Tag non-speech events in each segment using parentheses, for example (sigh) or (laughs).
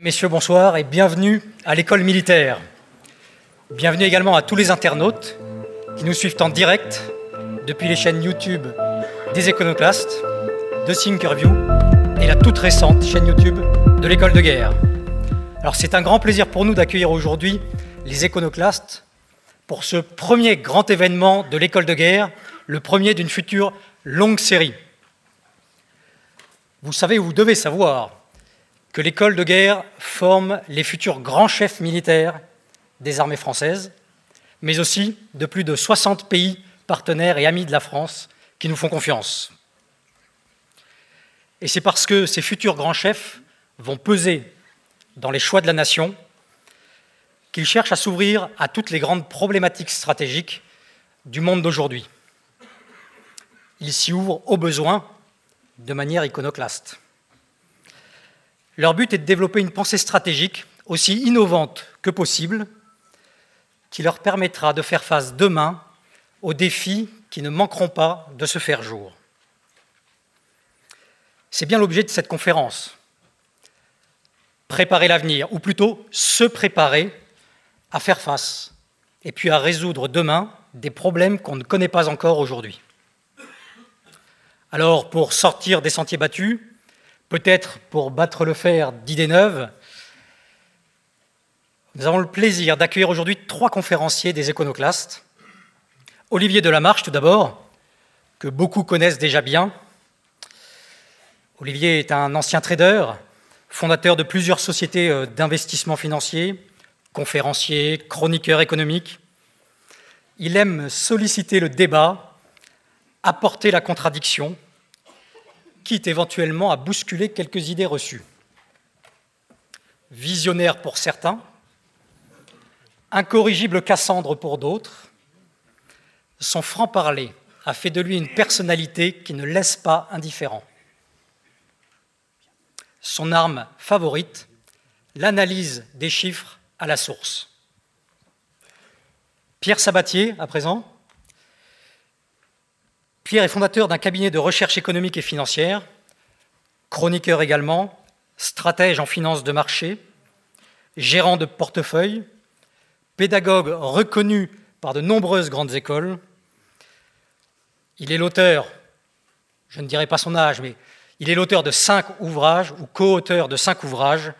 Messieurs, bonsoir et bienvenue à l'école militaire. Bienvenue également à tous les internautes qui nous suivent en direct depuis les chaînes YouTube des Éconoclastes, de Thinkerview et la toute récente chaîne YouTube de l'école de guerre. Alors c'est un grand plaisir pour nous d'accueillir aujourd'hui les Éconoclastes pour ce premier grand événement de l'école de guerre, le premier d'une future longue série. Vous savez ou vous devez savoir l'école de guerre forme les futurs grands chefs militaires des armées françaises, mais aussi de plus de 60 pays partenaires et amis de la France qui nous font confiance. Et c'est parce que ces futurs grands chefs vont peser dans les choix de la nation qu'ils cherchent à s'ouvrir à toutes les grandes problématiques stratégiques du monde d'aujourd'hui. Ils s'y ouvrent au besoin de manière iconoclaste. Leur but est de développer une pensée stratégique aussi innovante que possible, qui leur permettra de faire face demain aux défis qui ne manqueront pas de se faire jour. C'est bien l'objet de cette conférence. Préparer l'avenir, ou plutôt se préparer à faire face, et puis à résoudre demain des problèmes qu'on ne connaît pas encore aujourd'hui. Alors, pour sortir des sentiers battus, peut-être pour battre le fer d'idées neuves, nous avons le plaisir d'accueillir aujourd'hui trois conférenciers des éconoclastes. Olivier Delamarche, tout d'abord, que beaucoup connaissent déjà bien. Olivier est un ancien trader, fondateur de plusieurs sociétés euh, d'investissement financier, conférencier, chroniqueur économique. Il aime solliciter le débat, apporter la contradiction, quitte éventuellement à bousculer quelques idées reçues. Visionnaire pour certains, incorrigible Cassandre pour d'autres, son franc-parler a fait de lui une personnalité qui ne laisse pas indifférent. Son arme favorite, l'analyse des chiffres à la source. Pierre Sabatier, à présent, Pierre est fondateur d'un cabinet de recherche économique et financière, chroniqueur également, stratège en finance de marché, gérant de portefeuille, pédagogue reconnu par de nombreuses grandes écoles. Il est l'auteur, je ne dirai pas son âge, mais il est l'auteur de cinq ouvrages ou co-auteur de cinq ouvrages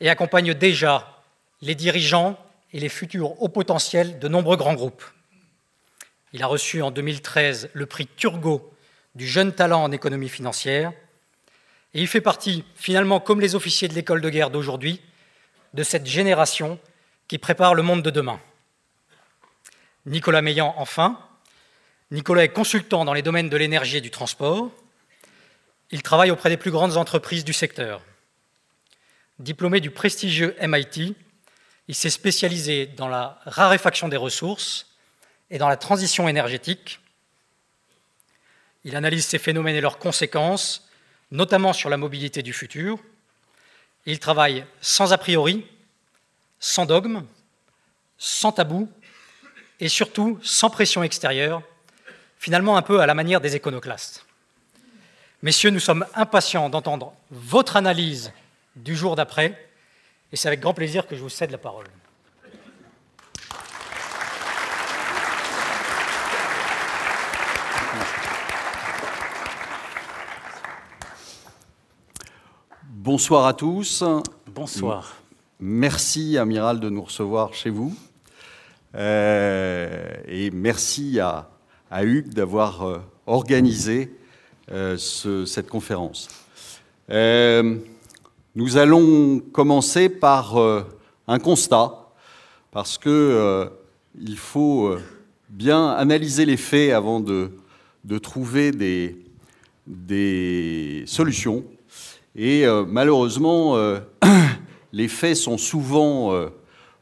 et accompagne déjà les dirigeants et les futurs hauts potentiels de nombreux grands groupes. Il a reçu en 2013 le prix Turgot du jeune talent en économie financière. Et il fait partie, finalement, comme les officiers de l'école de guerre d'aujourd'hui, de cette génération qui prépare le monde de demain. Nicolas Meillan, enfin. Nicolas est consultant dans les domaines de l'énergie et du transport. Il travaille auprès des plus grandes entreprises du secteur. Diplômé du prestigieux MIT, il s'est spécialisé dans la raréfaction des ressources, et dans la transition énergétique. Il analyse ces phénomènes et leurs conséquences, notamment sur la mobilité du futur. Il travaille sans a priori, sans dogme, sans tabou et surtout sans pression extérieure, finalement un peu à la manière des éconoclastes. Messieurs, nous sommes impatients d'entendre votre analyse du jour d'après et c'est avec grand plaisir que je vous cède la parole. Bonsoir à tous. Bonsoir. Merci, Amiral, de nous recevoir chez vous. Euh, et merci à, Hugues d'avoir euh, organisé euh, cette conférence. nous allons commencer par un constat, parce qu'il faut bien analyser les faits avant de, trouver des solutions et euh, malheureusement, euh, (clears throat) les faits sont souvent euh,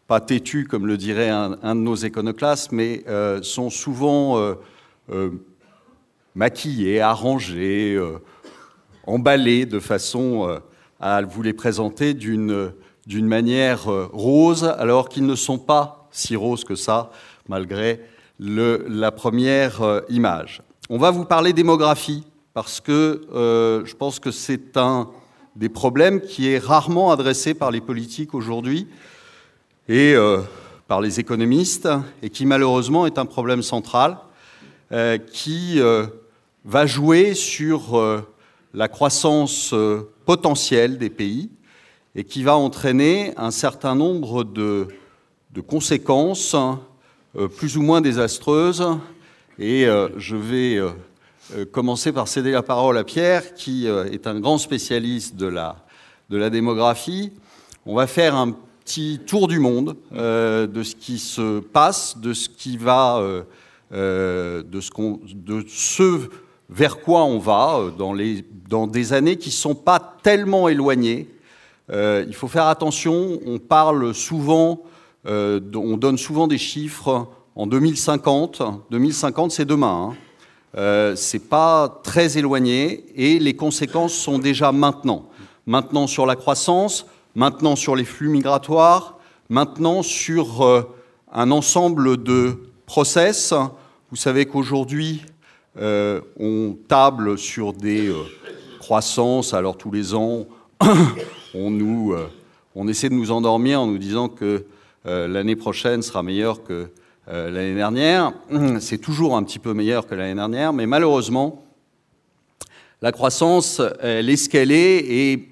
pas têtus, comme le dirait un, de nos éconoclastes, mais sont souvent maquillés, arrangés, emballés de façon à vous les présenter d'une manière rose, alors qu'ils ne sont pas si roses que ça, malgré la première image. On va vous parler démographie, parce que je pense que c'est un des problèmes qui est rarement adressé par les politiques aujourd'hui et euh, par les économistes, et qui malheureusement est un problème central, euh, qui euh, va jouer sur la croissance potentielle des pays et qui va entraîner un certain nombre de, de conséquences plus ou moins désastreuses. Et je vais commencer par céder la parole à Pierre, qui euh, est un grand spécialiste de la, de la démographie. On va faire un petit tour du monde euh, de ce qui se passe, de ce qui va, de, ce de ce vers quoi on va dans, les, dans des années qui ne sont pas tellement éloignées. il faut faire attention, on parle souvent, on donne souvent des chiffres en 2050. 2050, c'est demain. Hein. Euh, c'est pas très éloigné et les conséquences sont déjà maintenant. Maintenant sur la croissance, maintenant sur les flux migratoires, maintenant sur euh, un ensemble de process. Vous savez qu'aujourd'hui, euh, on table sur des croissances, alors tous les ans, (coughs) on, nous, on essaie de nous endormir en nous disant que l'année prochaine sera meilleure que euh, l'année dernière. (clears throat) C'est toujours un petit peu meilleur que l'année dernière, mais malheureusement, la croissance, elle est ce qu'elle est et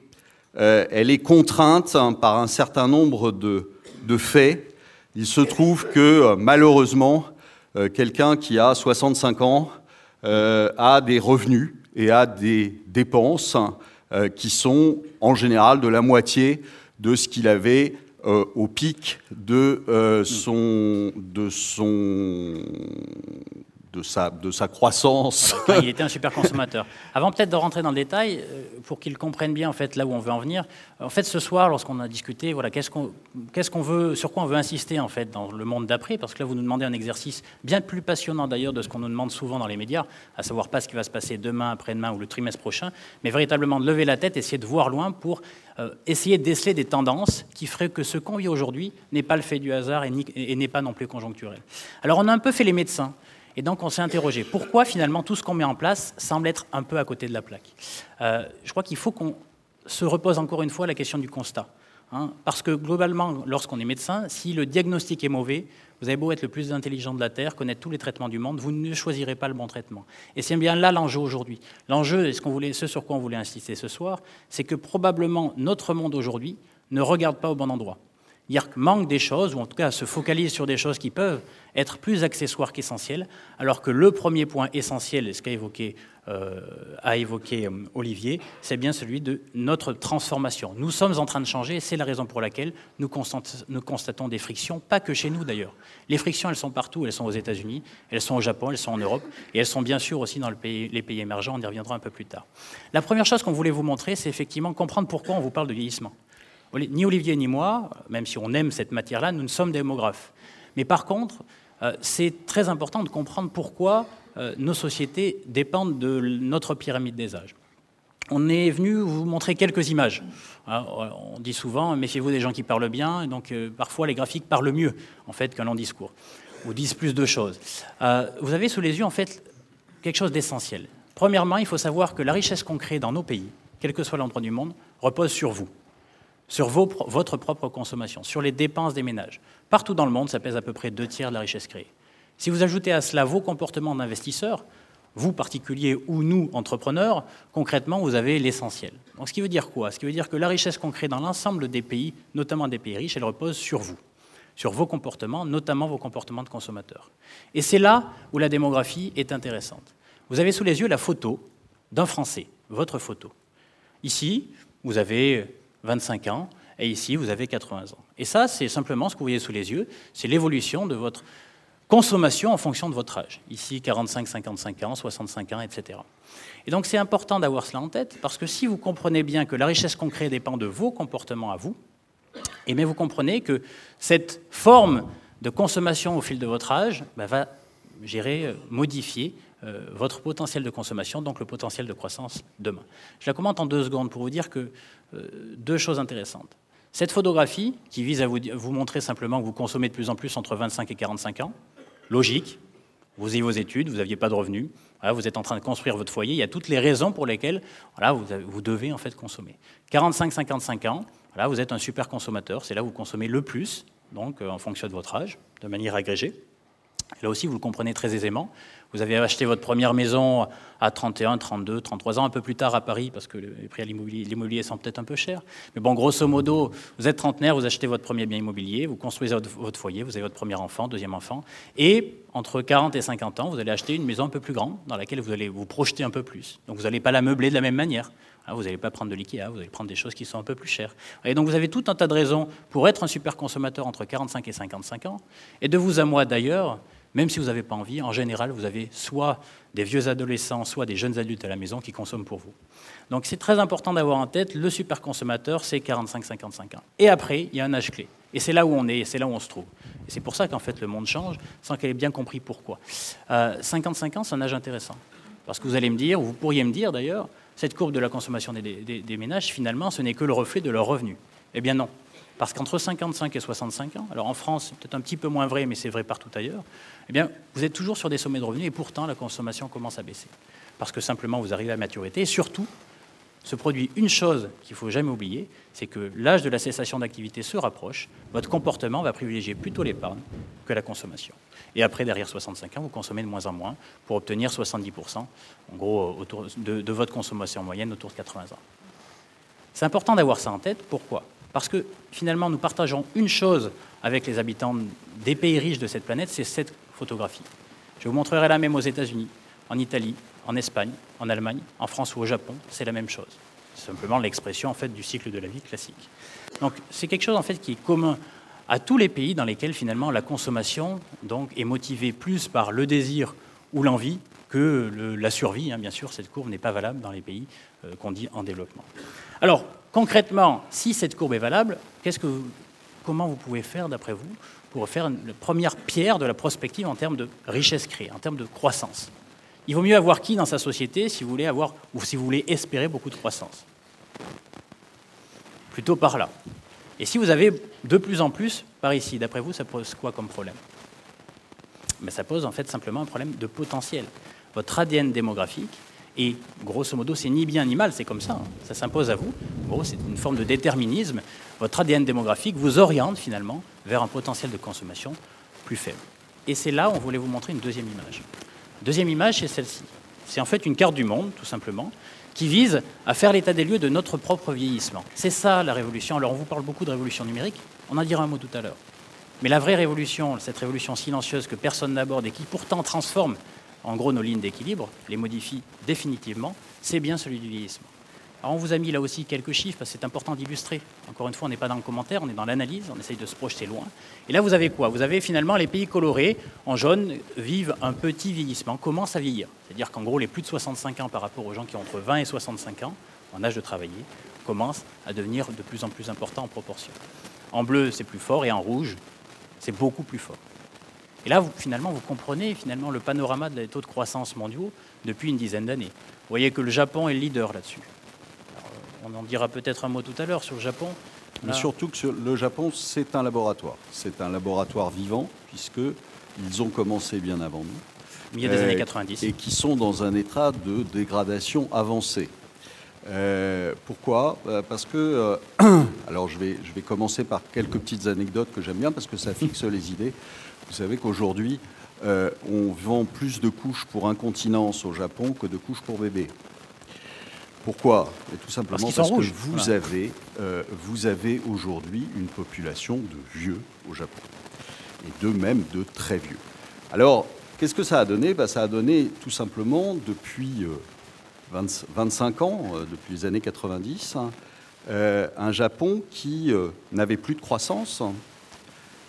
euh, elle est contrainte hein, par un certain nombre de, faits. Il se trouve que euh, malheureusement, quelqu'un qui a 65 ans a des revenus et a des dépenses qui sont en général de la moitié de ce qu'il avait euh, au pic de, euh, son, de son de sa, croissance. il était un super consommateur. Avant peut-être de rentrer dans le détail, euh, pour qu'ils comprennent bien en fait là où on veut en venir. En fait, ce soir, lorsqu'on a discuté, voilà, qu'est-ce qu'on, veut, sur quoi on veut insister en fait dans le monde d'après, parce que là vous nous demandez un exercice bien plus passionnant d'ailleurs de ce qu'on nous demande souvent dans les médias, à savoir pas ce qui va se passer demain, après-demain ou le trimestre prochain, mais véritablement de lever la tête, essayer de voir loin pour euh, essayer de déceler des tendances qui feraient que ce qu'on vit aujourd'hui n'est pas le fait du hasard et n'est pas non plus conjoncturel. Alors on a un peu fait les médecins. Et donc on s'est interrogé, pourquoi finalement tout ce qu'on met en place semble être un peu à côté de la plaque? Euh, Je crois qu'il faut qu'on se repose encore une fois la question du constat. Hein. parce que globalement, lorsqu'on est médecin, si le diagnostic est mauvais, vous avez beau être le plus intelligent de la Terre, connaître tous les traitements du monde, vous ne choisirez pas le bon traitement. Et c'est bien là l'enjeu aujourd'hui. L'enjeu, et ce, sur quoi on voulait insister ce soir, c'est que probablement notre monde aujourd'hui ne regarde pas au bon endroit que manque des choses, ou en tout cas se focalise sur des choses qui peuvent être plus accessoires qu'essentielles, alors que le premier point essentiel, ce qu'a évoqué, euh, a évoqué euh, Olivier, c'est bien celui de notre transformation. Nous sommes en train de changer, c'est la raison pour laquelle nous, constatons des frictions, pas que chez nous d'ailleurs. Les frictions, elles sont partout, elles sont aux États-Unis, elles sont au Japon, elles sont en Europe, et elles sont bien sûr aussi dans les pays émergents, on y reviendra un peu plus tard. La première chose qu'on voulait vous montrer, c'est effectivement comprendre pourquoi on vous parle de vieillissement. Ni Olivier ni moi, même si on aime cette matière-là, nous ne sommes démographes. Mais par contre, euh, c'est très important de comprendre pourquoi euh, nos sociétés dépendent de notre pyramide des âges. On est venu vous montrer quelques images. on dit souvent, méfiez-vous des gens qui parlent bien, donc euh, parfois les graphiques parlent mieux en fait qu'un long discours, ou disent plus de choses. vous avez sous les yeux en fait quelque chose d'essentiel. Premièrement, il faut savoir que la richesse qu'on crée dans nos pays, quel que soit l'endroit du monde, repose sur vous sur votre propre consommation, sur les dépenses des ménages. Partout dans le monde, ça pèse à peu près deux tiers de la richesse créée. Si vous ajoutez à cela vos comportements d'investisseurs, vous particuliers ou nous entrepreneurs, concrètement, vous avez l'essentiel. Donc, ce qui veut dire quoi? Ce qui veut dire que la richesse qu'on crée dans l'ensemble des pays, notamment des pays riches, elle repose sur vous, sur vos comportements, notamment vos comportements de consommateurs. Et c'est là où la démographie est intéressante. Vous avez sous les yeux la photo d'un Français, votre photo. Ici, vous avez 25 ans, et ici, vous avez 80 ans. Et ça, c'est simplement ce que vous voyez sous les yeux, c'est l'évolution de votre consommation en fonction de votre âge. Ici, 45, 55 ans, 65 ans, etc. Et donc, c'est important d'avoir cela en tête, parce que si vous comprenez bien que la richesse qu'on crée dépend de vos comportements à vous, et eh bien vous comprenez que cette forme de consommation au fil de votre âge bah, va gérer, euh, modifier euh, votre potentiel de consommation, donc le potentiel de croissance demain. Je la commente en deux secondes pour vous dire que deux choses intéressantes. Cette photographie, qui vise à vous, montrer simplement que vous consommez de plus en plus entre 25 et 45 ans, logique, vous avez vos études, vous n'aviez pas de revenus, vous êtes en train de construire votre foyer, il y a toutes les raisons pour lesquelles voilà, vous, devez en fait consommer. 45-55 ans, voilà, vous êtes un super consommateur, c'est là où vous consommez le plus, donc en fonction de votre âge, de manière agrégée. Là aussi, vous le comprenez très aisément. Vous avez acheté votre première maison à 31, 32, 33 ans, un peu plus tard à Paris, parce que les prix à l'immobilier sont peut-être un peu chers. Mais bon, grosso modo, vous êtes trentenaire, vous achetez votre premier bien immobilier, vous construisez votre foyer, vous avez votre premier enfant, deuxième enfant, et entre 40 et 50 ans, vous allez acheter une maison un peu plus grande, dans laquelle vous allez vous projeter un peu plus. Donc vous n'allez pas la meubler de la même manière. Hein, vous n'allez pas prendre de l'IKEA, vous allez prendre des choses qui sont un peu plus chères. Et donc vous avez tout un tas de raisons pour être un super consommateur entre 45 et 55 ans. Et de vous à moi d'ailleurs, même si vous n'avez pas envie, en général, vous avez soit des vieux adolescents, soit des jeunes adultes à la maison qui consomment pour vous. Donc c'est très important d'avoir en tête, le super consommateur, c'est 45-55 ans. Et après, il y a un âge clé. Et c'est là où on est, c'est là où on se trouve. Et c'est pour ça qu'en fait le monde change, sans qu'elle ait bien compris pourquoi. 55 euh, ans, c'est un âge intéressant. Parce que vous allez me dire, ou vous pourriez me dire d'ailleurs, cette courbe de la consommation des, des ménages, finalement, ce n'est que le reflet de leur revenu. Eh bien non. Parce qu'entre 55 et 65 ans, alors en France, c'est peut-être un petit peu moins vrai, mais c'est vrai partout ailleurs, eh bien, vous êtes toujours sur des sommets de revenus et pourtant la consommation commence à baisser. Parce que simplement vous arrivez à maturité et surtout, se produit une chose qu'il ne faut jamais oublier, c'est que l'âge de la cessation d'activité se rapproche, votre comportement va privilégier plutôt l'épargne que la consommation. Et après, derrière 65 ans, vous consommez de moins en moins pour obtenir 70%, en gros, autour de, de votre consommation moyenne autour de 80 ans. C'est important d'avoir ça en tête. Pourquoi? Parce que finalement, nous partageons une chose avec les habitants des pays riches de cette planète, c'est cette photographie. Je vous montrerai la même aux États-Unis, en Italie, en Espagne, en Allemagne, en France ou au Japon, c'est la même chose. C'est simplement l'expression en fait du cycle de la vie classique. Donc c'est quelque chose en fait qui est commun à tous les pays dans lesquels finalement la consommation donc est motivée plus par le désir ou l'envie que la survie. Hein. bien sûr, cette courbe n'est pas valable dans les pays euh, qu'on dit en développement. Alors concrètement, si cette courbe est valable, comment vous pouvez faire d'après vous pour faire la première pierre de la prospective en termes de richesse créée, en termes de croissance? Il vaut mieux avoir qui dans sa société si vous voulez avoir ou si vous voulez espérer beaucoup de croissance? Plutôt par là. Et si vous avez de plus en plus par ici, d'après vous, ça pose quoi comme problème? Mais Ça pose en fait simplement un problème de potentiel. Votre ADN démographique, et grosso modo, c'est ni bien ni mal, c'est comme ça, hein. ça s'impose à vous. c'est une forme de déterminisme. Votre ADN démographique vous oriente finalement vers un potentiel de consommation plus faible. Et c'est là où on voulait vous montrer une deuxième image. Deuxième image, c'est celle-ci. C'est en fait une carte du monde, tout simplement, qui vise à faire l'état des lieux de notre propre vieillissement. C'est ça la révolution. Alors on vous parle beaucoup de révolution numérique, on en dira un mot tout à l'heure. Mais la vraie révolution, cette révolution silencieuse que personne n'aborde et qui pourtant transforme en gros nos lignes d'équilibre, les modifie définitivement, c'est bien celui du vieillissement. Alors on vous a mis là aussi quelques chiffres, parce que c'est important d'illustrer. Encore une fois, on n'est pas dans le commentaire, on est dans l'analyse, on essaye de se projeter loin. Et là, vous avez quoi? Vous avez finalement les pays colorés, en jaune, vivent un petit vieillissement, commencent à vieillir. C'est-à-dire qu'en gros, les plus de 65 ans par rapport aux gens qui ont entre 20 et 65 ans, en âge de travailler, commencent à devenir de plus en plus importants en proportion. En bleu, c'est plus fort, et en rouge, c'est beaucoup plus fort. Et là, vous, finalement, vous comprenez finalement le panorama des taux de croissance mondiaux depuis une dizaine d'années. Vous voyez que le Japon est le leader là-dessus. On en dira peut-être un mot tout à l'heure sur le Japon. Mais surtout que le Japon, c'est un laboratoire. C'est un laboratoire vivant, puisqu'ils ont commencé bien avant nous. Milieu des années 90. Et qui sont dans un état de dégradation avancée. Euh, pourquoi? Euh, Parce que, euh, (clears throat) alors je vais, je vais commencer par quelques petites anecdotes que j'aime bien parce que ça fixe les idées. Vous savez qu'aujourd'hui, euh, on vend plus de couches pour incontinence au Japon que de couches pour bébé. Pourquoi? Tout simplement parce, que vous avez, euh, vous avez aujourd'hui une population de vieux au Japon, et de même de très vieux. Alors, qu'est-ce que ça a donné? Ben, Ça a donné tout simplement depuis 25 euh, ans, depuis les années 90, hein, un Japon qui n'avait plus de croissance,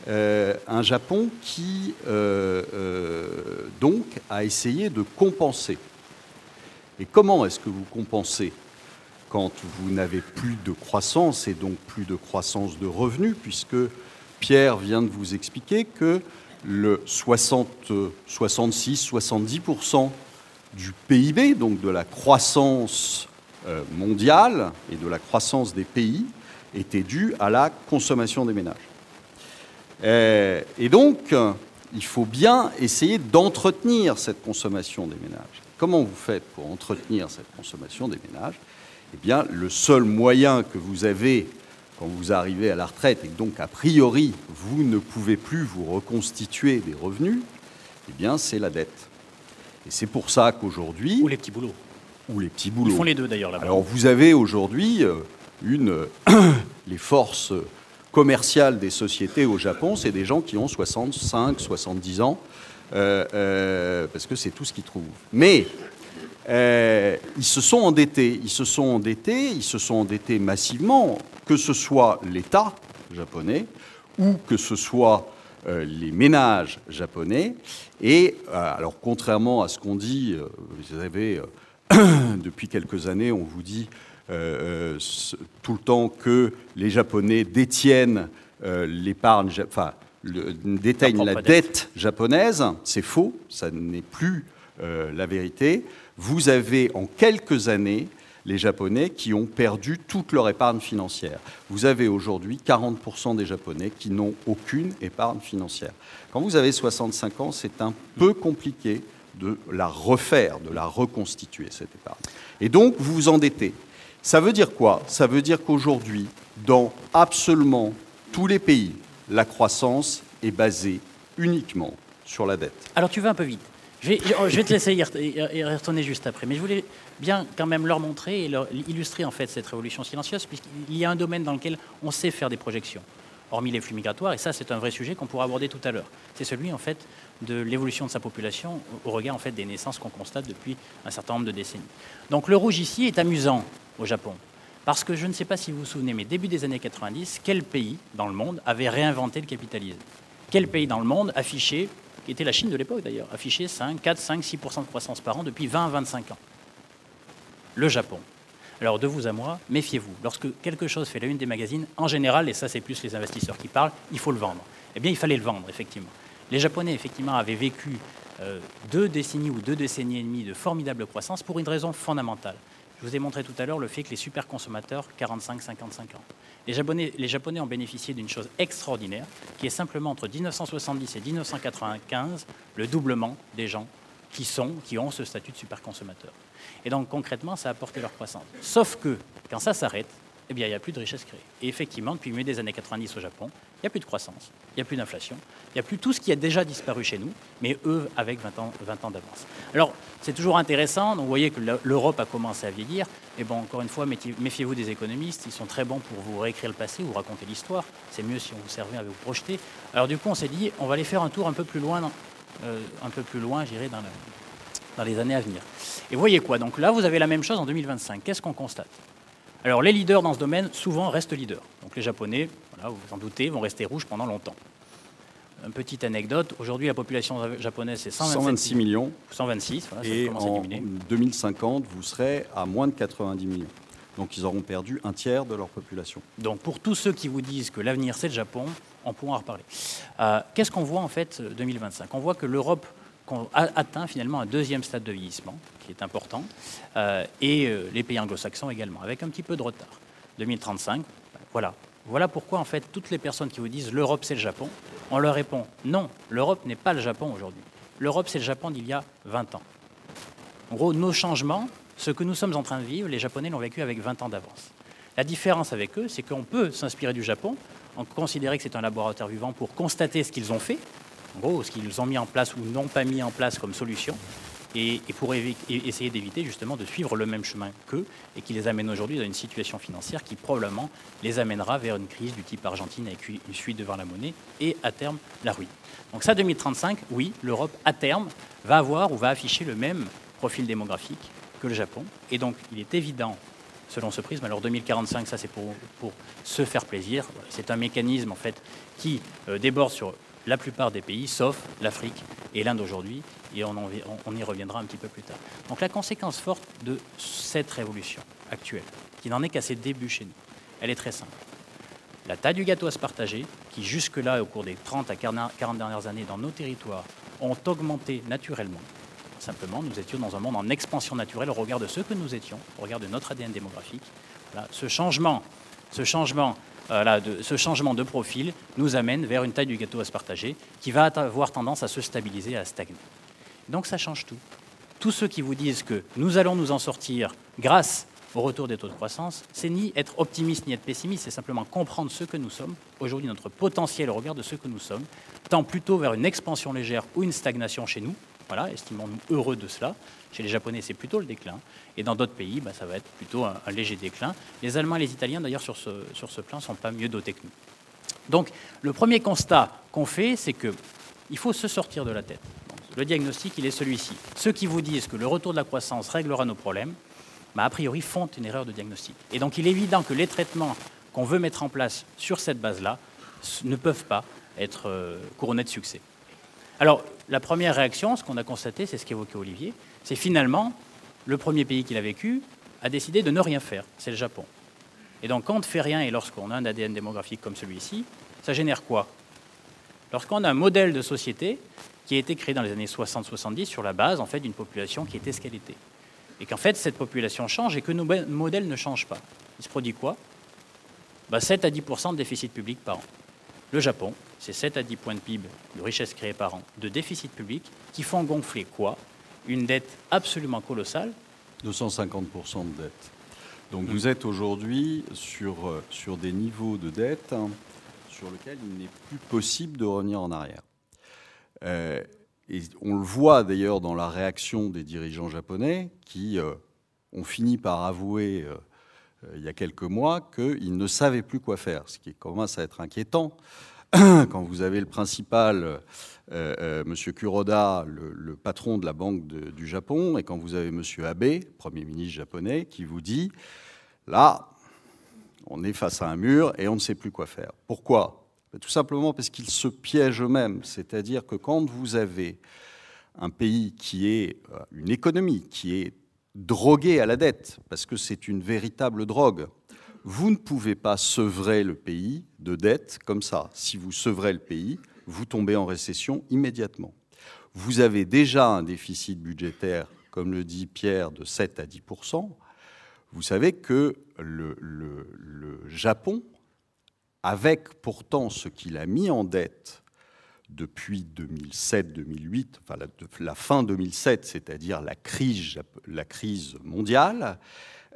euh, un Japon qui euh, euh, donc a essayé de compenser. Et comment est-ce que vous compensez quand vous n'avez plus de croissance et donc plus de croissance de revenus, puisque Pierre vient de vous expliquer que le 66-70% du PIB, donc de la croissance mondiale et de la croissance des pays, était dû à la consommation des ménages. Euh, et donc, il faut bien essayer d'entretenir cette consommation des ménages. Comment vous faites pour entretenir cette consommation des ménages? Eh bien, le seul moyen que vous avez quand vous arrivez à la retraite et donc a priori vous ne pouvez plus vous reconstituer des revenus, eh bien c'est la dette. Et c'est pour ça qu'aujourd'hui... Ou les petits boulots. Ou les petits boulots. Ils font les deux d'ailleurs là-bas. Alors vous avez aujourd'hui euh, une... (coughs) les forces commerciales des sociétés au Japon, c'est des gens qui ont 65, 70 ans, euh, euh, parce que c'est tout ce qu'ils trouvent. Mais ils se sont endettés, ils se sont endettés, ils se sont endettés massivement, que ce soit l'État japonais ou que ce soit euh, les ménages japonais. Et euh, alors, contrairement à ce qu'on dit, euh, vous savez, (clears throat) depuis quelques années, on vous dit tout le temps que les Japonais détiennent l'épargne, enfin, déteignent la dette japonaise. C'est faux, ça n'est plus la vérité. Vous avez en quelques années les Japonais qui ont perdu toute leur épargne financière. Vous avez aujourd'hui 40% des Japonais qui n'ont aucune épargne financière. Quand vous avez 65 ans, c'est un peu compliqué de la refaire, de la reconstituer, cette épargne. Et donc, vous vous endettez. Ça veut dire quoi? Ça veut dire qu'aujourd'hui, dans absolument tous les pays, la croissance est basée uniquement sur la dette. Alors tu vas un peu vite. Je vais, te laisser y retourner juste après, mais je voulais bien quand même leur montrer et illustrer en fait cette révolution silencieuse, puisqu'il y a un domaine dans lequel on sait faire des projections, hormis les flux migratoires, et ça c'est un vrai sujet qu'on pourra aborder tout à l'heure. C'est celui en fait de l'évolution de sa population au regard en fait des naissances qu'on constate depuis un certain nombre de décennies. Donc le rouge ici est amusant au Japon, parce que je ne sais pas si vous vous souvenez, mais début des années 90, quel pays dans le monde avait réinventé le capitalisme? Quel pays dans le monde affichait qui était la Chine de l'époque d'ailleurs, affichait 5, 4, 5, 6% de croissance par an depuis 20 à 25 ans? Le Japon. Alors de vous à moi, méfiez-vous. Lorsque quelque chose fait la une des magazines, en général, et ça c'est plus les investisseurs qui parlent, il faut le vendre. Eh bien, il fallait le vendre, effectivement. Les Japonais, effectivement, avaient vécu euh, deux décennies ou deux décennies et demie de formidable croissance pour une raison fondamentale. Je vous ai montré tout à l'heure le fait que les super consommateurs, 45-55 ans. Les Japonais, ont bénéficié d'une chose extraordinaire, qui est simplement entre 1970 et 1995, le doublement des gens qui, sont, qui ont ce statut de super consommateur. Et donc concrètement, ça a apporté leur croissance. Sauf que quand ça s'arrête, eh bien, il n'y a plus de richesse créée. Et effectivement, depuis le milieu des années 90 au Japon, il n'y a plus de croissance, il n'y a plus d'inflation, il n'y a plus tout ce qui a déjà disparu chez nous, mais eux avec 20 ans, 20 ans d'avance. Alors, c'est toujours intéressant, donc vous voyez que l'Europe a commencé à vieillir, et bon, encore une fois, méfiez-vous des économistes, ils sont très bons pour vous réécrire le passé, vous raconter l'histoire, c'est mieux si on vous servait à vous projeter. Alors du coup, on s'est dit, on va aller faire un tour un peu plus loin, euh, un peu plus loin, j'irai dans, dans les années à venir. Et voyez quoi? Donc là, vous avez la même chose en 2025. Qu'est-ce qu'on constate? Alors les leaders dans ce domaine, souvent, restent leaders. Donc les Japonais, voilà, vous vous en doutez, vont rester rouges pendant longtemps. Une petite anecdote, aujourd'hui la population japonaise c'est 126 millions. 126, voilà, et en 2050, vous serez à moins de 90 millions. Donc ils auront perdu un tiers de leur population. Donc pour tous ceux qui vous disent que l'avenir c'est le Japon, on pourra en reparler. Euh, qu'est-ce qu'on voit en fait 2025 On voit que l'Europe atteint finalement un deuxième stade de vieillissement, qui est important, euh, et euh, les pays anglo-saxons également, avec un petit peu de retard. 2035, voilà. Voilà pourquoi, en fait, toutes les personnes qui vous disent l'Europe, c'est le Japon, on leur répond non, l'Europe n'est pas le Japon aujourd'hui. L'Europe, c'est le Japon d'il y a 20 ans. En gros, nos changements, ce que nous sommes en train de vivre, les Japonais l'ont vécu avec 20 ans d'avance. La différence avec eux, c'est qu'on peut s'inspirer du Japon, en considérer que c'est un laboratoire vivant pour constater ce qu'ils ont fait, gros, ce qu'ils ont mis en place ou n'ont pas mis en place comme solution, et, pour essayer d'éviter justement de suivre le même chemin qu'eux, et qui les amène aujourd'hui dans une situation financière qui probablement les amènera vers une crise du type Argentine avec une suite devant la monnaie, et à terme la ruine. Donc ça, 2035, oui, l'Europe à terme va avoir ou va afficher le même profil démographique que le Japon, et donc il est évident selon ce prisme. Alors 2045, ça c'est pour, pour, se faire plaisir. C'est un mécanisme en fait qui euh, déborde sur la plupart des pays, sauf l'Afrique et l'Inde aujourd'hui, et on, y reviendra un petit peu plus tard. Donc la conséquence forte de cette révolution actuelle, qui n'en est qu'à ses débuts chez nous, elle est très simple. La taille du gâteau à se partager, qui jusque-là, au cours des 30 à 40 dernières années dans nos territoires, ont augmenté naturellement. Simplement, nous étions dans un monde en expansion naturelle au regard de ce que nous étions, au regard de notre ADN démographique. ce changement, ce changement de, ce changement de profil nous amène vers une taille du gâteau à se partager qui va avoir tendance à se stabiliser, à stagner. Donc ça change tout. Tous ceux qui vous disent que nous allons nous en sortir grâce au retour des taux de croissance, c'est ni être optimiste ni être pessimiste, c'est simplement comprendre ce que nous sommes, aujourd'hui notre potentiel au regard de ce que nous sommes, tend plutôt vers une expansion légère ou une stagnation chez nous, voilà, estimons-nous heureux de cela. Chez les Japonais, c'est plutôt le déclin. Et dans d'autres pays, bah, ça va être plutôt un, léger déclin. Les Allemands et les Italiens, d'ailleurs, sur ce, sur ce plan, ne sont pas mieux dotés que nous. Donc, le premier constat qu'on fait, c'est qu'il faut se sortir de la tête. le diagnostic, il est celui-ci. Ceux qui vous disent que le retour de la croissance réglera nos problèmes, bah, a priori, font une erreur de diagnostic. Et donc, il est évident que les traitements qu'on veut mettre en place sur cette base-là ne peuvent pas être euh, couronnés de succès. Alors, la première réaction, ce qu'on a constaté, c'est ce qu'évoquait Olivier, c'est finalement, le premier pays qui l'a vécu a décidé de ne rien faire, c'est le Japon. Et donc, quand on ne fait rien et lorsqu'on a un ADN démographique comme celui-ci, ça génère quoi? Lorsqu'on a un modèle de société qui a été créé dans les années 60-70 sur la base en fait, d'une population qui était ce qu'elle était. Et qu'en fait, cette population change et que nos modèles ne changent pas. Il se produit quoi? 7 bah, à 10 de déficit public par an. Le Japon, c'est 7 à 10 points de PIB de richesse créée par an, de déficit public, qui font gonfler quoi? Une dette absolument colossale. 250% de dette. Donc vous êtes aujourd'hui sur, euh, sur des niveaux de dette hein, sur lesquels il n'est plus possible de revenir en arrière. Euh, et on le voit d'ailleurs dans la réaction des dirigeants japonais qui euh, ont fini par avouer il y a quelques mois qu'ils ne savaient plus quoi faire, ce qui commence à être inquiétant (clears throat) quand vous avez le principal, euh, euh, M. Kuroda, le, patron de la Banque du Japon, et quand vous avez M. Abe, Premier ministre japonais, qui vous dit, là, on est face à un mur et on ne sait plus quoi faire. Pourquoi? Ben, Tout simplement parce qu'ils se piègent eux-mêmes. C'est-à-dire que quand vous avez un pays qui est euh, une économie qui est droguée à la dette, parce que c'est une véritable drogue, vous ne pouvez pas sevrer le pays de dette comme ça. Si vous sevrez le pays, vous tombez en récession immédiatement. Vous avez déjà un déficit budgétaire, comme le dit Pierre, de 7 à 10% Vous savez que le, Japon, avec pourtant ce qu'il a mis en dette depuis 2007-2008, enfin la, fin 2007, c'est-à-dire la crise, mondiale,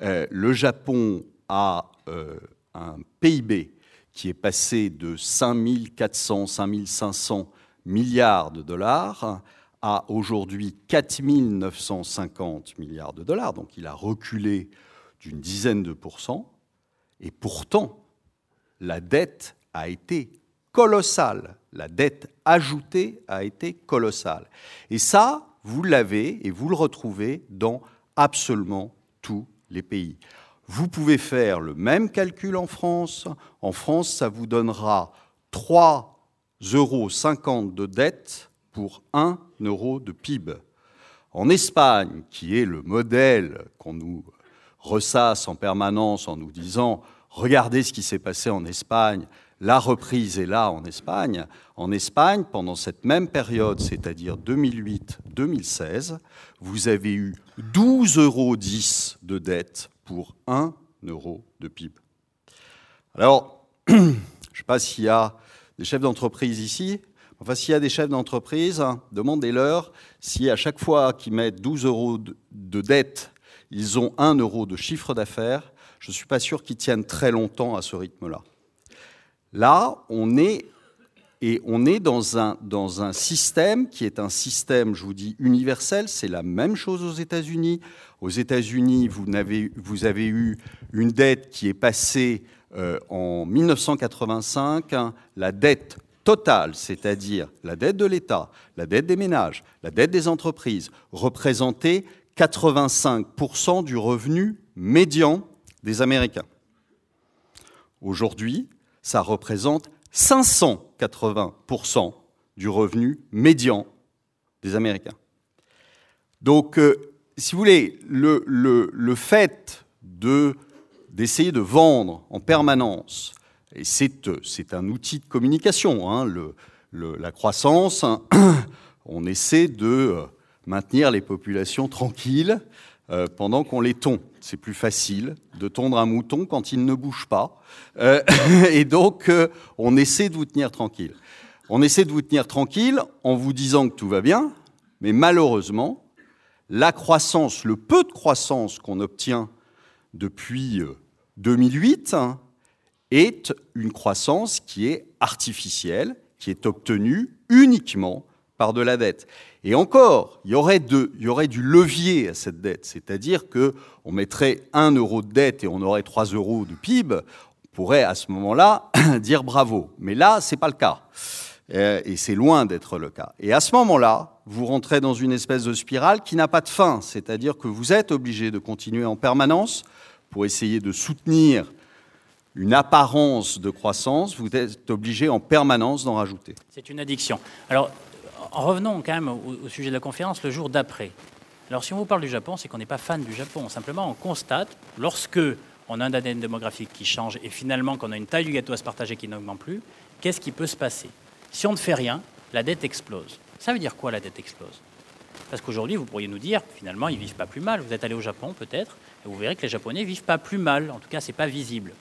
euh, le Japon a euh, un PIB qui est passé de 5 400, 5 500 milliards de dollars à aujourd'hui 4 950 milliards de dollars. Donc il a reculé d'une dizaine de pourcents. Et pourtant, la dette a été colossale. La dette ajoutée a été colossale. Et ça, vous l'avez et vous le retrouvez dans absolument tous les pays. Vous pouvez faire le même calcul en France. En France, ça vous donnera 3,50 euros de dette pour 1 euro de PIB. En Espagne, qui est le modèle qu'on nous ressasse en permanence en nous disant regardez ce qui s'est passé en Espagne, la reprise est là en Espagne. En Espagne, pendant cette même période, c'est-à-dire 2008-2016, vous avez eu 12,10 euros de dette pour 1 euro de PIB. Alors, (clears throat) je ne sais pas s'il y a des chefs d'entreprise ici. Enfin, s'il y a des chefs d'entreprise, demandez-leur si à chaque fois qu'ils mettent 12 euros de dette, ils ont 1 euro de chiffre d'affaires. Je ne suis pas sûr qu'ils tiennent très longtemps à ce rythme-là. Là, on est et on est dans un, dans un système qui est un système, je vous dis, universel. C'est la même chose aux États-Unis. Aux États-Unis, vous, avez eu une dette qui est passée euh, en 1985, la dette totale, c'est-à-dire la dette de l'État, la dette des ménages, la dette des entreprises, représentait 85% du revenu médian des Américains. Aujourd'hui, ça représente 580% du revenu médian des Américains. Donc, euh, si vous voulez, le, fait d'essayer de vendre en permanence, et c'est un outil de communication, hein, la croissance, (clears throat) on essaie de maintenir les populations tranquilles, euh, pendant qu'on les tond. C'est plus facile de tondre un mouton quand il ne bouge pas. Euh, (laughs) et donc, euh, on essaie de vous tenir tranquille. On essaie de vous tenir tranquille en vous disant que tout va bien, mais malheureusement, la croissance, le peu de croissance qu'on obtient depuis 2008 hein, est une croissance qui est artificielle, qui est obtenue uniquement par de la dette. Et encore, il y aurait, du levier à cette dette, c'est-à-dire qu'on mettrait 1 euro de dette et on aurait 3 euros de PIB, on pourrait à ce moment-là (clears throat) dire bravo. Mais là, ce n'est pas le cas. Euh, et c'est loin d'être le cas. Et à ce moment-là, vous rentrez dans une espèce de spirale qui n'a pas de fin, c'est-à-dire que vous êtes obligé de continuer en permanence pour essayer de soutenir une apparence de croissance, vous êtes obligé en permanence d'en rajouter. C'est une addiction. Alors, revenons quand même au, sujet de la conférence le jour d'après. Alors si on vous parle du Japon, c'est qu'on n'est pas fan du Japon. Simplement, on constate, lorsque on a un ADN démographique qui change et finalement qu'on a une taille du gâteau à se partager qui n'augmente plus, qu'est-ce qui peut se passer? Si on ne fait rien, la dette explose. Ça veut dire quoi la dette explose? Parce qu'aujourd'hui, vous pourriez nous dire, finalement, ils vivent pas plus mal. Vous êtes allé au Japon peut-être, et vous verrez que les Japonais vivent pas plus mal. En tout cas, c'est pas visible.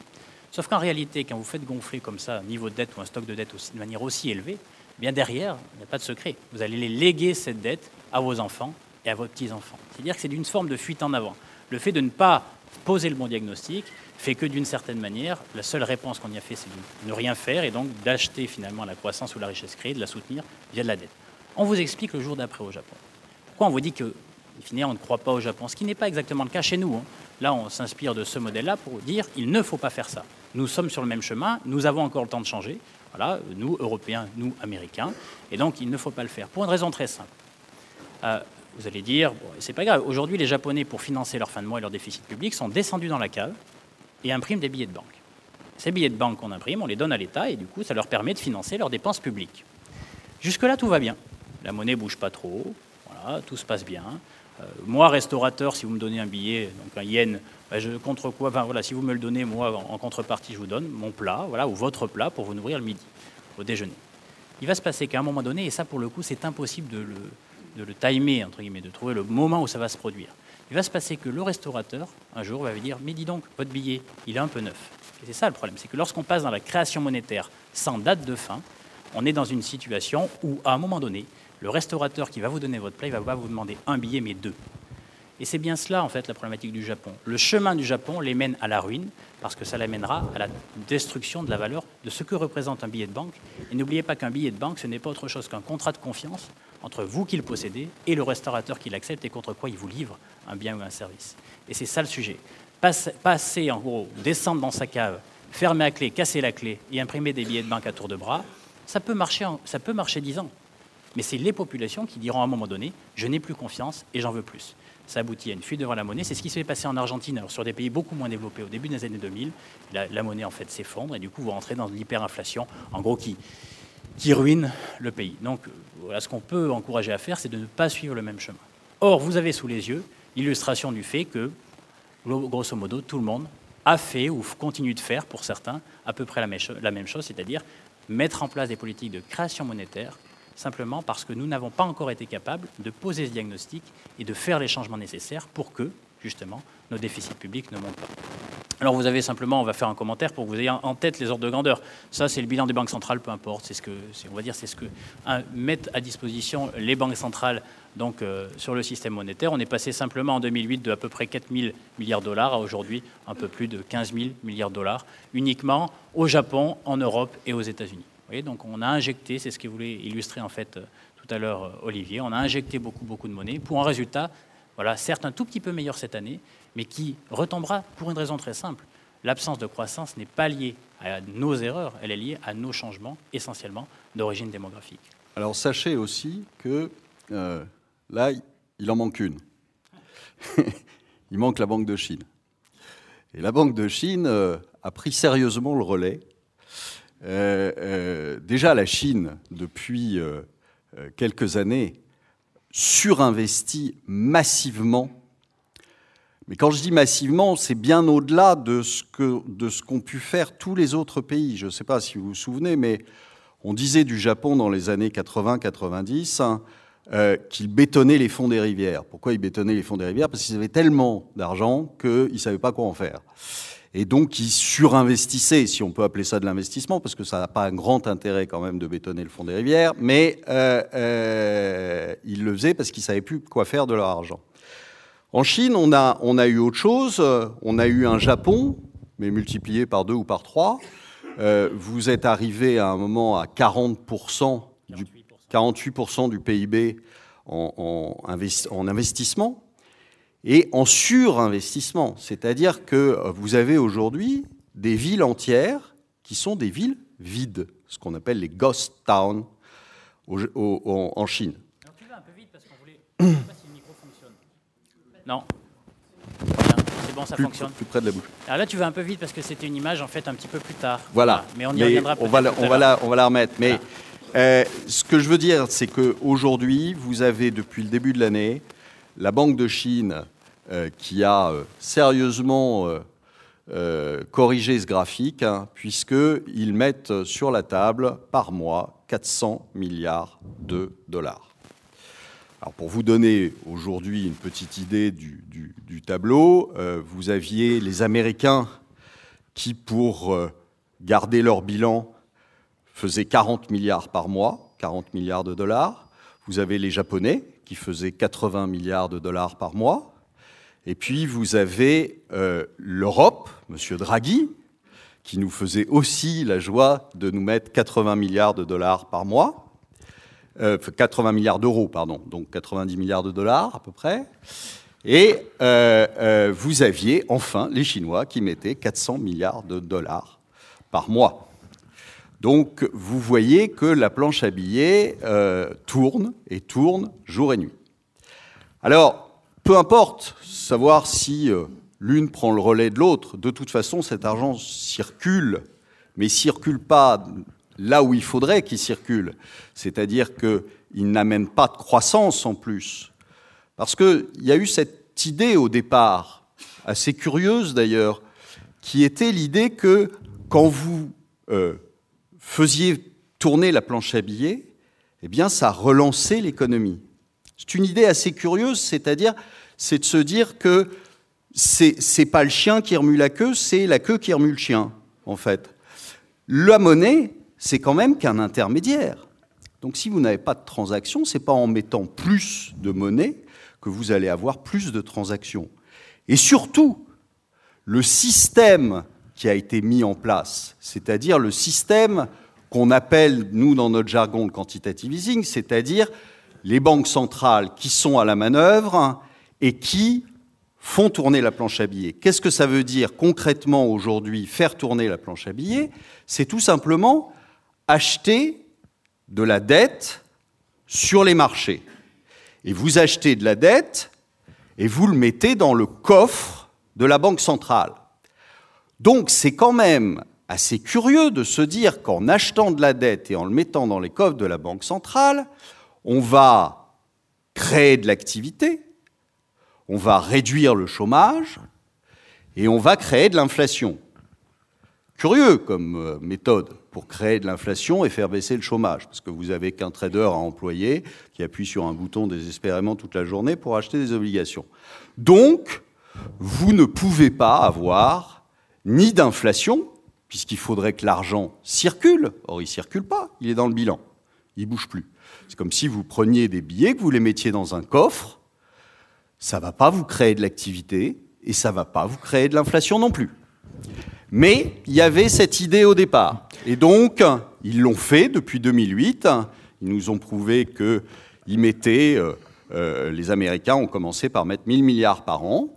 Sauf qu'en réalité, quand vous faites gonfler comme ça un niveau de dette ou un stock de dette de manière aussi élevée, bien derrière, il n'y a pas de secret. Vous allez les léguer cette dette à vos enfants et à vos petits-enfants. C'est-à-dire que c'est d'une forme de fuite en avant. Le fait de ne pas poser le bon diagnostic fait que d'une certaine manière, la seule réponse qu'on y a fait, c'est de ne rien faire et donc d'acheter finalement la croissance ou la richesse créée, de la soutenir via de la dette. On vous explique le jour d'après au Japon. Pourquoi on vous dit que, finalement, on ne croit pas au Japon? Ce qui n'est pas exactement le cas chez nous. Hein. Là, on s'inspire de ce modèle-là pour dire il ne faut pas faire ça. Nous sommes sur le même chemin, nous avons encore le temps de changer. Voilà, nous, Européens, nous, Américains. Et donc, il ne faut pas le faire. Pour une raison très simple. Euh, vous allez dire, c'est pas grave. Aujourd'hui, les Japonais, pour financer leur fin de mois et leur déficit public, sont descendus dans la cave et impriment des billets de banque. Ces billets de banque qu'on imprime, on les donne à l'État et du coup, ça leur permet de financer leurs dépenses publiques. Jusque-là, tout va bien. La monnaie bouge pas trop. Voilà, tout se passe bien. Euh, moi, restaurateur, si vous me donnez un billet, donc un yen, ben, je, contre quoi Si vous me le donnez, moi, en, contrepartie, je vous donne mon plat, voilà, ou votre plat pour vous nourrir le midi, au déjeuner. Il va se passer qu'à un moment donné, et ça, pour le coup, c'est impossible de le, de le timer, entre guillemets, de trouver le moment où ça va se produire. Il va se passer que le restaurateur, un jour, va vous dire Mais dis donc, votre billet, il est un peu neuf. Et c'est ça le problème, c'est que lorsqu'on passe dans la création monétaire sans date de fin, on est dans une situation où, à un moment donné, le restaurateur qui va vous donner votre plat, il va pas vous demander un billet, mais deux. Et c'est bien cela, en fait, la problématique du Japon. Le chemin du Japon les mène à la ruine, parce que ça l'amènera à la destruction de la valeur de ce que représente un billet de banque. Et n'oubliez pas qu'un billet de banque, ce n'est pas autre chose qu'un contrat de confiance entre vous qui le possédez et le restaurateur qui l'accepte et contre quoi il vous livre un bien ou un service. Et c'est ça le sujet. Passer, en gros, descendre dans sa cave, fermer à clé, casser la clé et imprimer des billets de banque à tour de bras, ça peut marcher, ça peut marcher 10 ans. Mais c'est les populations qui diront à un moment donné, je n'ai plus confiance et j'en veux plus. Ça aboutit à une fuite devant la monnaie. C'est ce qui s'est passé en Argentine, alors sur des pays beaucoup moins développés au début des années 2000. La, monnaie en fait s'effondre et du coup vous rentrez dans l'hyperinflation, en gros qui, qui ruine le pays. Donc voilà, ce qu'on peut encourager à faire, c'est de ne pas suivre le même chemin. Or, vous avez sous les yeux l'illustration du fait que, grosso modo, tout le monde a fait ou continue de faire, pour certains, à peu près la même chose, c'est-à-dire mettre en place des politiques de création monétaire simplement parce que nous n'avons pas encore été capables de poser ce diagnostic et de faire les changements nécessaires pour que, justement, nos déficits publics ne montent pas. Alors vous avez simplement, on va faire un commentaire pour que vous ayez en tête les ordres de grandeur. Ça, c'est le bilan des banques centrales, peu importe. C'est ce que, on va dire, c'est ce que mettent à disposition les banques centrales donc euh, sur le système monétaire. On est passé simplement en 2008 de à peu près 4 000 milliards de dollars à aujourd'hui un peu plus de 15 000 milliards de dollars, uniquement au Japon, en Europe et aux États-Unis donc on a injecté, c'est ce qu'il voulait illustrer en fait euh, tout à l'heure euh, Olivier, on a injecté beaucoup, beaucoup de monnaie pour un résultat, voilà, certes un tout petit peu meilleur cette année, mais qui retombera pour une raison très simple. L'absence de croissance n'est pas liée à nos erreurs, elle est liée à nos changements, essentiellement d'origine démographique. Alors sachez aussi que euh, là, il en manque une. (laughs) il manque la Banque de Chine. Et la Banque de Chine a pris sérieusement le relais déjà, la Chine, depuis euh, quelques années, surinvestit massivement. Mais quand je dis massivement, c'est bien au-delà de ce qu'ont pu faire tous les autres pays. Je ne sais pas si vous vous souvenez, mais on disait du Japon dans les années 80-90, hein, euh, qu'ils bétonnaient les fonds des rivières. Pourquoi ils bétonnaient les fonds des rivières? Parce qu'ils avaient tellement d'argent qu'ils ne savaient pas quoi en faire. Et donc, ils surinvestissaient, si on peut appeler ça de l'investissement, parce que ça n'a pas un grand intérêt quand même de bétonner le fond des rivières, mais euh, euh, ils le faisaient parce qu'ils ne savaient plus quoi faire de leur argent. En Chine, on a, on a eu autre chose. On a eu un Japon, mais multiplié par deux ou par trois. Euh, vous êtes arrivé à un moment à 40% du 48% du PIB en, en, investissement et en surinvestissement. C'est-à-dire que vous avez aujourd'hui des villes entières qui sont des villes vides, ce qu'on appelle les ghost towns en Chine. Alors, tu vas un peu vite parce qu'on voulait. (coughs) Je ne sais pas si le micro fonctionne. Non. C'est bon, ça fonctionne. Plus près de la bouche. Alors là, tu vas un peu vite parce que c'était une image en fait un petit peu plus tard. Voilà. Mais on y reviendra on va, la, on, va la, on va la remettre. Mais euh, ce que je veux dire, c'est qu'aujourd'hui, vous avez depuis le début de l'année la Banque de Chine euh, qui a euh, sérieusement corrigé ce graphique, hein, puisqu'ils mettent sur la table par mois 400 milliards de dollars. Alors pour vous donner aujourd'hui une petite idée du, tableau, vous aviez les Américains qui, pour garder leur bilan, faisait 40 milliards par mois, 40 milliards de dollars. Vous avez les Japonais qui faisaient 80 milliards de dollars par mois. Et puis vous avez euh, l'Europe, M. Draghi, qui nous faisait aussi la joie de nous mettre 80 milliards de dollars par mois. 80 euh, milliards d'euros, pardon, donc 90 milliards de dollars à peu près. Et euh, vous aviez enfin les Chinois qui mettaient 400 milliards de dollars par mois. Donc vous voyez que la planche à billets euh, tourne et tourne jour et nuit. Alors, peu importe savoir si euh, l'une prend le relais de l'autre, de toute façon cet argent circule, mais circule pas là où il faudrait qu'il circule, c'est-à-dire qu'il n'amène pas de croissance en plus. Parce qu'il y a eu cette idée au départ, assez curieuse d'ailleurs, qui était l'idée que quand vous euh, faisiez tourner la planche à billets, eh bien, ça relançait l'économie. C'est une idée assez curieuse, c'est-à-dire, c'est de se dire que c'est, pas le chien qui remue la queue, c'est la queue qui remue le chien, en fait. La monnaie, c'est quand même qu'un intermédiaire. Donc, si vous n'avez pas de transactions, c'est pas en mettant plus de monnaie que vous allez avoir plus de transactions. Et surtout, le système qui a été mis en place, c'est-à-dire le système qu'on appelle, nous, dans notre jargon, le quantitative easing, c'est-à-dire les banques centrales qui sont à la manœuvre et qui font tourner la planche à billets. Qu'est-ce que ça veut dire concrètement aujourd'hui, faire tourner la planche à billets? C'est tout simplement acheter de la dette sur les marchés. Et vous achetez de la dette et vous le mettez dans le coffre de la Banque centrale. Donc c'est quand même assez curieux de se dire qu'en achetant de la dette et en le mettant dans les coffres de la Banque centrale, on va créer de l'activité, on va réduire le chômage et on va créer de l'inflation. Curieux comme euh, méthode pour créer de l'inflation et faire baisser le chômage, parce que vous n'avez qu'un trader à employer qui appuie sur un bouton désespérément toute la journée pour acheter des obligations. Donc, vous ne pouvez pas avoir ni d'inflation, puisqu'il faudrait que l'argent circule. Or, il ne circule pas, il est dans le bilan, il ne bouge plus. C'est comme si vous preniez des billets, que vous les mettiez dans un coffre, ça ne va pas vous créer de l'activité et ça ne va pas vous créer de l'inflation non plus. Mais il y avait cette idée au départ. Et donc, ils l'ont fait depuis 2008. Ils nous ont prouvé qu'ils mettaient, euh, euh, les Américains ont commencé par mettre 1000 milliards par an.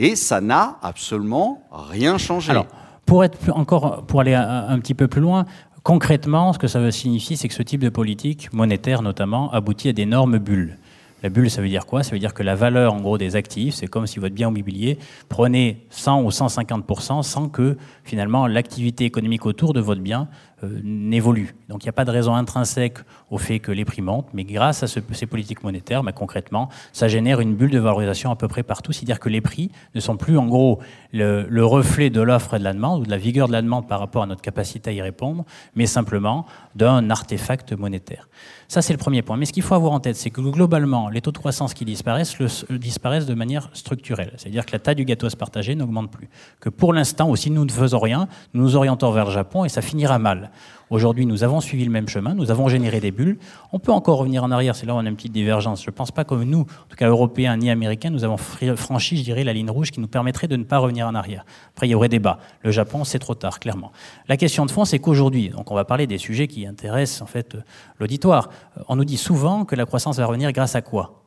Et ça n'a absolument rien changé. Alors, pour être encore, pour aller un, petit peu plus loin, concrètement, ce que ça veut signifier, c'est que ce type de politique monétaire, notamment, aboutit à d'énormes bulles. La bulle, ça veut dire quoi? Ça veut dire que la valeur, en gros, des actifs, c'est comme si votre bien immobilier prenait 100 ou 150% sans que, finalement, l'activité économique autour de votre bien n'évolue. Donc il n'y a pas de raison intrinsèque au fait que les prix montent, mais grâce à ces politiques monétaires, bah, concrètement, ça génère une bulle de valorisation à peu près partout, c'est-à-dire que les prix ne sont plus en gros le, reflet de l'offre et de la demande, ou de la vigueur de la demande par rapport à notre capacité à y répondre, mais simplement d'un artefact monétaire. Ça, c'est le premier point. Mais ce qu'il faut avoir en tête, c'est que globalement, les taux de croissance qui disparaissent disparaissent de manière structurelle. C'est-à-dire que la taille du gâteau à se partager n'augmente plus. Que pour l'instant, aussi, nous ne faisons rien, nous nous orientons vers le Japon et ça finira mal. Aujourd'hui, nous avons suivi le même chemin, nous avons généré des bulles. On peut encore revenir en arrière, c'est là où on a une petite divergence. Je ne pense pas comme nous, en tout cas européens ni américains, nous avons franchi, je dirais, la ligne rouge qui nous permettrait de ne pas revenir en arrière. Après, il y aurait débat. Le Japon, c'est trop tard, clairement. La question de fond, c'est qu'aujourd'hui, donc on va parler des sujets qui intéressent en fait l'auditoire. On nous dit souvent que la croissance va revenir grâce à quoi?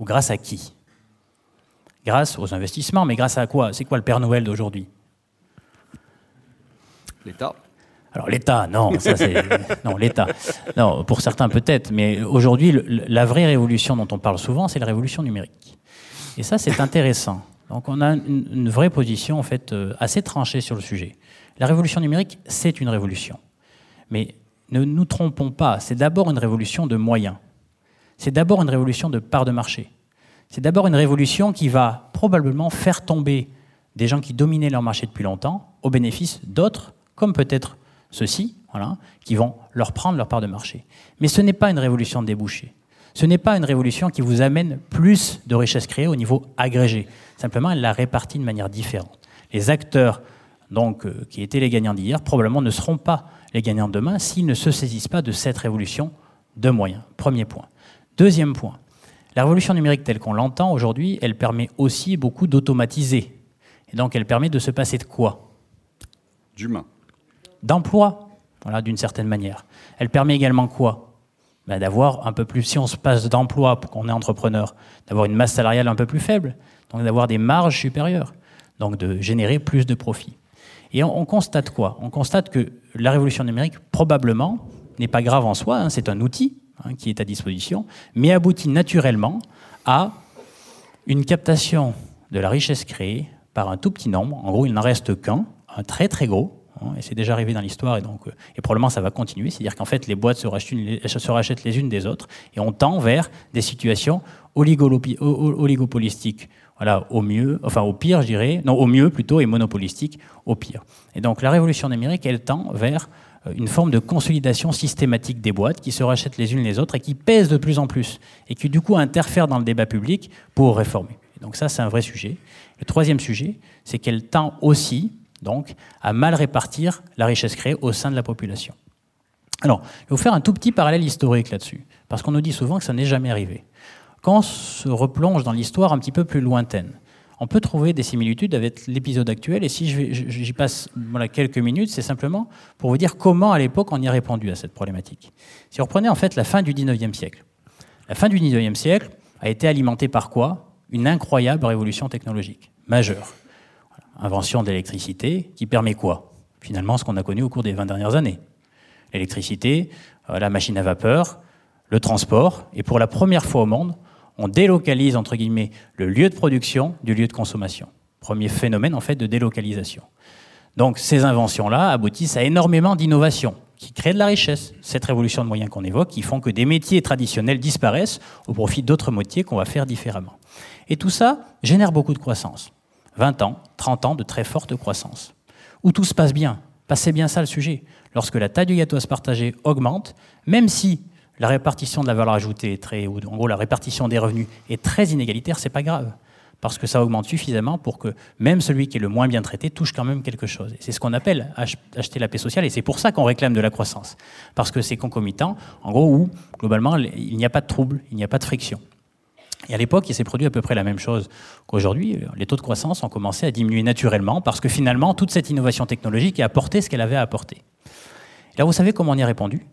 Ou grâce à qui? Grâce aux investissements, mais grâce à quoi? C'est quoi le Père Noël d'aujourd'hui? L'État. Alors l'État, non, ça c'est (laughs) non l'État. Non, pour certains peut-être, mais aujourd'hui la vraie révolution dont on parle souvent, c'est la révolution numérique. Et ça c'est intéressant. Donc on a une, vraie position en fait euh, assez tranchée sur le sujet. La révolution numérique, c'est une révolution, mais ne nous trompons pas. C'est d'abord une révolution de moyens. C'est d'abord une révolution de part de marché. C'est d'abord une révolution qui va probablement faire tomber des gens qui dominaient leur marché depuis longtemps au bénéfice d'autres, comme peut-être ceux-ci, voilà, qui vont leur prendre leur part de marché. Mais ce n'est pas une révolution de débouché. Ce n'est pas une révolution qui vous amène plus de richesses créées au niveau agrégé. Simplement, elle la répartit de manière différente. Les acteurs donc, euh, qui étaient les gagnants d'hier probablement ne seront pas les gagnants de demain s'ils ne se saisissent pas de cette révolution de moyens. Premier point. Deuxième point. La révolution numérique telle qu'on l'entend aujourd'hui, elle permet aussi beaucoup d'automatiser. Et donc elle permet de se passer de quoi? D'humain d'emploi, voilà, d'une certaine manière. Elle permet également quoi? Ben, D'avoir un peu plus, si on se passe d'emploi pour qu'on est entrepreneur, d'avoir une masse salariale un peu plus faible, donc d'avoir des marges supérieures, donc de générer plus de profits. Et on, constate quoi? On constate que la révolution numérique, probablement, n'est pas grave en soi, hein, c'est un outil hein, qui est à disposition, mais aboutit naturellement à une captation de la richesse créée par un tout petit nombre. En gros, il n'en reste qu'un, un très très gros, Hein, et c'est déjà arrivé dans l'histoire, et, donc, euh, et probablement ça va continuer. C'est-à-dire qu'en fait, les boîtes se rachètent, les unes des autres, et on tend vers des situations oligopolistiques. Voilà, au mieux, enfin au pire, je dirais, non, au mieux plutôt, et monopolistiques au pire. Et donc la révolution numérique, elle tend vers euh, une forme de consolidation systématique des boîtes qui se rachètent les unes les autres et qui pèsent de plus en plus, et qui du coup interfèrent dans le débat public pour réformer. donc ça, c'est un vrai sujet. Le troisième sujet, c'est qu'elle tend aussi donc à mal répartir la richesse créée au sein de la population. Alors, je vais vous faire un tout petit parallèle historique là-dessus, parce qu'on nous dit souvent que ça n'est jamais arrivé. Quand on se replonge dans l'histoire un petit peu plus lointaine, on peut trouver des similitudes avec l'épisode actuel, et si j'y passe quelques minutes, c'est simplement pour vous dire comment à l'époque on y a répondu à cette problématique. Si vous reprenez en fait la fin du 19e siècle, la fin du 19e siècle a été alimentée par quoi? Une incroyable révolution technologique, majeure invention de l'électricité, qui permet quoi? Finalement, ce qu'on a connu au cours des 20 dernières années. L'électricité, euh, la machine à vapeur, le transport, et pour la première fois au monde, on délocalise, entre guillemets, le lieu de production du lieu de consommation. Premier phénomène, en fait, de délocalisation. Donc, ces inventions-là aboutissent à énormément d'innovations qui créent de la richesse. Cette révolution de moyens qu'on évoque, qui font que des métiers traditionnels disparaissent au profit d'autres métiers qu'on va faire différemment. Et tout ça génère beaucoup de croissance. 20 ans, 30 ans de très forte croissance, où tout se passe bien. C'est bien ça le sujet. Lorsque la taille du gâteau à se partager augmente, même si la répartition de la valeur ajoutée est très, ou en gros la répartition des revenus est très inégalitaire, c'est pas grave. Parce que ça augmente suffisamment pour que même celui qui est le moins bien traité touche quand même quelque chose. C'est ce qu'on appelle acheter la paix sociale et c'est pour ça qu'on réclame de la croissance. Parce que c'est concomitant, en gros, où globalement il n'y a pas de trouble, il n'y a pas de friction. Et à l'époque, il s'est produit à peu près la même chose qu'aujourd'hui. Les taux de croissance ont commencé à diminuer naturellement parce que finalement, toute cette innovation technologique a apporté ce qu'elle avait à apporter. Et là, vous savez comment on y a répondu?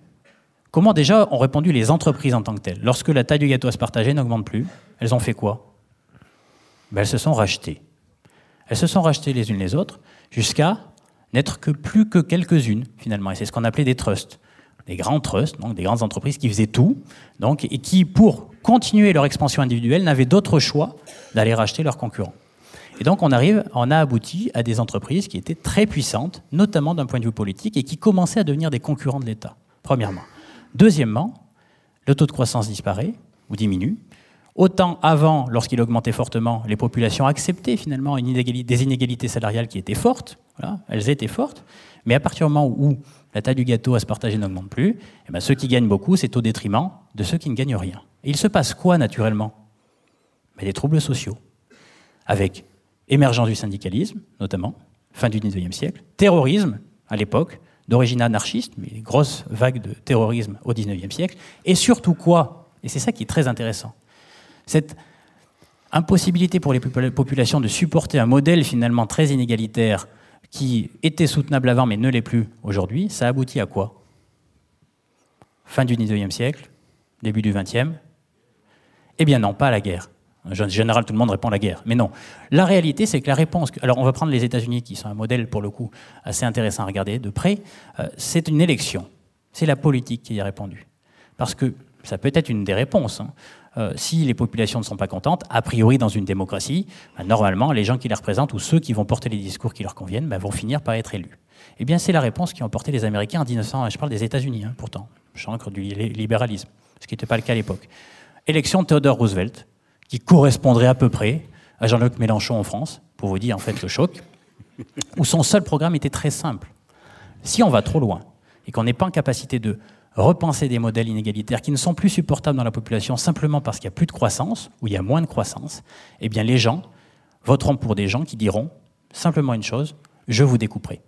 Comment déjà ont répondu les entreprises en tant que telles? Lorsque la taille du gâteau à se partager n'augmente plus, elles ont fait quoi? Ben, Elles se sont rachetées. Elles se sont rachetées les unes les autres jusqu'à n'être que plus que quelques-unes finalement. Et c'est ce qu'on appelait des trusts des grands trusts, donc des grandes entreprises qui faisaient tout, donc, et qui, pour continuer leur expansion individuelle, n'avaient d'autre choix d'aller racheter leurs concurrents. Et donc on arrive, on a abouti à des entreprises qui étaient très puissantes, notamment d'un point de vue politique, et qui commençaient à devenir des concurrents de l'État, premièrement. Deuxièmement, le taux de croissance disparaît ou diminue. Autant avant, lorsqu'il augmentait fortement, les populations acceptaient finalement une des inégalités salariales qui étaient fortes, elles étaient fortes, mais à partir du moment où la taille du gâteau à se partager n'augmente plus, eh ben, ceux qui gagnent beaucoup, c'est au détriment de ceux qui ne gagnent rien. Et il se passe quoi naturellement? Des troubles sociaux, avec émergence du syndicalisme, notamment, fin du XIXe siècle, terrorisme, à l'époque, d'origine anarchiste, mais grosse vague de terrorisme au XIXe siècle, et surtout quoi? Et c'est ça qui est très intéressant. Cette impossibilité pour les populations de supporter un modèle finalement très inégalitaire qui était soutenable avant mais ne l'est plus aujourd'hui, ça aboutit à quoi? Fin du XIXe siècle, début du XXe Eh bien non, pas la guerre. En général, tout le monde répond à la guerre. Mais non. La réalité, c'est que la réponse. Alors, on va prendre les États-Unis, qui sont un modèle, pour le coup, assez intéressant à regarder de près. Euh, c'est une élection. C'est la politique qui y a répondu. Parce que ça peut être une des réponses. Hein. Euh, si les populations ne sont pas contentes, a priori, dans une démocratie, bah, normalement, les gens qui les représentent ou ceux qui vont porter les discours qui leur conviennent bah, vont finir par être élus. Eh bien, c'est la réponse qui ont porté les Américains en 1900. Je parle des États-Unis, hein, pourtant. Je du libéralisme, ce qui n'était pas le cas à l'époque. Élection de Theodore Roosevelt qui correspondrait à peu près à Jean-Luc Mélenchon en France, pour vous dire en fait le choc, où son seul programme était très simple. Si on va trop loin et qu'on n'est pas en capacité de repenser des modèles inégalitaires qui ne sont plus supportables dans la population simplement parce qu'il n'y a plus de croissance, ou il y a moins de croissance, eh bien les gens voteront pour des gens qui diront simplement une chose, je vous découperai.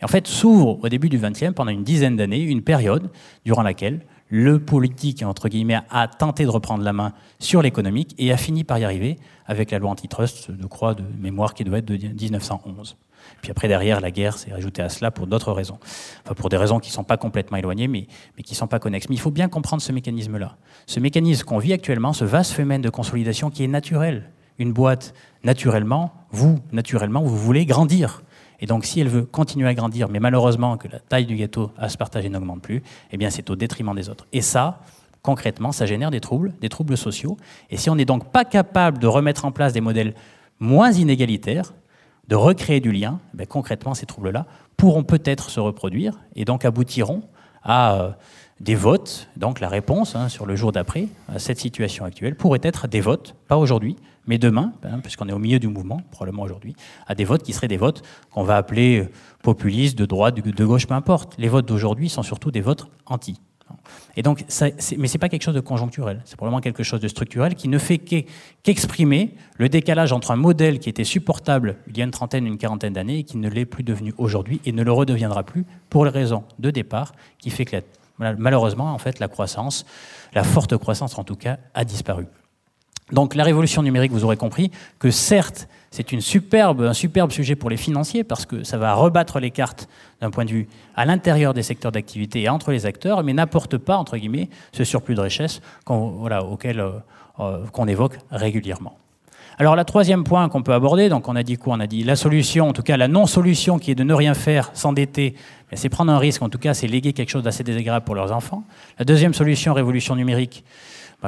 Et en fait, s'ouvre au début du XXe, pendant une dizaine d'années, une période durant laquelle le politique, entre guillemets, a tenté de reprendre la main sur l'économique et a fini par y arriver avec la loi antitrust, de croix de mémoire qui doit être de 1911. Puis après, derrière, la guerre s'est ajoutée à cela pour d'autres raisons. Enfin, pour des raisons qui ne sont pas complètement éloignées, mais, mais qui ne sont pas connexes. Mais il faut bien comprendre ce mécanisme-là. Ce mécanisme qu'on vit actuellement, ce vaste phénomène de consolidation qui est naturel. Une boîte, naturellement, vous, naturellement, vous voulez grandir. Et donc, si elle veut continuer à grandir, mais malheureusement que la taille du gâteau à se partager n'augmente plus, eh bien, c'est au détriment des autres. Et ça, concrètement, ça génère des troubles, des troubles sociaux. Et si on n'est donc pas capable de remettre en place des modèles moins inégalitaires, de recréer du lien, eh concrètement, ces troubles-là pourront peut-être se reproduire et donc aboutiront à euh, des votes. Donc la réponse hein, sur le jour d'après à cette situation actuelle pourrait être des votes, pas aujourd'hui, mais demain, hein, puisqu'on est au milieu du mouvement, probablement aujourd'hui, à des votes qui seraient des votes qu'on va appeler euh, populistes, de droite, de gauche, peu importe. Les votes d'aujourd'hui sont surtout des votes anti. Mais ce n'est pas quelque chose de conjoncturel, c'est probablement quelque chose de structurel qui ne fait qu'exprimer le décalage entre un modèle qui était supportable il y a une trentaine, une quarantaine d'années et qui ne l'est plus devenu aujourd'hui et ne le redeviendra plus pour les raisons de départ qui fait que malheureusement, en fait, la croissance, la forte croissance en tout cas, a disparu. Donc la révolution numérique, vous aurez compris que certes, c'est une superbe, un superbe sujet pour les financiers parce que ça va rebattre les cartes d'un point de vue à l'intérieur des secteurs d'activité et entre les acteurs, mais n'apporte pas, entre guillemets, ce surplus de richesse qu'on euh, euh, qu'on évoque régulièrement. Alors, le troisième point qu'on peut aborder, donc on a dit quoi? On a dit la solution, en tout cas la non-solution qui est de ne rien faire, s'endetter, c'est prendre un risque, en tout cas c'est léguer quelque chose d'assez désagréable pour leurs enfants. La deuxième solution, révolution numérique,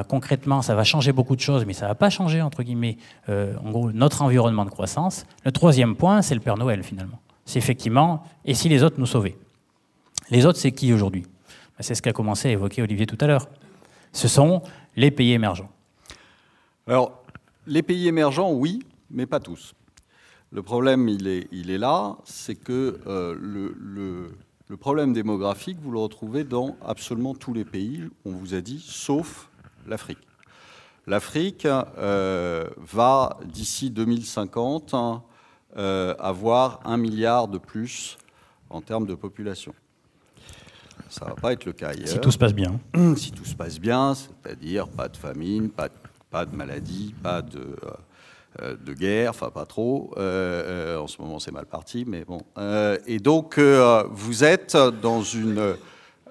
concrètement, ça va changer beaucoup de choses, mais ça ne va pas changer, entre guillemets, euh, notre environnement de croissance. Le troisième point, c'est le Père Noël, finalement. C'est effectivement, et si les autres nous sauvaient? Les autres, c'est qui aujourd'hui? Bah, C'est ce qu'a commencé à évoquer Olivier tout à l'heure. Ce sont les pays émergents. Alors, les pays émergents, oui, mais pas tous. Le problème, il est, là, c'est que euh, le, problème démographique, vous le retrouvez dans absolument tous les pays, on vous a dit, sauf l'Afrique. L'Afrique euh, va, d'ici 2050, euh, avoir un milliard de plus en termes de population. Ça ne va pas être le cas ailleurs. Si tout se passe bien. (clears throat) Si tout se passe bien, c'est-à-dire pas de famine, pas de, pas de maladie, pas de, euh, de guerre, enfin pas trop. en ce moment, c'est mal parti, mais bon. et donc, vous êtes dans une.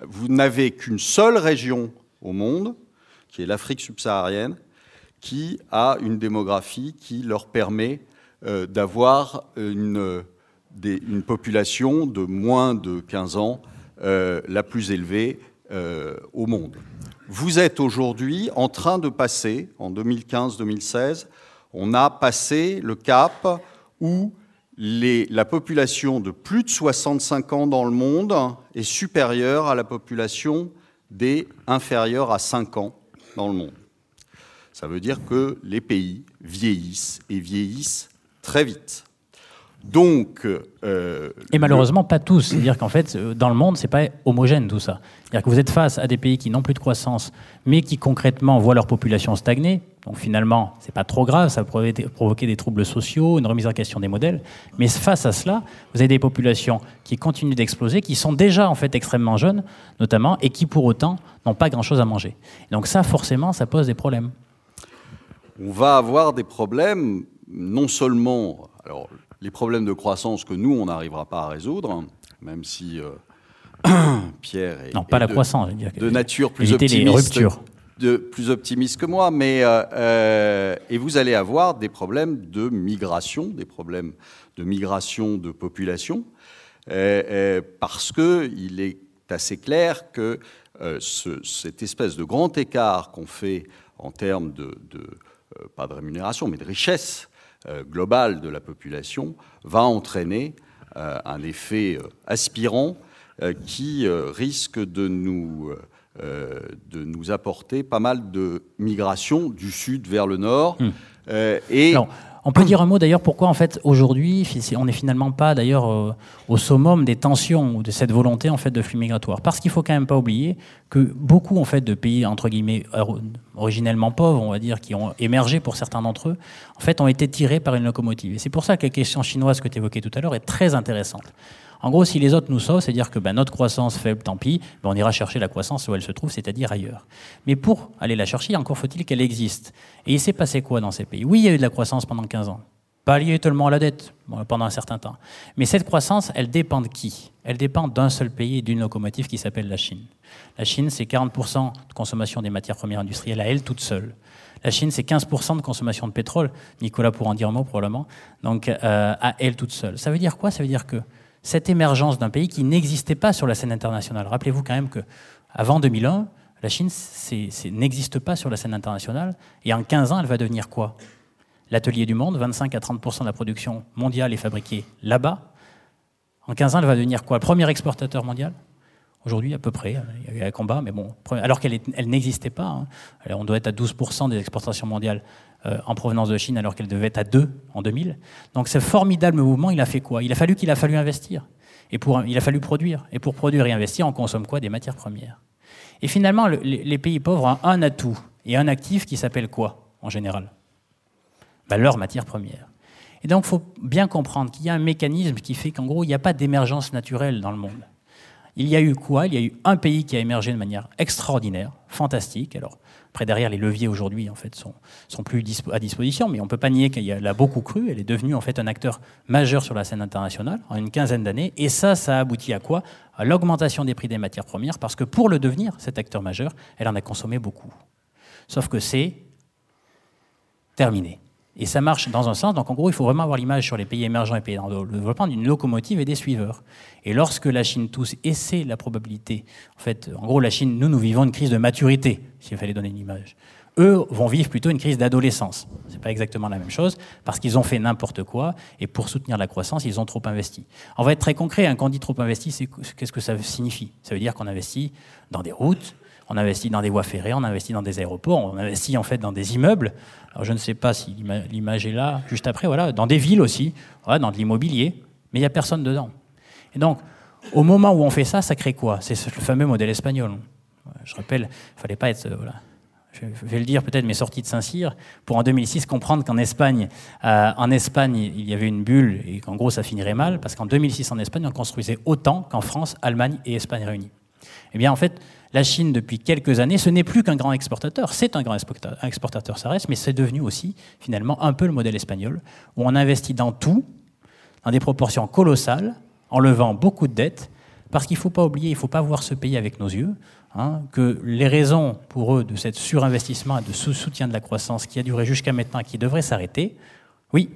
Vous n'avez qu'une seule région au monde qui est l'Afrique subsaharienne, qui a une démographie qui leur permet euh, d'avoir une, population de moins de 15 ans euh, la plus élevée euh, au monde. Vous êtes aujourd'hui en train de passer, en 2015-2016, on a passé le cap où la population de plus de 65 ans dans le monde est supérieure à la population des inférieurs à 5 ans dans le monde. Ça veut dire que les pays vieillissent et vieillissent très vite. Donc, euh, et malheureusement pas tous. C'est-à-dire qu'en fait, euh, dans le monde, c'est pas homogène tout ça. C'est-à-dire que vous êtes face à des pays qui n'ont plus de croissance, mais qui concrètement voient leur population stagner. Donc finalement, c'est pas trop grave, ça peut provoquer des troubles sociaux, une remise en question des modèles. Mais face à cela, vous avez des populations qui continuent d'exploser, qui sont déjà en fait extrêmement jeunes, notamment, et qui pour autant n'ont pas grand-chose à manger. Donc ça, forcément, ça pose des problèmes. On va avoir des problèmes, non seulement. Alors, les problèmes de croissance que nous, on n'arrivera pas à résoudre, même si euh, (coughs) Pierre est, non, pas la de, croissance, de nature plus optimiste, de, plus optimiste que moi, mais euh, euh, et vous allez avoir des problèmes de migration, des problèmes de migration de population, parce que il est assez clair que ce, cette espèce de grand écart qu'on fait en termes de, pas de rémunération, mais de richesse euh, globale de la population va entraîner euh, un effet euh, aspirant qui risque de nous, de nous apporter pas mal de migration du sud vers le nord. Hmm. et on peut dire un mot d'ailleurs pourquoi en fait aujourd'hui on n'est finalement pas d'ailleurs euh, au summum des tensions ou de cette volonté en fait de flux migratoires parce qu'il faut quand même pas oublier que beaucoup en fait de pays entre guillemets originellement pauvres on va dire qui ont émergé pour certains d'entre eux en fait ont été tirés par une locomotive et c'est pour ça que la question chinoise que tu évoquais tout à l'heure est très intéressante. En gros, si les autres nous sauvent, c'est-à-dire que ben, notre croissance faible, tant pis, ben, on ira chercher la croissance où elle se trouve, c'est-à-dire ailleurs. Mais pour aller la chercher, encore faut-il qu'elle existe. Et il s'est passé quoi dans ces pays? Oui, il y a eu de la croissance pendant 15 ans. Pas lié tellement à la dette pendant un certain temps. Mais cette croissance, elle dépend de qui? Elle dépend d'un seul pays et d'une locomotive qui s'appelle la Chine. La Chine, c'est 40% de consommation des matières premières industrielles à elle toute seule. La Chine, c'est 15% de consommation de pétrole. Nicolas pourra en dire un mot probablement. Donc, euh, à elle toute seule. Ça veut dire quoi? Ça veut dire que cette émergence d'un pays qui n'existait pas sur la scène internationale. Rappelez-vous quand même que avant 2001, la Chine n'existe pas sur la scène internationale, et en 15 ans, elle va devenir quoi? L'atelier du monde, 25 à 30% de la production mondiale est fabriquée là-bas. En 15 ans, elle va devenir quoi? Premier exportateur mondial? Aujourd'hui, à peu près, il y a eu un combat, mais bon, alors qu'elle n'existait pas. Hein. on doit être à 12% des exportations mondiales en provenance de Chine alors qu'elle devait être à 2 en 2000. Donc ce formidable mouvement, il a fait quoi? Il a fallu qu'il a fallu investir. Et pour, il a fallu produire. Et pour produire et investir, on consomme quoi? Des matières premières. Et finalement, les pays pauvres ont un atout et un actif qui s'appelle quoi, en général? Ben, Leur matière première. Et donc, il faut bien comprendre qu'il y a un mécanisme qui fait qu'en gros, il n'y a pas d'émergence naturelle dans le monde. Il y a eu quoi? Il y a eu un pays qui a émergé de manière extraordinaire, fantastique. Alors, après, derrière, les leviers aujourd'hui, en fait, sont, plus à disposition, mais on ne peut pas nier qu'elle a beaucoup cru. Elle est devenue, en fait, un acteur majeur sur la scène internationale en une quinzaine d'années. Et ça, ça a abouti à quoi? À l'augmentation des prix des matières premières, parce que pour le devenir, cet acteur majeur, elle en a consommé beaucoup. Sauf que c'est terminé. Et ça marche dans un sens. Donc en gros, il faut vraiment avoir l'image sur les pays émergents et pays le développement d'une locomotive et des suiveurs. Et lorsque la Chine tousse, et c'est la probabilité, en fait, en gros, la Chine, nous, nous vivons une crise de maturité, s'il fallait donner une image. Eux vont vivre plutôt une crise d'adolescence. C'est pas exactement la même chose, parce qu'ils ont fait n'importe quoi, et pour soutenir la croissance, ils ont trop investi. On va être très concret, quand on dit trop investi, qu'est-ce que ça signifie? Ça veut dire qu'on investit dans des routes, on investit dans des voies ferrées, on investit dans des aéroports, on investit en fait dans des immeubles. Je ne sais pas si l'image est là, juste après, voilà, dans des villes aussi, dans de l'immobilier, mais il n'y a personne dedans. Et donc, au moment où on fait ça, ça crée quoi? C'est le fameux modèle espagnol. Je rappelle, il fallait pas être... Voilà. Je vais le dire peut-être, mais sorti de Saint-Cyr, pour en 2006 comprendre qu'en Espagne, euh, en Espagne, il y avait une bulle et qu'en gros ça finirait mal, parce qu'en 2006 en Espagne, on construisait autant qu'en France, Allemagne et Espagne réunies. Eh bien, en fait, la Chine, depuis quelques années, ce n'est plus qu'un grand exportateur. C'est un grand exportateur, ça reste, mais c'est devenu aussi, finalement, un peu le modèle espagnol, où on investit dans tout, dans des proportions colossales, en levant beaucoup de dettes, parce qu'il ne faut pas oublier, il ne faut pas voir ce pays avec nos yeux, hein, que les raisons pour eux de cet surinvestissement et de ce soutien de la croissance qui a duré jusqu'à maintenant et qui devrait s'arrêter, oui,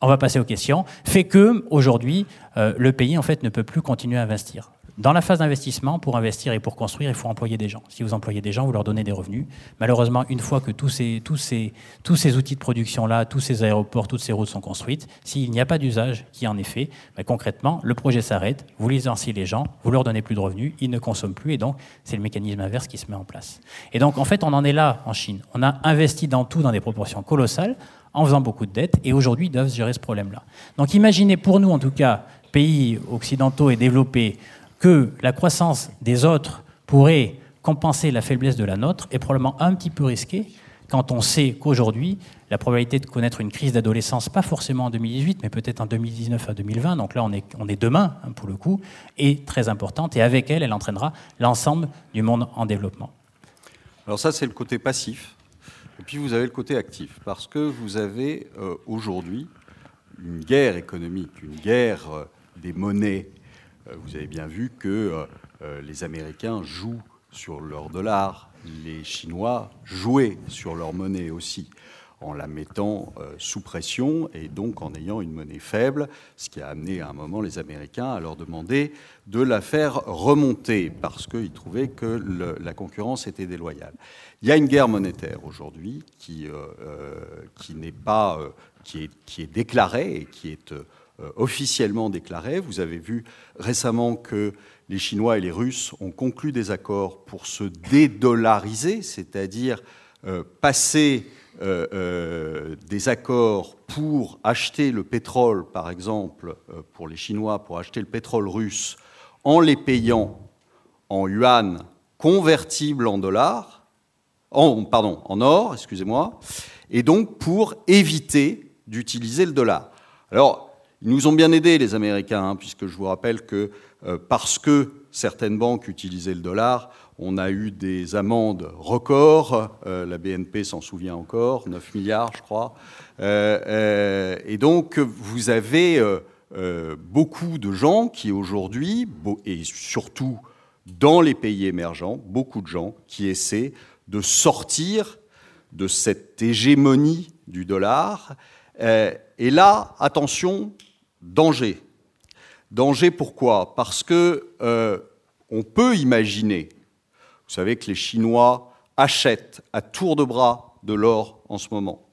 on va passer aux questions, fait que aujourd'hui, euh, le pays en fait ne peut plus continuer à investir. Dans la phase d'investissement, pour investir et pour construire, il faut employer des gens. Si vous employez des gens, vous leur donnez des revenus. Malheureusement, une fois que tous ces, tous ces, tous ces outils de production-là, tous ces aéroports, toutes ces routes sont construites, s'il n'y a pas d'usage qui en est fait, ben, concrètement, le projet s'arrête, vous licenciez les gens, vous leur donnez plus de revenus, ils ne consomment plus, et donc c'est le mécanisme inverse qui se met en place. Et donc, en fait, on en est là en Chine. On a investi dans tout dans des proportions colossales, en faisant beaucoup de dettes, et aujourd'hui, ils doivent gérer ce problème-là. Donc imaginez pour nous, en tout cas, pays occidentaux et développés, que la croissance des autres pourrait compenser la faiblesse de la nôtre est probablement un petit peu risqué quand on sait qu'aujourd'hui, la probabilité de connaître une crise d'adolescence, pas forcément en 2018, mais peut-être en 2019 à 2020, donc là on est, on est demain hein, pour le coup, est très importante et avec elle, elle entraînera l'ensemble du monde en développement. Alors ça, c'est le côté passif. Et puis vous avez le côté actif, parce que vous avez euh, aujourd'hui une guerre économique, une guerre euh, des monnaies. Euh, vous avez bien vu que les Américains jouent sur leur dollar, les Chinois jouaient sur leur monnaie aussi en la mettant sous pression et donc en ayant une monnaie faible, ce qui a amené à un moment les Américains à leur demander de la faire remonter parce qu'ils trouvaient que la concurrence était déloyale. Il y a une guerre monétaire aujourd'hui qui, qui n'est pas qui est, déclarée et qui est euh, officiellement déclaré. Vous avez vu récemment que les Chinois et les Russes ont conclu des accords pour se dédollariser, c'est-à-dire euh, passer euh, des accords pour acheter le pétrole, par exemple, pour les Chinois, pour acheter le pétrole russe, en les payant en yuan convertibles en dollars, en, pardon, en or, excusez-moi, et donc pour éviter d'utiliser le dollar. Alors, ils nous ont bien aidés, les Américains, hein, puisque je vous rappelle que euh, parce que certaines banques utilisaient le dollar, on a eu des amendes records. Euh, la BNP s'en souvient encore, 9 milliards, je crois. Euh, et donc, vous avez beaucoup de gens qui aujourd'hui, et surtout dans les pays émergents, beaucoup de gens qui essaient de sortir de cette hégémonie du dollar. et là, attention, danger. Danger pourquoi? Parce que euh, on peut imaginer, vous savez que les Chinois achètent à tour de bras de l'or en ce moment.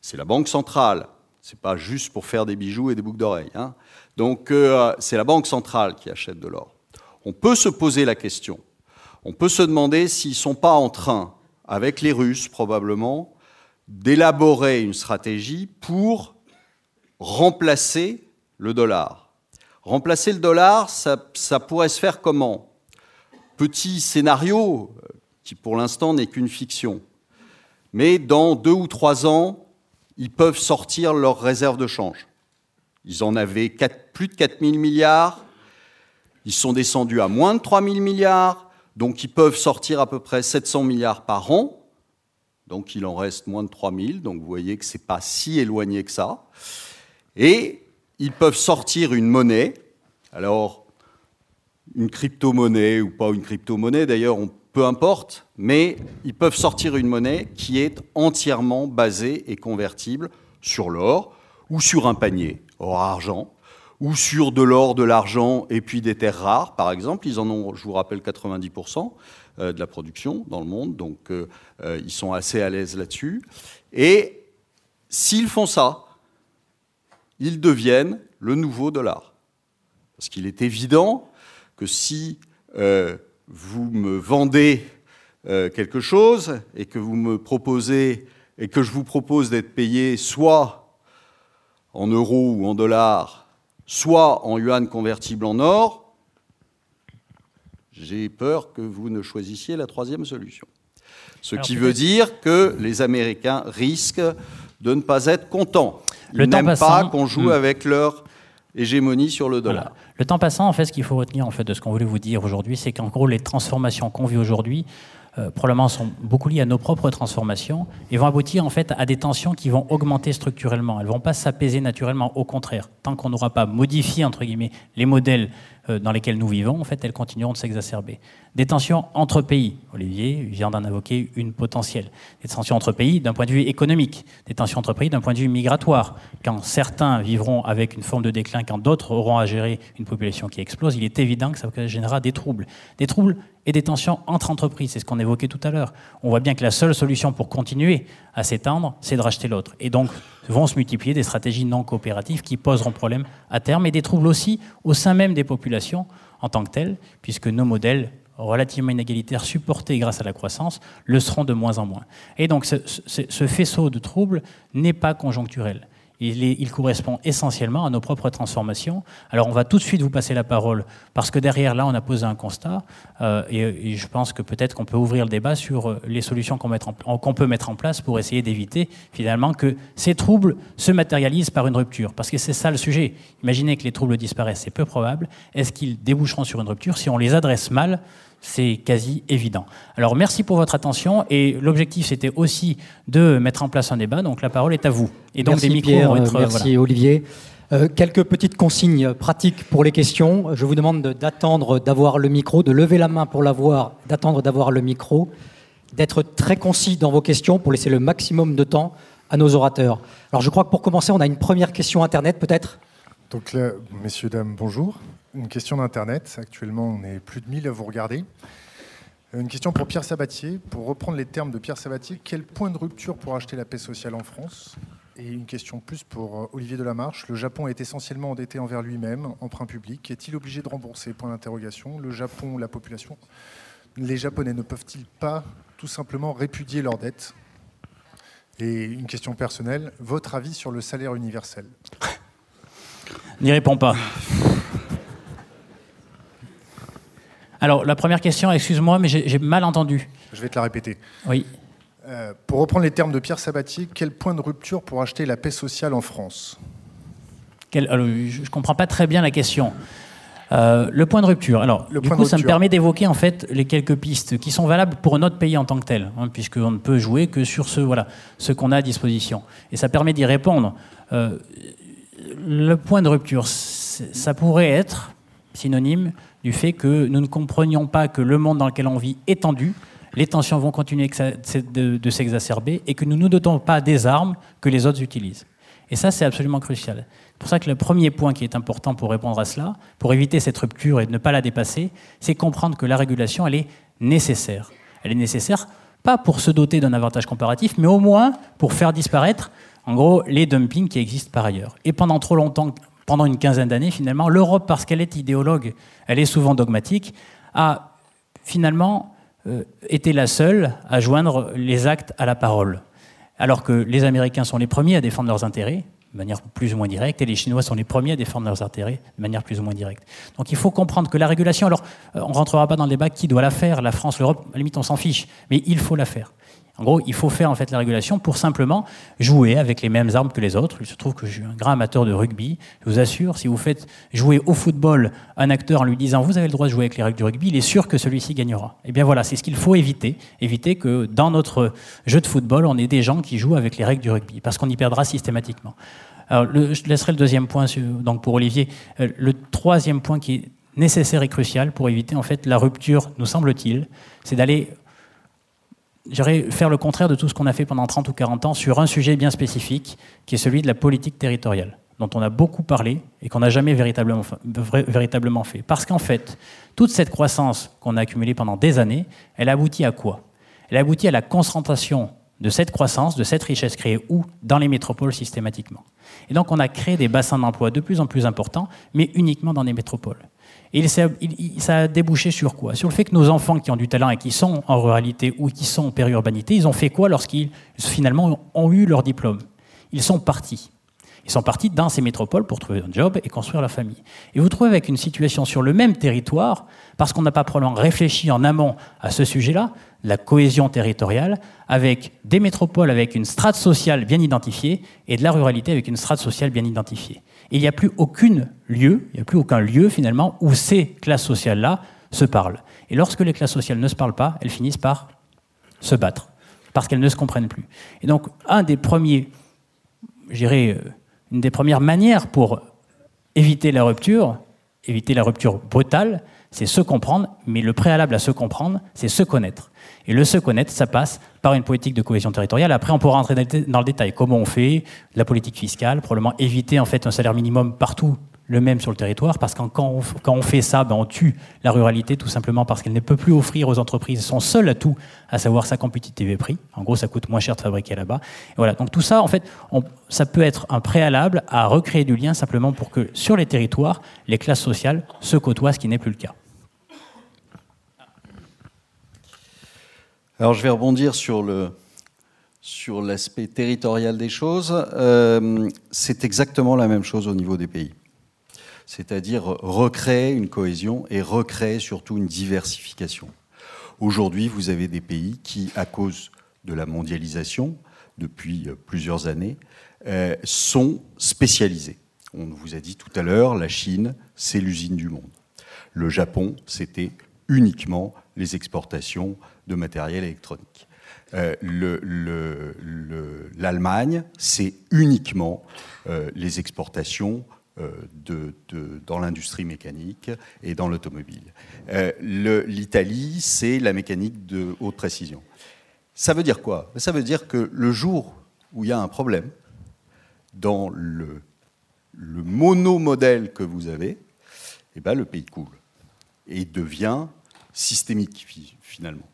C'est la banque centrale. C'est pas juste pour faire des bijoux et des boucles d'oreilles. Hein. Donc euh, c'est la banque centrale qui achète de l'or. On peut se poser la question. On peut se demander s'ils ne sont pas en train, avec les Russes probablement, d'élaborer une stratégie pour remplacer le dollar. Remplacer le dollar, ça, pourrait se faire comment? Petit scénario, euh, qui pour l'instant n'est qu'une fiction. Mais dans deux ou trois ans, ils peuvent sortir leurs réserves de change. Ils en avaient plus de 4 000 milliards, ils sont descendus à moins de 3 000 milliards, donc ils peuvent sortir à peu près 700 milliards par an. Donc il en reste moins de 3 000, donc vous voyez que ce n'est pas si éloigné que ça. Et ils peuvent sortir une monnaie, alors une crypto-monnaie ou pas une crypto-monnaie d'ailleurs, peu importe, mais ils peuvent sortir une monnaie qui est entièrement basée et convertible sur l'or ou sur un panier, or-argent, ou sur de l'or, de l'argent et puis des terres rares, par exemple. Ils en ont, je vous rappelle, 90% euh, de la production dans le monde, donc euh, euh, ils sont assez à l'aise là-dessus. Et s'ils font ça, ils deviennent le nouveau dollar. Parce qu'il est évident que si euh, vous me vendez euh, quelque chose et que vous me proposez et que je vous propose d'être payé soit en euros ou en dollars, soit en yuan convertible en or, j'ai peur que vous ne choisissiez la troisième solution. Ce qui veut dire que les Américains risquent de ne pas être contents. Ils n'aiment pas qu'on joue hmm. avec leur hégémonie sur le dollar. Le temps passant, en fait, ce qu'il faut retenir en fait, de ce qu'on voulait vous dire aujourd'hui, c'est qu'en gros, les transformations qu'on vit aujourd'hui, euh, probablement sont beaucoup liées à nos propres transformations et vont aboutir en fait à des tensions qui vont augmenter structurellement. Elles vont pas s'apaiser naturellement, au contraire. tant qu'on n'aura pas modifié, entre guillemets, les modèles euh, dans lesquels nous vivons, en fait, elles continueront de s'exacerber. Des tensions entre pays, Olivier vient d'en invoquer une potentielle. Des tensions entre pays d'un point de vue économique, des tensions entre pays d'un point de vue migratoire. Quand certains vivront avec une forme de déclin, quand d'autres auront à gérer une population qui explose, il est évident que ça générera des troubles. Des troubles et des tensions entre entreprises, c'est ce qu'on évoquait tout à l'heure. On voit bien que la seule solution pour continuer à s'étendre, c'est de racheter l'autre. Et donc vont se multiplier des stratégies non coopératives qui poseront problème à terme et des troubles aussi au sein même des populations en tant que telles, puisque nos modèles relativement inégalitaires supportés grâce à la croissance le seront de moins en moins. Et donc ce, ce faisceau de troubles n'est pas conjoncturel il, correspond essentiellement à nos propres transformations. Alors on va tout de suite vous passer la parole, parce que derrière là, on a posé un constat, euh, et, je pense que peut-être qu'on peut ouvrir le débat sur euh, les solutions qu'on peut mettre en place pour essayer d'éviter finalement que ces troubles se matérialisent par une rupture. Parce que c'est ça le sujet. Imaginez que les troubles disparaissent, c'est peu probable. Est-ce qu'ils déboucheront sur une rupture si on les adresse mal c'est quasi évident. Alors merci pour votre attention et l'objectif c'était aussi de mettre en place un débat. Donc la parole est à vous. Et donc merci Pierre, merci Olivier. Euh, quelques petites consignes pratiques pour les questions. Je vous demande d'attendre d'avoir le micro, de lever la main pour l'avoir, d'attendre d'avoir le micro, d'être très concis dans vos questions pour laisser le maximum de temps à nos orateurs. Alors je crois que pour commencer, on a une première question Internet peut-être? Donc là, messieurs, dames, bonjour une question d'Internet. Actuellement, on est plus de 1000 à vous regarder. Une question pour Pierre Sabatier. Pour reprendre les termes de Pierre Sabatier, quel point de rupture pour acheter la paix sociale en France? Et une question plus pour euh, Olivier Delamarche. Le Japon est essentiellement endetté envers lui-même, emprunt public. Est-il obligé de rembourser? Point d'interrogation. Le Japon, la population. Les Japonais ne peuvent-ils pas tout simplement répudier leurs dettes? Et une question personnelle. Votre avis sur le salaire universel? N'y réponds pas. Alors, la première question, excuse-moi, mais j'ai mal entendu. Je vais te la répéter. Oui. Euh, pour reprendre les termes de Pierre Sabatier, quel point de rupture pour acheter la paix sociale en France? Je ne comprends pas très bien la question. Euh, le point de rupture. Alors, du coup, ça me permet d'évoquer en fait les quelques pistes qui sont valables pour notre pays en tant que tel, hein, puisqu'on ne peut jouer que sur ce, voilà, ce qu'on a à disposition. Et ça permet d'y répondre. Euh, le point de rupture, ça pourrait être synonyme du fait que nous ne comprenions pas que le monde dans lequel on vit est tendu, les tensions vont continuer de, s'exacerber et que nous ne nous dotons pas des armes que les autres utilisent. Et ça, c'est absolument crucial. C'est pour ça que le premier point qui est important pour répondre à cela, pour éviter cette rupture et ne pas la dépasser, c'est comprendre que la régulation, elle est nécessaire. Elle est nécessaire pas pour se doter d'un avantage comparatif, mais au moins pour faire disparaître, en gros, les dumpings qui existent par ailleurs. Et pendant trop longtemps, pendant une quinzaine d'années, finalement, l'Europe, parce qu'elle est idéologue, elle est souvent dogmatique, a finalement euh, été la seule à joindre les actes à la parole. Alors que les Américains sont les premiers à défendre leurs intérêts, de manière plus ou moins directe, et les Chinois sont les premiers à défendre leurs intérêts de manière plus ou moins directe. Donc il faut comprendre que la régulation, alors euh, on ne rentrera pas dans le débat qui doit la faire, la France, l'Europe, à la limite on s'en fiche, mais il faut la faire. En gros, il faut faire en fait la régulation pour simplement jouer avec les mêmes armes que les autres. Il se trouve que je suis un grand amateur de rugby. Je vous assure, si vous faites jouer au football un acteur en lui disant vous avez le droit de jouer avec les règles du rugby, il est sûr que celui-ci gagnera. Et eh bien voilà, c'est ce qu'il faut éviter. Éviter que dans notre jeu de football, on ait des gens qui jouent avec les règles du rugby, parce qu'on y perdra systématiquement. Alors, je laisserai le deuxième point donc pour Olivier. Euh, le troisième point qui est nécessaire et crucial pour éviter en fait la rupture, nous semble-t-il, c'est d'aller J'irais faire le contraire de tout ce qu'on a fait pendant 30 ou 40 ans sur un sujet bien spécifique, qui est celui de la politique territoriale, dont on a beaucoup parlé et qu'on n'a jamais véritablement, véritablement fait. Parce qu'en fait, toute cette croissance qu'on a accumulée pendant des années, elle aboutit à quoi? Elle aboutit à la concentration de cette croissance, de cette richesse créée où? Dans les métropoles systématiquement. Et donc on a créé des bassins d'emploi de plus en plus importants, mais uniquement dans les métropoles. Et ça, a débouché sur quoi? Sur le fait que nos enfants qui ont du talent et qui sont en ruralité ou qui sont en périurbanité, ils ont fait quoi lorsqu'ils finalement ont eu leur diplôme? Ils sont partis. Ils sont partis dans ces métropoles pour trouver un job et construire leur famille. Et vous trouvez avec une situation sur le même territoire, parce qu'on n'a pas probablement réfléchi en amont à ce sujet-là, la cohésion territoriale, avec des métropoles avec une strate sociale bien identifiée et de la ruralité avec une strate sociale bien identifiée il n'y a plus aucun lieu, il n'y a plus aucun lieu finalement où ces classes sociales-là se parlent. Et lorsque les classes sociales ne se parlent pas, elles finissent par se battre, parce qu'elles ne se comprennent plus. Et donc, un des premiers, euh, une des premières manières pour éviter la rupture, éviter la rupture brutale, c'est se comprendre, mais le préalable à se comprendre, c'est se connaître. Et le se connaître, ça passe par une politique de cohésion territoriale. Après, on pourra rentrer dans le détail. Comment on fait la politique fiscale, probablement éviter en fait un salaire minimum partout le même sur le territoire, parce que quand on, fait ça, ben on tue la ruralité tout simplement parce qu'elle ne peut plus offrir aux entreprises son seul atout, à savoir sa compétitivité prix. En gros, ça coûte moins cher de fabriquer là-bas. Voilà. Donc tout ça, en fait, ça peut être un préalable à recréer du lien simplement pour que sur les territoires, les classes sociales se côtoient, ce qui n'est plus le cas. Alors je vais rebondir sur le, sur l'aspect territorial des choses. Euh, c'est exactement la même chose au niveau des pays c'est-à-dire recréer une cohésion et recréer surtout une diversification. Aujourd'hui, vous avez des pays qui, à cause de la mondialisation, depuis plusieurs années, euh, sont spécialisés. On vous a dit tout à l'heure, la Chine, c'est l'usine du monde. Le Japon, c'était uniquement les exportations de matériel électronique. Euh, L'Allemagne, c'est uniquement euh, les exportations euh, dans l'industrie mécanique et dans l'automobile. L'Italie, c'est la mécanique de haute précision. Ça veut dire quoi? Ça veut dire que le jour où il y a un problème dans le, le monomodèle que vous avez, eh ben, le pays coule et devient systémique finalement.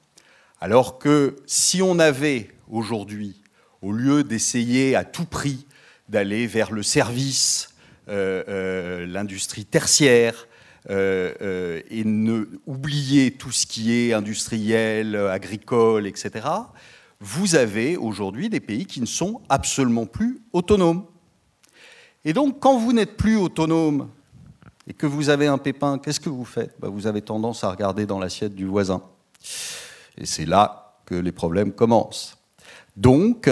Alors que si on avait aujourd'hui, au lieu d'essayer à tout prix d'aller vers le service euh, euh, l'industrie tertiaire, euh, et ne oublier tout ce qui est industriel, agricole, etc., vous avez aujourd'hui des pays qui ne sont absolument plus autonomes. Et donc, quand vous n'êtes plus autonome et que vous avez un pépin, qu'est-ce que vous faites? Bah, Vous avez tendance à regarder dans l'assiette du voisin. Et c'est là que les problèmes commencent. Donc,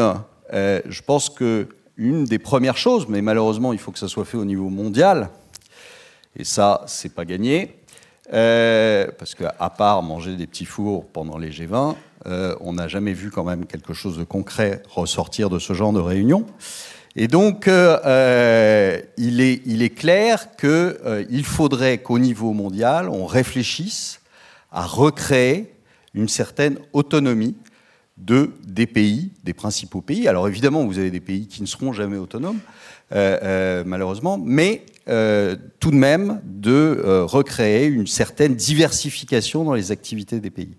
je pense que une des premières choses, mais malheureusement, il faut que ça soit fait au niveau mondial. Et ça, c'est pas gagné. Euh, parce qu'à part manger des petits fours pendant les G20, euh, on n'a jamais vu quand même quelque chose de concret ressortir de ce genre de réunion. Et donc, euh, il, est, il, est, clair qu'il faudrait qu'au niveau mondial, on réfléchisse à recréer une certaine autonomie de, des pays, des principaux pays. Alors évidemment, vous avez des pays qui ne seront jamais autonomes, euh, euh, malheureusement, mais euh, tout de même de recréer une certaine diversification dans les activités des pays.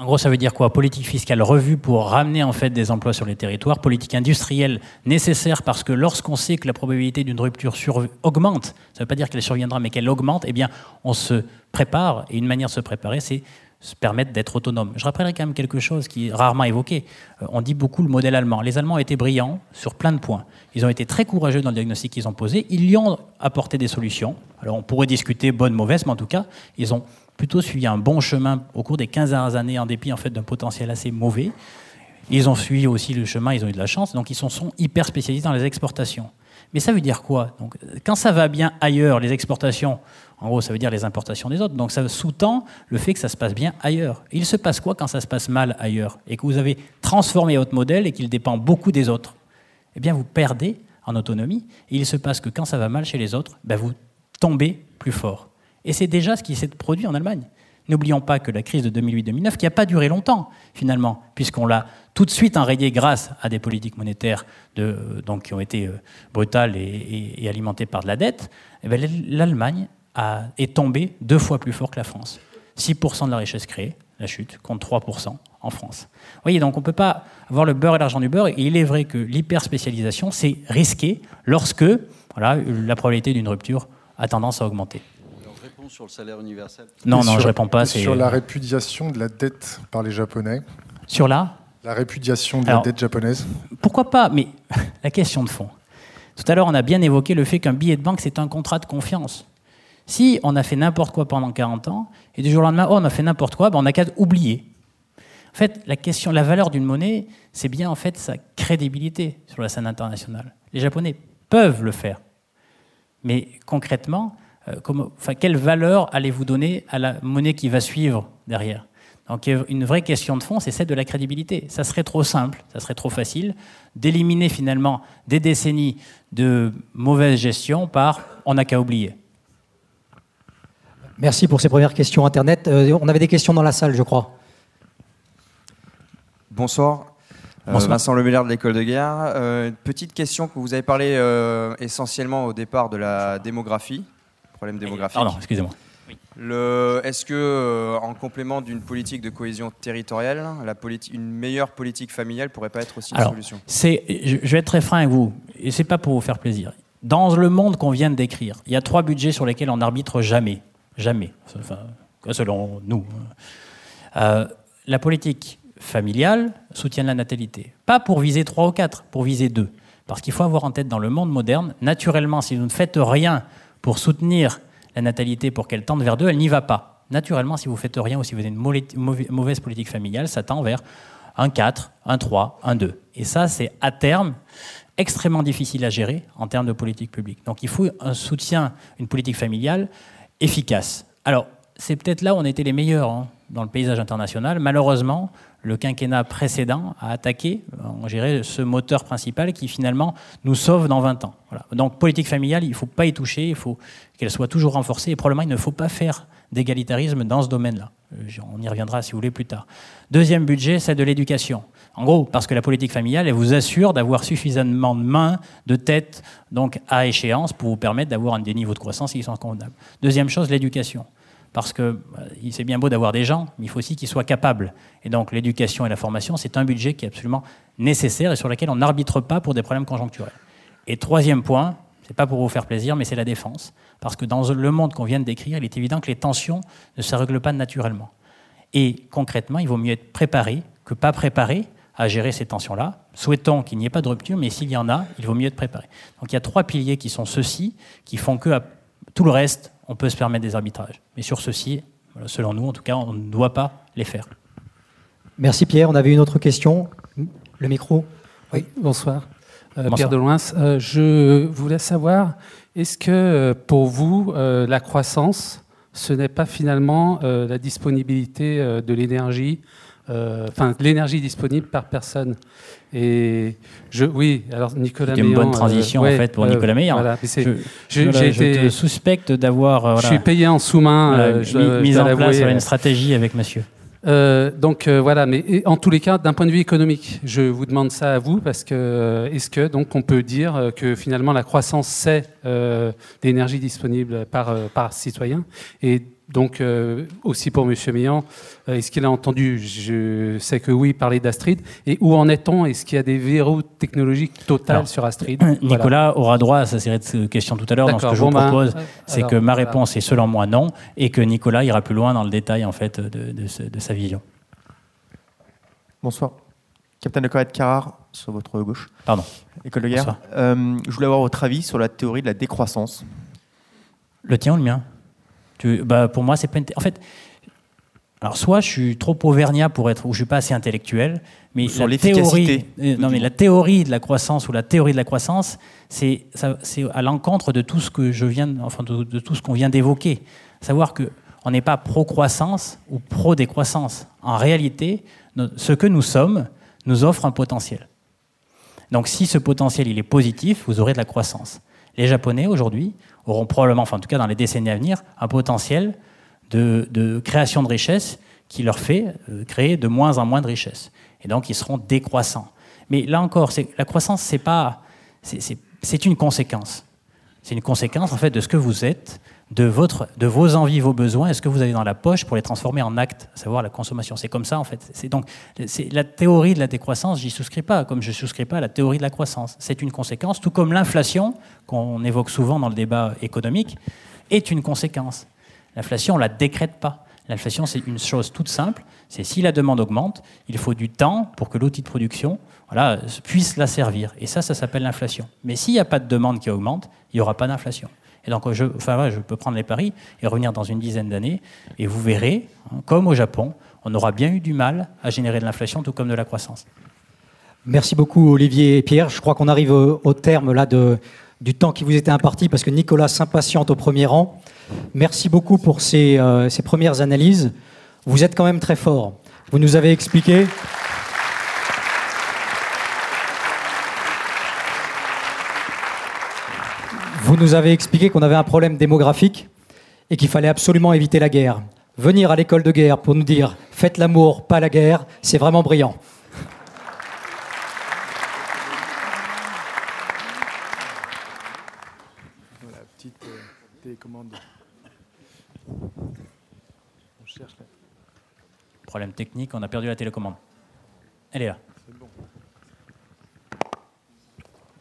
En gros, ça veut dire quoi? Politique fiscale revue pour ramener en fait des emplois sur les territoires, politique industrielle nécessaire parce que lorsqu'on sait que la probabilité d'une rupture augmente, ça ne veut pas dire qu'elle surviendra, mais qu'elle augmente, eh bien, on se prépare. Et une manière de se préparer, c'est se permettre d'être autonome. Je rappellerai quand même quelque chose qui est rarement évoqué. Euh, on dit beaucoup le modèle allemand. Les Allemands étaient brillants sur plein de points. Ils ont été très courageux dans le diagnostic qu'ils ont posé. Ils y ont apporté des solutions. Alors on pourrait discuter bonne, mauvaise, mais en tout cas, ils ont plutôt suivi un bon chemin au cours des 15 dernières années, en dépit en fait d'un potentiel assez mauvais. Ils ont suivi aussi le chemin, ils ont eu de la chance, donc ils sont, hyper spécialisés dans les exportations. Mais ça veut dire quoi? Donc, Quand ça va bien ailleurs, les exportations, en gros, ça veut dire les importations des autres. Donc ça sous-tend le fait que ça se passe bien ailleurs. il se passe quoi quand ça se passe mal ailleurs et que vous avez transformé votre modèle et qu'il dépend beaucoup des autres? Eh bien, vous perdez en autonomie. Et il se passe que quand ça va mal chez les autres, ben vous tombez plus fort. Et c'est déjà ce qui s'est produit en Allemagne. N'oublions pas que la crise de 2008-2009, qui n'a pas duré longtemps finalement, puisqu'on l'a tout de suite enrayée grâce à des politiques monétaires qui ont été euh, brutales et, alimentées par de la dette, eh ben, l'Allemagne est tombé deux fois plus fort que la France. 6% de la richesse créée, la chute, contre 3% en France. Vous voyez, donc on ne peut pas avoir le beurre et l'argent du beurre. Et il est vrai que l'hyperspécialisation, c'est risqué lorsque la probabilité d'une rupture a tendance à augmenter. Je réponds sur le salaire universel? Non, non, je ne réponds pas. Sur la répudiation de la dette par les Japonais. Sur la? La répudiation de la dette japonaise. Pourquoi pas Mais (laughs) la question de fond. Tout à l'heure, on a bien évoqué le fait qu'un billet de banque, c'est un contrat de confiance. Si on a fait n'importe quoi pendant 40 ans, et du jour au lendemain, oh, on a fait n'importe quoi, ben on n'a qu'à oublier. En fait, la question, la valeur d'une monnaie, c'est bien en fait sa crédibilité sur la scène internationale. Les Japonais peuvent le faire. Mais concrètement, euh, enfin, quelle valeur allez-vous donner à la monnaie qui va suivre derrière? Donc une vraie question de fond, c'est celle de la crédibilité. Ça serait trop simple, ça serait trop facile d'éliminer finalement des décennies de mauvaise gestion par on n'a qu'à oublier. Merci pour ces premières questions Internet. Euh, on avait des questions dans la salle, je crois. Bonsoir. Euh, Vincent Lemaitre de l'école de guerre. Euh, petite question que vous avez parlé essentiellement au départ de la démographie, problème démographique. Pardon, excusez-moi. Est-ce que, en complément d'une politique de cohésion territoriale, la une meilleure politique familiale pourrait pas être aussi une solution? Je vais être très franc avec vous, et c'est pas pour vous faire plaisir. Dans le monde qu'on vient de décrire, il y a trois budgets sur lesquels on n'arbitre jamais. Jamais. Enfin, selon nous. Euh, la politique familiale soutient la natalité. Pas pour viser 3 ou 4, pour viser 2. Parce qu'il faut avoir en tête dans le monde moderne, naturellement, si vous ne faites rien pour soutenir la natalité pour qu'elle tende vers 2, elle n'y va pas. Naturellement, si vous faites rien ou si vous avez une mauvaise politique familiale, ça tend vers un 4, un 3, un 2. Et ça, c'est à terme extrêmement difficile à gérer en termes de politique publique. Donc il faut un soutien, une politique familiale efficace. Alors, c'est peut-être là où on était les meilleurs hein, dans le paysage international. Malheureusement, le quinquennat précédent a attaqué, on ce moteur principal qui finalement nous sauve dans 20 ans. Donc politique familiale, il ne faut pas y toucher, il faut qu'elle soit toujours renforcée et probablement il ne faut pas faire d'égalitarisme dans ce domaine-là. Euh, on y reviendra si vous voulez plus tard. Deuxième budget, c'est de l'éducation. En gros, parce que la politique familiale, elle vous assure d'avoir suffisamment de mains, de têtes, donc à échéance, pour vous permettre d'avoir des niveaux de croissance qui sont convenables. Deuxième chose, l'éducation. Parce que euh, c'est bien beau d'avoir des gens, mais il faut aussi qu'ils soient capables. Et donc l'éducation et la formation, c'est un budget qui est absolument nécessaire et sur lequel on n'arbitre pas pour des problèmes conjoncturels. Et troisième point, c'est pas pour vous faire plaisir, mais c'est la défense. Parce que dans le monde qu'on vient de décrire, il est évident que les tensions ne se règlent pas naturellement. Et concrètement, il vaut mieux être préparé que pas préparé à gérer ces tensions-là. Souhaitons qu'il n'y ait pas de rupture, mais s'il y en a, il vaut mieux être préparé. Donc il y a trois piliers qui sont ceux-ci, qui font que tout le reste, on peut se permettre des arbitrages. Mais sur ceux-ci, selon nous, en tout cas, on ne doit pas les faire. Merci Pierre. On avait une autre question. Le micro. Oui, bonsoir. Euh, Pierre Deloins. Euh, je voulais savoir, est-ce que euh, pour vous, la croissance, ce n'est pas finalement la disponibilité de l'énergie euh, l'énergie disponible par personne. Et je, oui, alors Nicolas C'est une bonne transition euh, en fait pour Nicolas Meyer. Voilà, je, je, suspecte d'avoir. Euh, je suis payé en sous-main. mise en place une stratégie avec Monsieur. donc voilà, mais en tous les cas, d'un point de vue économique, je vous demande ça à vous parce que est-ce que donc on peut dire que finalement la croissance c'est l'énergie disponible par par citoyen et donc, euh, aussi pour M. Meillan, euh, est-ce qu'il a entendu, je sais que oui, parler d'Astrid, et où en est-on? Est-ce qu'il y a des verrous technologiques totales sur Astrid? Nicolas aura droit à sa série de questions tout à l'heure. Donc, ce que je vous ben, propose, c'est que ma réponse est selon moi non, et que Nicolas ira plus loin dans le détail en fait de, sa vision. Bonsoir. Capitaine de corvette Carrard, sur votre gauche. Pardon. École de guerre. Euh, je voulais avoir votre avis sur la théorie de la décroissance. Le tien ou le mien? Bah, pour moi, c'est pas. En fait, alors soit je suis trop auvergnat pour être, ou je suis pas assez intellectuel, mais la théorie, euh, non mais la théorie de la croissance ou la théorie de la croissance, c'est à l'encontre de tout ce que je viens, enfin de, tout ce qu'on vient d'évoquer. Savoir que on n'est pas pro croissance ou pro décroissance. En réalité, ce que nous sommes nous offre un potentiel. Donc si ce potentiel il est positif, vous aurez de la croissance. Les Japonais aujourd'hui auront probablement, enfin en tout cas dans les décennies à venir, un potentiel de, création de richesses qui leur fait euh, créer de moins en moins de richesses. Et donc ils seront décroissants. Mais là encore, la croissance, c'est pas, c'est une conséquence. C'est une conséquence en fait de ce que vous êtes, de, votre, de vos envies, vos besoins, est ce que vous avez dans la poche pour les transformer en actes, à savoir la consommation? C'est comme ça en fait. C'est donc la théorie de la décroissance, j'y souscris pas, comme je souscris pas à la théorie de la croissance. C'est une conséquence, tout comme l'inflation qu'on évoque souvent dans le débat économique est une conséquence. L'inflation, on la décrète pas. L'inflation, c'est une chose toute simple. C'est si la demande augmente, il faut du temps pour que l'outil de production voilà, puisse la servir. Et ça, ça s'appelle l'inflation. Mais s'il n'y a pas de demande qui augmente, il n'y aura pas d'inflation. Et donc, je, enfin, je peux prendre les paris et revenir dans une dizaine d'années, et vous verrez, hein, comme au Japon, on aura bien eu du mal à générer de l'inflation, tout comme de la croissance. Merci beaucoup, Olivier et Pierre. Je crois qu'on arrive au, terme là de, du temps qui vous était imparti, parce que Nicolas s'impatiente au premier rang. Merci beaucoup pour ces, euh, ces premières analyses. Vous êtes quand même très fort. Vous nous avez expliqué. Nous avez expliqué qu'on avait un problème démographique et qu'il fallait absolument éviter la guerre. Venir à l'école de guerre pour nous dire faites l'amour, pas la guerre, c'est vraiment brillant. Voilà, petite euh, télécommande. On cherche là. Problème technique, on a perdu la télécommande. Elle est là. C'est bon.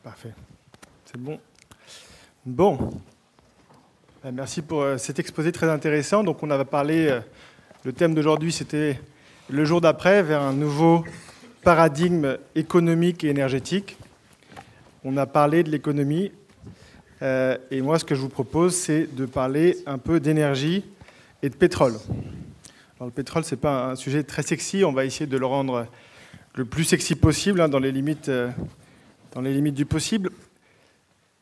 Parfait. C'est bon. Bon. Euh, Merci pour euh, cet exposé très intéressant. Donc, on avait parlé, euh, le thème d'aujourd'hui, c'était le jour d'après, vers un nouveau paradigme économique et énergétique. On a parlé de l'économie. euh, et moi, ce que je vous propose, c'est de parler un peu d'énergie et de pétrole. Alors, le pétrole, ce n'est pas un sujet très sexy. On va essayer de le rendre le plus sexy possible, hein, dans les limites du possible.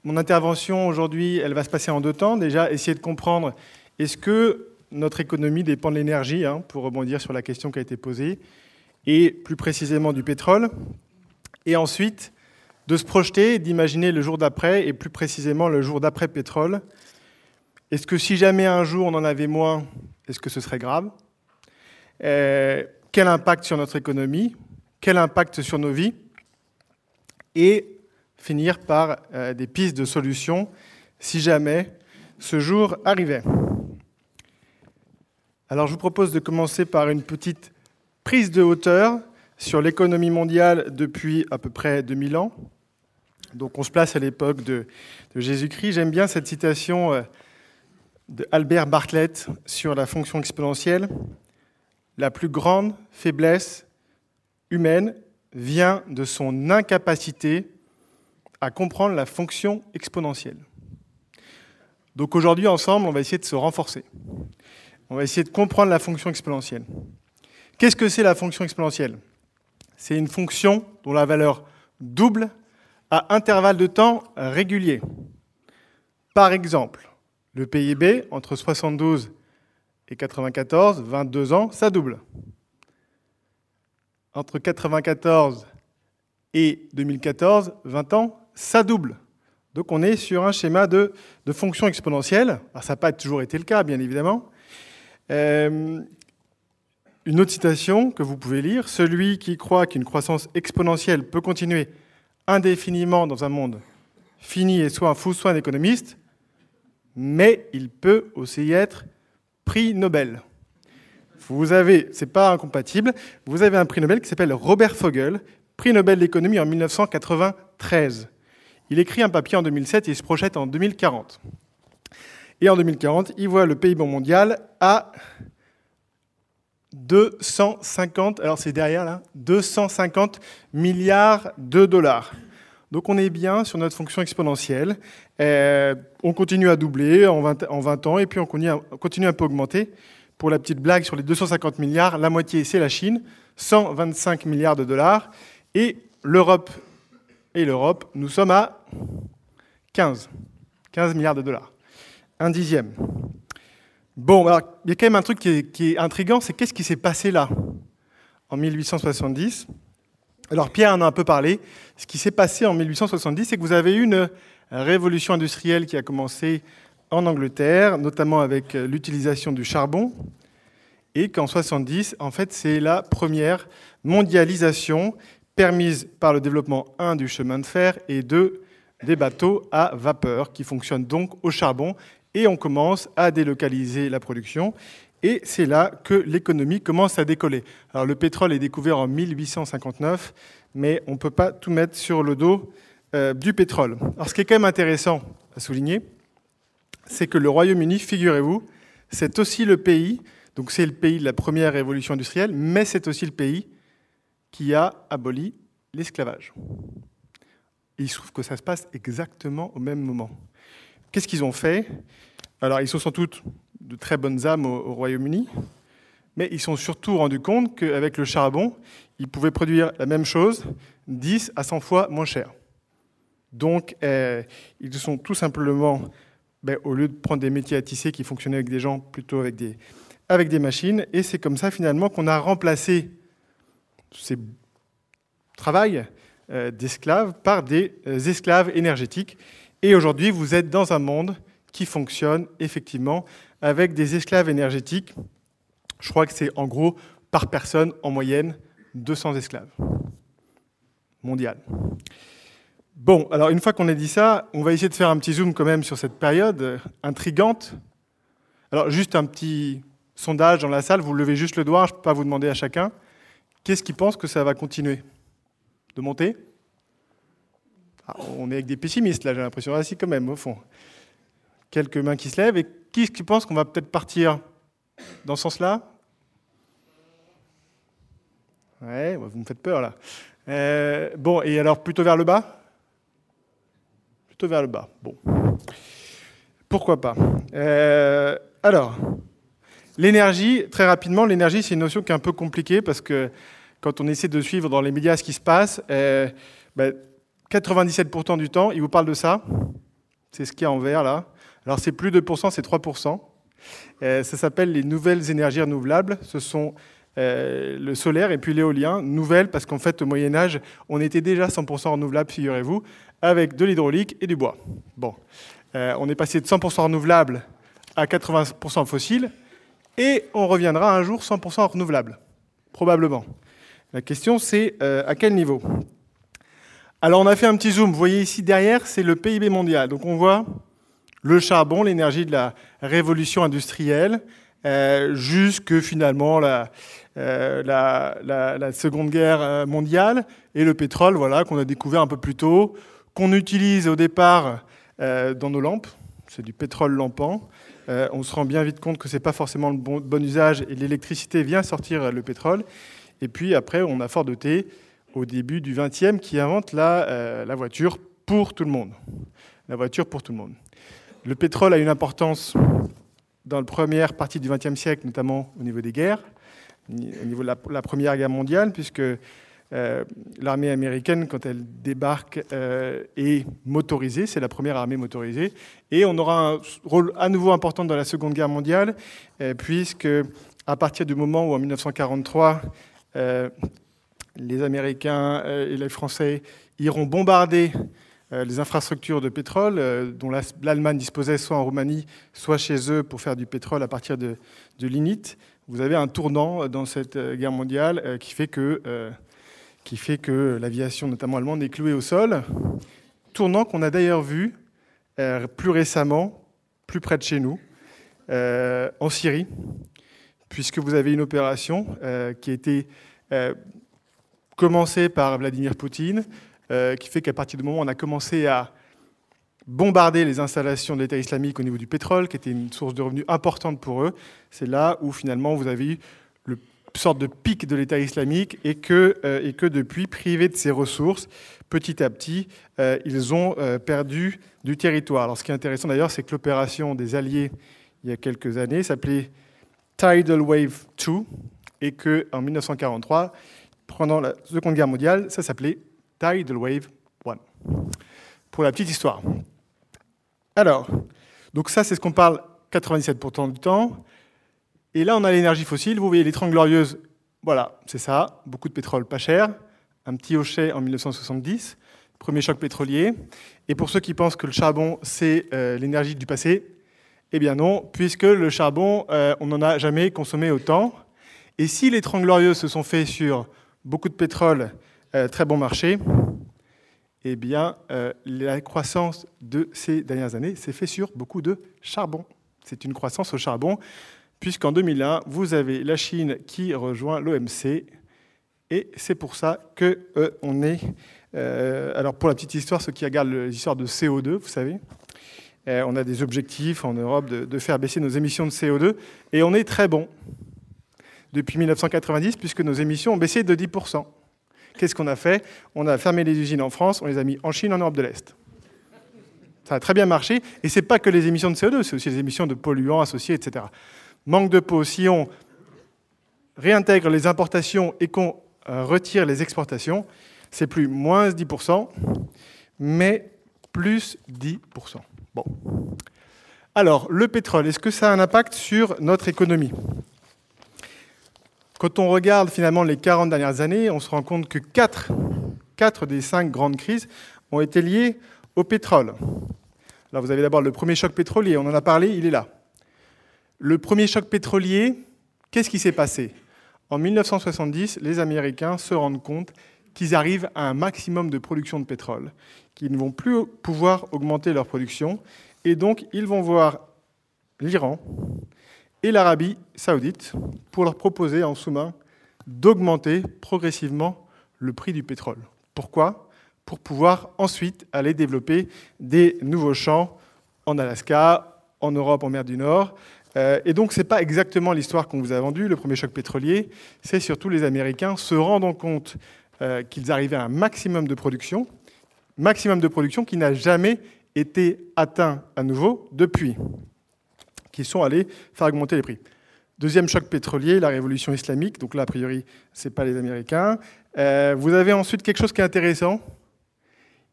Mon intervention aujourd'hui, elle va se passer en deux temps. Déjà, essayer de comprendre est-ce que notre économie dépend de l'énergie, hein, pour rebondir sur la question qui a été posée, et plus précisément du pétrole. Et ensuite, de se projeter, d'imaginer le jour d'après, et plus précisément le jour d'après pétrole. Est-ce que si jamais un jour on en avait moins, est-ce que ce serait grave? Euh, Quel impact sur notre économie? Quel impact sur nos vies? Et finir par euh, des pistes de solutions si jamais ce jour arrivait. Alors je vous propose de commencer par une petite prise de hauteur sur l'économie mondiale depuis à peu près 2000 ans. Donc on se place à l'époque de, Jésus-Christ. J'aime bien cette citation euh, de Bartlett sur la fonction exponentielle. La plus grande faiblesse humaine vient de son incapacité à comprendre la fonction exponentielle. Donc aujourd'hui, ensemble, on va essayer de se renforcer. On va essayer de comprendre la fonction exponentielle. Qu'est-ce que c'est la fonction exponentielle? C'est une fonction dont la valeur double à intervalles de temps réguliers. Par exemple, le PIB, entre 72 et 94, 22 ans, ça double. Entre 94 et 2014, 20 ans, ça double. Donc on est sur un schéma de, fonction exponentielle. Alors ça n'a pas toujours été le cas, bien évidemment. Euh, une autre citation que vous pouvez lire, celui qui croit qu'une croissance exponentielle peut continuer indéfiniment dans un monde fini et soit un fou, soit un économiste, mais il peut aussi être prix Nobel. Vous avez, c'est pas incompatible, vous avez un prix Nobel qui s'appelle Robert Fogel, prix Nobel d'économie en 1993. Il écrit un papier en 2007 et il se projette en 2040. Et en 2040, il voit le PIB mondial à 250, alors c'est derrière là, 250 milliards de dollars. Donc on est bien sur notre fonction exponentielle. Euh, on continue à doubler en 20, en 20 ans et puis on continue, on continue un peu à augmenter. Pour la petite blague, sur les 250 milliards, la moitié c'est la Chine, 125 milliards de dollars. Et l'Europe, et l'Europe, nous sommes à 15, 15 milliards de dollars. Un dixième. Bon, alors, il y a quand même un truc qui est, qui est intriguant, c'est qu'est-ce qui s'est passé là, en 1870 Alors, Pierre en a un peu parlé. Ce qui s'est passé en 1870, c'est que vous avez eu une révolution industrielle qui a commencé en Angleterre, notamment avec l'utilisation du charbon, et qu'en 70, en fait, c'est la première mondialisation permise par le développement, un, du chemin de fer, et deux, des bateaux à vapeur, qui fonctionnent donc au charbon et on commence à délocaliser la production. Et c'est là que l'économie commence à décoller. Alors le pétrole est découvert en 1859, mais on ne peut pas tout mettre sur le dos euh, du pétrole. Alors ce qui est quand même intéressant à souligner, c'est que le Royaume-Uni, figurez-vous, c'est aussi le pays, donc c'est le pays de la première révolution industrielle, mais c'est aussi le pays qui a aboli l'esclavage. Il se trouve que ça se passe exactement au même moment. Qu'est-ce qu'ils ont fait? Alors, ils sont sans doute de très bonnes âmes au, au Royaume-Uni, mais ils sont surtout rendus compte qu'avec le charbon, ils pouvaient produire la même chose 10 à 100 fois moins cher. Donc, euh, ils sont tout simplement ben, au lieu de prendre des métiers à tisser qui fonctionnaient avec des gens, plutôt avec des, avec des machines. Et c'est comme ça finalement qu'on a remplacé ces travail euh, d'esclaves par des euh, esclaves énergétiques. Et aujourd'hui, vous êtes dans un monde qui fonctionne effectivement avec des esclaves énergétiques. Je crois que c'est en gros par personne en moyenne 200 esclaves mondial. Bon, alors une fois qu'on a dit ça, on va essayer de faire un petit zoom quand même sur cette période euh, intrigante. Alors juste un petit sondage dans la salle, vous levez juste le doigt, je ne peux pas vous demander à chacun. Qu'est-ce qui pense que ça va continuer De monter? Ah, On est avec des pessimistes là, j'ai l'impression. Ah si quand même, au fond. Quelques mains qui se lèvent. Et qui, qui pense qu'on va peut-être partir? Dans ce sens-là? Ouais, vous me faites peur là. Euh, bon, et alors plutôt vers le bas? Plutôt vers le bas. Bon. Pourquoi pas euh, Alors, l'énergie, très rapidement, l'énergie, c'est une notion qui est un peu compliquée parce que quand on essaie de suivre dans les médias ce qui se passe, 97% euh, ben, du temps, ils vous parlent de ça. C'est ce qu'il y a en vert là. Alors, c'est plus de 2%, c'est 3%. ça s'appelle les nouvelles énergies renouvelables. Ce sont euh, le solaire et puis l'éolien, nouvelle, parce qu'en fait, au Moyen-Âge, on était déjà 100% renouvelable, figurez-vous, avec de l'hydraulique et du bois. Bon, euh, on est passé de 100% renouvelable à 80% fossile, et on reviendra un jour 100% renouvelable, probablement. La question, c'est euh, à quel niveau? Alors, on a fait un petit zoom. Vous voyez ici derrière, c'est le PIB mondial. Donc, on voit le charbon, l'énergie de la révolution industrielle, jusque finalement la, euh, Seconde Guerre euh, mondiale et le pétrole, voilà, qu'on a découvert un peu plus tôt, qu'on utilise au départ euh, dans nos lampes. C'est du pétrole lampant. on se rend bien vite compte que ce n'est pas forcément le bon usage et l'électricité vient sortir le pétrole. Et puis après, on a Ford T au début du XXe qui invente la, la voiture pour tout le monde. La voiture pour tout le monde. Le pétrole a une importance dans la première partie du XXe siècle, notamment au niveau des guerres au niveau de la, Première Guerre mondiale, puisque euh, l'armée américaine, quand elle débarque, euh, est motorisée, c'est la première armée motorisée, et on aura un rôle à nouveau important dans la Seconde Guerre mondiale, euh, puisque à partir du moment où en 1943, les Américains et les Français iront bombarder les infrastructures de pétrole dont l'Allemagne disposait soit en Roumanie, soit chez eux pour faire du pétrole à partir de, de l'INIT, vous avez un tournant dans cette euh, guerre mondiale euh, qui fait que, euh, qui fait que l'aviation, notamment allemande, est clouée au sol. Tournant qu'on a d'ailleurs vu plus récemment, plus près de chez nous, en Syrie, puisque vous avez une opération qui a été commencée par Vladimir Poutine, qui fait qu'à partir du moment où on a commencé à bombarder les installations de l'État islamique au niveau du pétrole, qui était une source de revenus importante pour eux. C'est là où finalement vous avez eu le sorte de pic de l'État islamique et que, euh, et que depuis, privés de ces ressources, petit à petit, euh, ils ont euh, perdu du territoire. Alors ce qui est intéressant d'ailleurs, c'est que l'opération des Alliés, il y a quelques années, s'appelait Tidal Wave 2 et qu'en 1943, pendant la Seconde Guerre mondiale, ça s'appelait Tidal Wave 1. Pour la petite histoire. Alors, donc ça, c'est ce qu'on parle 97% du temps. Et là, on a l'énergie fossile. Vous voyez les Trente Glorieuses, voilà, c'est ça. Beaucoup de pétrole pas cher. Un petit hochet en 1970, premier choc pétrolier. Et pour ceux qui pensent que le charbon, c'est euh, l'énergie du passé, eh bien non, puisque le charbon, euh, on n'en a jamais consommé autant. Et si les Trente Glorieuses se sont faits sur beaucoup de pétrole, euh, très bon marché, eh bien, euh, la croissance de ces dernières années s'est faite sur beaucoup de charbon. C'est une croissance au charbon, puisqu'en 2001, vous avez la Chine qui rejoint l'OMC, et c'est pour ça euh, on est... Alors, pour la petite histoire, ceux qui regardent l'histoire de CO2, vous savez, on a des objectifs en Europe de, faire baisser nos émissions de CO2, et on est très bon depuis 1990, puisque nos émissions ont baissé de 10%. Qu'est-ce qu'on a fait? On a fermé les usines en France, on les a mis en Chine, en Europe de l'Est. Ça a très bien marché. Et ce n'est pas que les émissions de CO2, c'est aussi les émissions de polluants associés, etc. Manque de peau, si on réintègre les importations et qu'on euh, retire les exportations, c'est plus moins 10%, mais plus 10%. Bon. Alors, le pétrole, est-ce que ça a un impact sur notre économie? Quand on regarde finalement les 40 dernières années, on se rend compte que 4, 4 des 5 grandes crises ont été liées au pétrole. Alors vous avez d'abord le premier choc pétrolier, on en a parlé, il est là. Le premier choc pétrolier, qu'est-ce qui s'est passé? En 1970, les Américains se rendent compte qu'ils arrivent à un maximum de production de pétrole, qu'ils ne vont plus pouvoir augmenter leur production, et donc ils vont voir l'Iran et l'Arabie saoudite pour leur proposer en sous-main d'augmenter progressivement le prix du pétrole. Pourquoi? Pour pouvoir ensuite aller développer des nouveaux champs en Alaska, en Europe, en mer du Nord, euh, et donc, ce n'est pas exactement l'histoire qu'on vous a vendue, le premier choc pétrolier. C'est surtout les Américains se rendant compte euh, qu'ils arrivaient à un maximum de production, maximum de production qui n'a jamais été atteint à nouveau depuis, qui sont allés faire augmenter les prix. Deuxième choc pétrolier, la révolution islamique. Donc là, a priori, ce n'est pas les Américains. Euh, vous avez ensuite quelque chose qui est intéressant.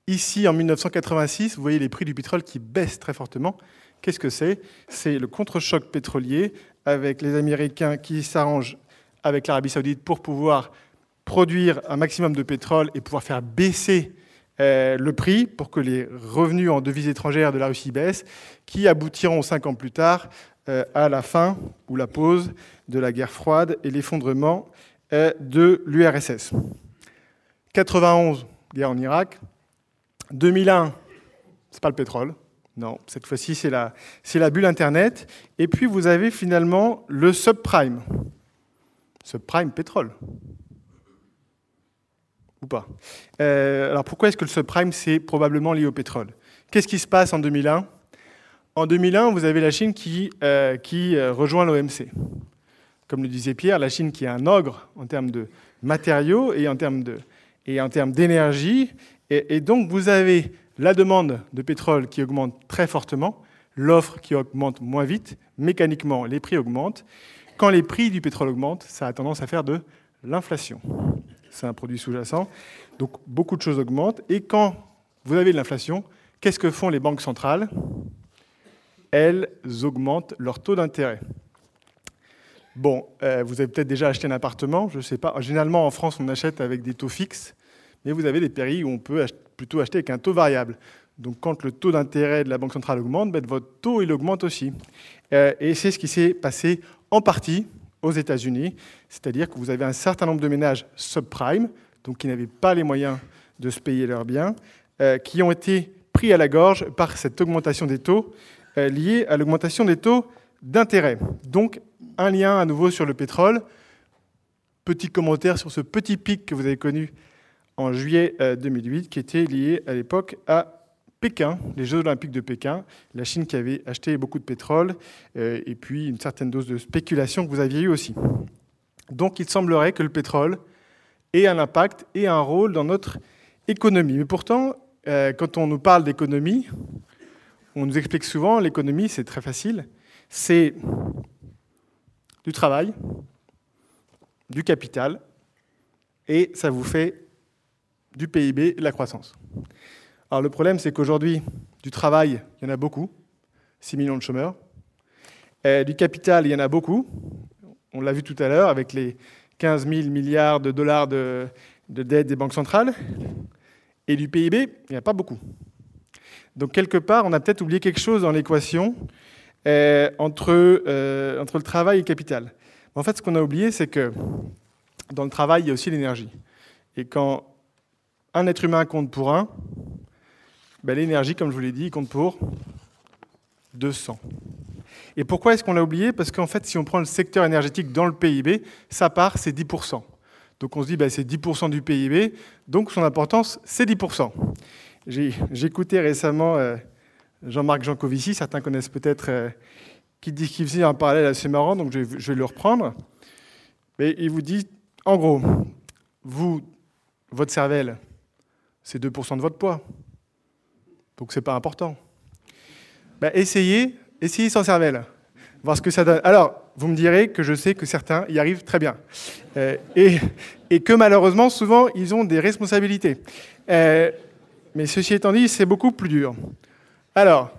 Ici, en 1986, vous voyez les prix du pétrole qui baissent très fortement. Qu'est-ce que c'est? C'est le contre-choc pétrolier avec les Américains qui s'arrangent avec l'Arabie saoudite pour pouvoir produire un maximum de pétrole et pouvoir faire baisser euh, le prix pour que les revenus en devises étrangères de la Russie baissent, qui aboutiront cinq ans plus tard euh, à la fin ou la pause de la guerre froide et l'effondrement euh, de l'URSS. 91, guerre en Irak. 2001, c'est pas le pétrole. Non, cette fois-ci, c'est la, la, bulle Internet. Et puis, vous avez finalement le subprime. Subprime pétrole. Euh, Alors, pourquoi est-ce que le subprime, c'est probablement lié au pétrole? Qu'est-ce qui se passe en 2001 En 2001, vous avez la Chine qui, euh, euh, rejoint l'OMC. Comme le disait Pierre, la Chine qui est un ogre en termes de matériaux et en termes d'énergie. Et, et donc, vous avez la demande de pétrole qui augmente très fortement, l'offre qui augmente moins vite, mécaniquement les prix augmentent. Quand les prix du pétrole augmentent, ça a tendance à faire de l'inflation. C'est un produit sous-jacent, donc beaucoup de choses augmentent. Et quand vous avez de l'inflation, qu'est-ce que font les banques centrales? Elles augmentent leur taux d'intérêt. Bon, euh, vous avez peut-être déjà acheté un appartement, je ne sais pas. Généralement, en France, on achète avec des taux fixes, mais vous avez des pays où on peut plutôt acheter avec un taux variable. Donc quand le taux d'intérêt de la Banque centrale augmente, ben, votre taux il augmente aussi. Euh, et c'est ce qui s'est passé en partie aux États-Unis, c'est-à-dire que vous avez un certain nombre de ménages subprime, donc qui n'avaient pas les moyens de se payer leurs biens, euh, qui ont été pris à la gorge par cette augmentation des taux euh, liée à l'augmentation des taux d'intérêt. Donc un lien à nouveau sur le pétrole. Petit commentaire sur ce petit pic que vous avez connu en juillet 2008, euh, qui était lié à l'époque à Pékin, les Jeux olympiques de Pékin, la Chine qui avait acheté beaucoup de pétrole, euh, et puis une certaine dose de spéculation que vous aviez eu aussi. Donc il semblerait que le pétrole ait un impact et un rôle dans notre économie. Mais pourtant, euh, quand on nous parle d'économie, on nous explique souvent l'économie, c'est très facile, c'est du travail, du capital, et ça vous fait du PIB de la croissance. Alors le problème, c'est qu'aujourd'hui, du travail, il y en a beaucoup, 6 millions de chômeurs. du capital, il y en a beaucoup. On l'a vu tout à l'heure avec les 15 000 milliards de dollars de, de dette des banques centrales. Et du PIB, il n'y a pas beaucoup. Donc quelque part, on a peut-être oublié quelque chose dans l'équation euh, entre, euh, entre le travail et le capital. En fait, ce qu'on a oublié, c'est que dans le travail, il y a aussi l'énergie. Et quand un être humain compte pour un, ben, l'énergie, comme je vous l'ai dit, compte pour 200. Et pourquoi est-ce qu'on l'a oublié? Parce qu'en fait, si on prend le secteur énergétique dans le PIB, sa part, c'est 10%. Donc on se dit, ben, c'est 10% du PIB, donc son importance, c'est 10%. J'ai écouté récemment euh, Jean-Marc Jancovici, certains connaissent peut-être, euh, qui dit qu'il faisait un parallèle assez marrant, donc je, je vais le reprendre. Il vous dit, en gros, vous, votre cervelle, c'est 2% de votre poids. Donc c'est pas important. Ben, essayez, essayez sans cervelle, voir ce que ça donne. Alors, vous me direz que je sais que certains y arrivent très bien. Euh, et, que malheureusement, souvent, ils ont des responsabilités. Euh, mais ceci étant dit, c'est beaucoup plus dur. Alors,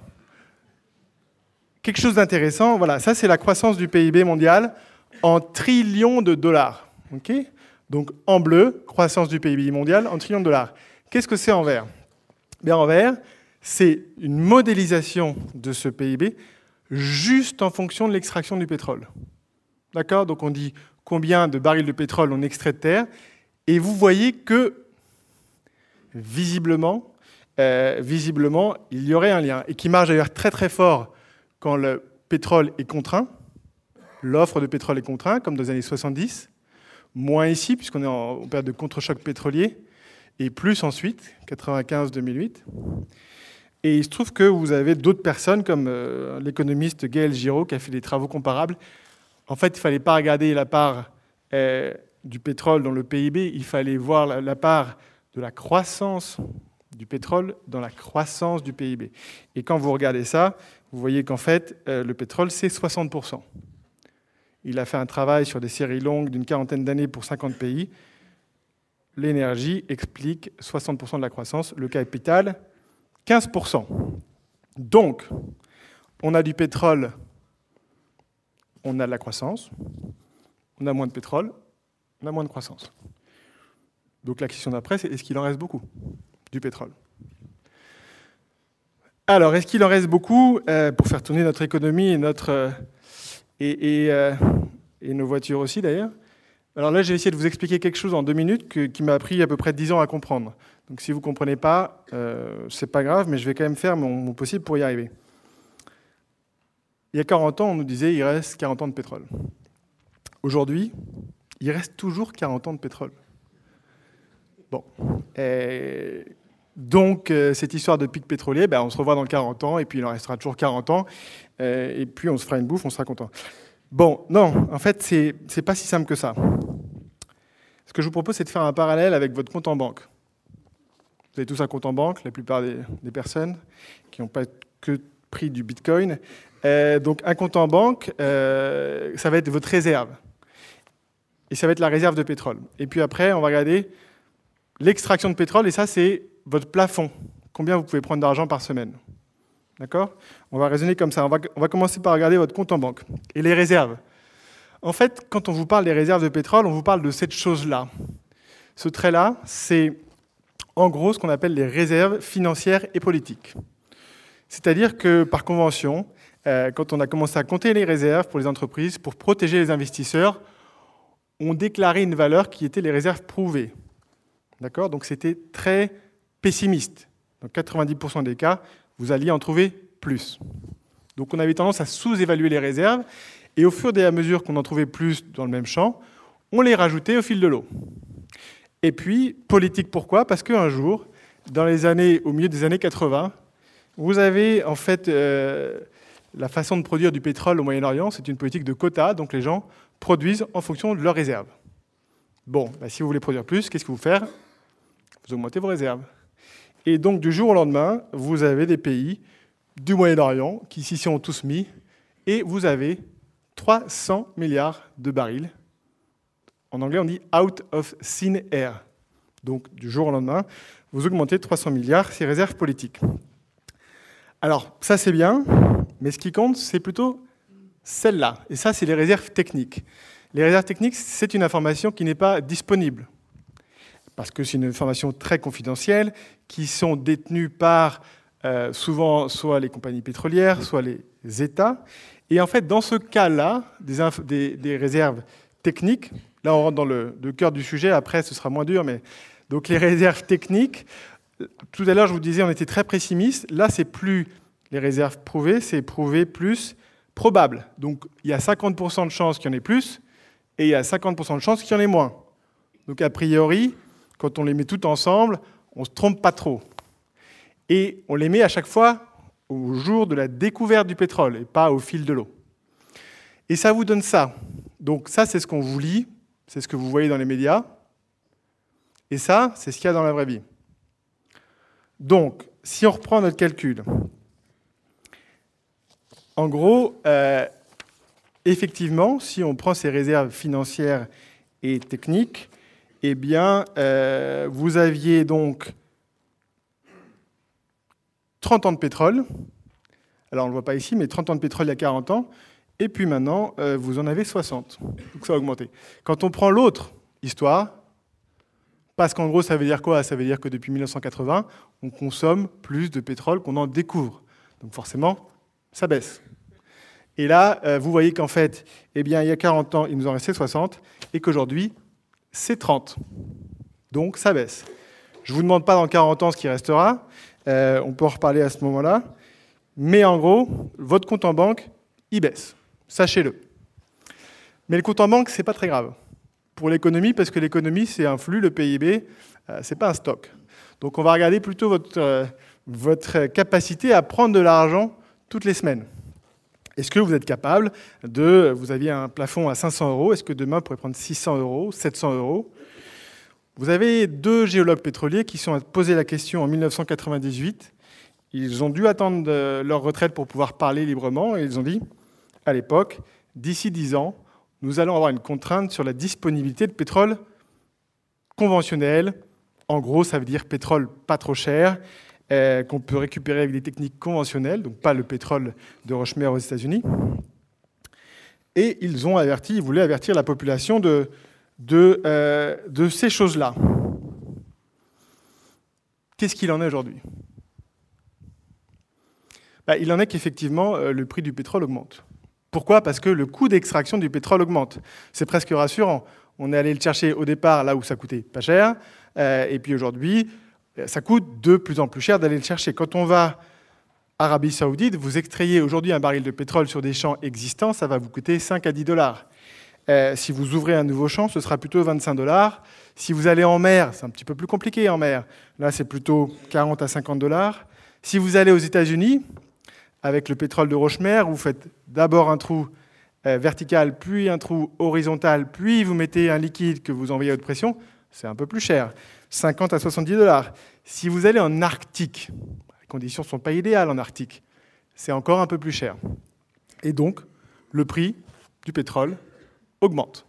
quelque chose d'intéressant, voilà, ça c'est la croissance du PIB mondial en trillions de dollars. Donc en bleu, croissance du PIB mondial en trillions de dollars. Qu'est-ce que c'est en vert? Bien, En vert, c'est une modélisation de ce PIB juste en fonction de l'extraction du pétrole. D'accord? Donc on dit combien de barils de pétrole on extrait de terre, et vous voyez que visiblement, euh, visiblement, il y aurait un lien, et qui marche d'ailleurs très très fort quand le pétrole est contraint, l'offre de pétrole est contrainte, comme dans les années 70, moins ici, puisqu'on est en période de contre-choc pétrolier, et plus ensuite, 95-2008. Et il se trouve que vous avez d'autres personnes, comme euh, l'économiste Gaël Giraud, qui a fait des travaux comparables. En fait, il ne fallait pas regarder la part euh, du pétrole dans le PIB, il fallait voir la, part de la croissance du pétrole dans la croissance du PIB. Et quand vous regardez ça, vous voyez qu'en fait, euh, le pétrole, c'est 60%. Il a fait un travail sur des séries longues d'une quarantaine d'années pour 50 pays. L'énergie explique 60% de la croissance, le capital, 15%. Donc, on a du pétrole, on a de la croissance, on a moins de pétrole, on a moins de croissance. Donc la question d'après, c'est est-ce qu'il en reste beaucoup du pétrole? Alors, est-ce qu'il en reste beaucoup euh, pour faire tourner notre économie et, notre, euh, euh, et, nos voitures aussi d'ailleurs? Alors là, j'ai essayé de vous expliquer quelque chose en deux minutes qui m'a pris à peu près dix ans à comprendre. Donc si vous ne comprenez pas, euh, c'est pas grave, mais je vais quand même faire mon, possible pour y arriver. Il y a 40 ans, on nous disait il reste 40 ans de pétrole. Aujourd'hui, il reste toujours 40 ans de pétrole. Bon. donc, euh, cette histoire de pic pétrolier, ben, on se revoit dans 40 ans, et puis il en restera toujours 40 ans, euh, et puis on se fera une bouffe, on sera content. Bon, non, en fait, c'est n'est pas si simple que ça. Ce que je vous propose, c'est de faire un parallèle avec votre compte en banque. Vous avez tous un compte en banque, la plupart des, personnes qui n'ont pas que pris du Bitcoin. Euh, donc un compte en banque, euh, ça va être votre réserve. Et ça va être la réserve de pétrole. Et puis après, on va regarder l'extraction de pétrole, et ça, c'est votre plafond. Combien vous pouvez prendre d'argent par semaine D'accord? On va raisonner comme ça. On va, on va commencer par regarder votre compte en banque. Et les réserves. En fait, quand on vous parle des réserves de pétrole, on vous parle de cette chose-là. Ce trait-là, c'est en gros ce qu'on appelle les réserves financières et politiques. C'est-à-dire que par convention, euh, quand on a commencé à compter les réserves pour les entreprises, pour protéger les investisseurs, on déclarait une valeur qui était les réserves prouvées. D'accord? Donc c'était très pessimiste. Dans 90% des cas, vous alliez en trouver plus. Donc on avait tendance à sous-évaluer les réserves, et au fur et à mesure qu'on en trouvait plus dans le même champ, on les rajoutait au fil de l'eau. Et puis, politique, pourquoi? Parce qu'un jour, dans les années, au milieu des années 80, vous avez en fait euh, la façon de produire du pétrole au Moyen-Orient, c'est une politique de quotas, donc les gens produisent en fonction de leurs réserves. Bon, bah, si vous voulez produire plus, qu'est-ce que vous faites Vous augmentez vos réserves. Et donc, du jour au lendemain, vous avez des pays du Moyen-Orient qui s'y sont tous mis, et vous avez 300 milliards de barils en anglais, on dit out of thin air. Donc, du jour au lendemain, vous augmentez de 300 milliards ces réserves politiques. Alors, ça c'est bien, mais ce qui compte, c'est plutôt celle-là. Et ça, c'est les réserves techniques. Les réserves techniques, c'est une information qui n'est pas disponible. Parce que c'est une information très confidentielle, qui sont détenues par euh, souvent soit les compagnies pétrolières, soit les États. Et en fait, dans ce cas-là, des réserves techniques, Là, on rentre dans le, cœur du sujet. Après, ce sera moins dur. Mais donc, les réserves techniques. Tout à l'heure, je vous disais, on était très pessimiste. Là, c'est plus les réserves prouvées, c'est prouvé plus probable. Donc, il y a 50% de chances qu'il y en ait plus, et il y a 50% de chances qu'il y en ait moins. Donc, a priori, quand on les met toutes ensemble, on ne se trompe pas trop. Et on les met à chaque fois au jour de la découverte du pétrole, et pas au fil de l'eau. Et ça vous donne ça. Donc ça, c'est ce qu'on vous lit c'est ce que vous voyez dans les médias. Et ça, c'est ce qu'il y a dans la vraie vie. Donc, si on reprend notre calcul, en gros, euh, effectivement, si on prend ces réserves financières et techniques, eh bien, euh, vous aviez donc 30 ans de pétrole, Alors on ne le voit pas ici, mais 30 ans de pétrole il y a 40 ans. Et puis maintenant, euh, vous en avez 60. Donc ça a augmenté. Quand on prend l'autre histoire, parce qu'en gros, ça veut dire quoi? Ça veut dire que depuis 1980, on consomme plus de pétrole qu'on en découvre. Donc forcément, ça baisse. Et là, euh, vous voyez qu'en fait, eh bien, il y a 40 ans, il nous en restait 60, et qu'aujourd'hui, c'est 30. Donc ça baisse. Je ne vous demande pas dans 40 ans ce qui restera, euh, on peut en reparler à ce moment-là, mais en gros, votre compte en banque, il baisse. Sachez-le. Mais le compte en banque, ce n'est pas très grave pour l'économie, parce que l'économie, c'est un flux, le PIB, euh, ce n'est pas un stock. Donc on va regarder plutôt votre, euh, votre capacité à prendre de l'argent toutes les semaines. Est-ce que vous êtes capable de, vous aviez un plafond à 500 euros, est-ce que demain vous pourrez prendre 600 euros, 700 euros? Vous avez deux géologues pétroliers qui sont posé la question en 1998. Ils ont dû attendre leur retraite pour pouvoir parler librement et ils ont dit, à l'époque, d'ici 10 ans, nous allons avoir une contrainte sur la disponibilité de pétrole conventionnel. En gros, ça veut dire pétrole pas trop cher, euh, qu'on peut récupérer avec des techniques conventionnelles, donc pas le pétrole de Rochemer aux États-Unis. Et ils ont averti, ils voulaient avertir la population de, euh, ces choses-là. Qu'est-ce qu'il en est aujourd'hui? Bah, Il en est qu'effectivement, euh, le prix du pétrole augmente. Pourquoi? Parce que le coût d'extraction du pétrole augmente. C'est presque rassurant. On est allé le chercher au départ là où ça coûtait pas cher, euh, et puis aujourd'hui, ça coûte de plus en plus cher d'aller le chercher. Quand on va Arabie Saoudite, vous extrayez aujourd'hui un baril de pétrole sur des champs existants, ça va vous coûter 5 à 10 dollars. Euh, si vous ouvrez un nouveau champ, ce sera plutôt 25 dollars. Si vous allez en mer, c'est un petit peu plus compliqué en mer. Là, c'est plutôt 40 à 50 dollars. Si vous allez aux États-Unis, avec le pétrole de Rochemer, vous faites d'abord un trou euh, vertical, puis un trou horizontal, puis vous mettez un liquide que vous envoyez à haute pression, c'est un peu plus cher, 50 à 70 dollars. Si vous allez en Arctique, les conditions ne sont pas idéales en Arctique, c'est encore un peu plus cher. Et donc, le prix du pétrole augmente.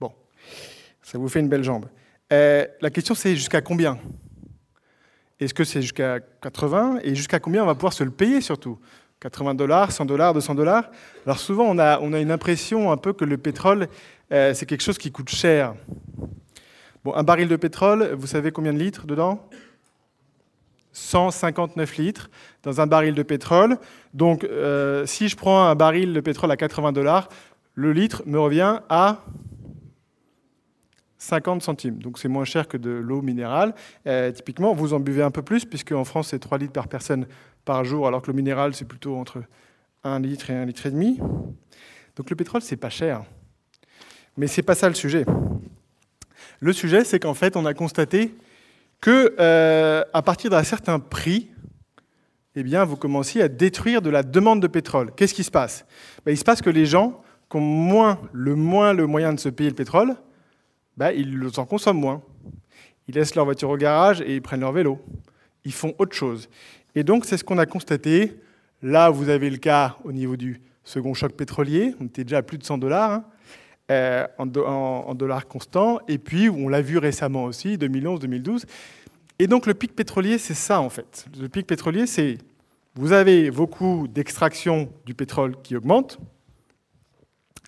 Bon, ça vous fait une belle jambe. Euh, la question c'est jusqu'à combien? Est-ce que c'est jusqu'à 80 Et jusqu'à combien on va pouvoir se le payer surtout? 80 dollars, 100 dollars, 200 dollars? Alors souvent, on a, une impression un peu que le pétrole, euh, c'est quelque chose qui coûte cher. Bon, un baril de pétrole, vous savez combien de litres dedans? 159 litres dans un baril de pétrole. Donc, euh, si je prends un baril de pétrole à 80 dollars, le litre me revient à 50 centimes. Donc c'est moins cher que de l'eau minérale. Euh, typiquement, vous en buvez un peu plus, puisque en France, c'est 3 litres par personne par jour, alors que l'eau minérale, c'est plutôt entre 1 litre et 1 litre et demi. Donc le pétrole, c'est pas cher. Mais c'est pas ça le sujet. Le sujet, c'est qu'en fait, on a constaté que euh, à partir d'un certain prix, eh bien, vous commenciez à détruire de la demande de pétrole. Qu'est-ce qui se passe? Ben, Il se passe que les gens qui ont moins, le moins le moyen de se payer le pétrole, bah, ils en consomment moins. Ils laissent leur voiture au garage et ils prennent leur vélo. Ils font autre chose. Et donc, c'est ce qu'on a constaté. Là, vous avez le cas au niveau du second choc pétrolier. On était déjà à plus de 100 dollars hein, euh, en, dollars constants. Et puis, on l'a vu récemment aussi, 2011-2012. Et donc, le pic pétrolier, c'est ça, en fait. Le pic pétrolier, c'est vous avez vos coûts d'extraction du pétrole qui augmentent.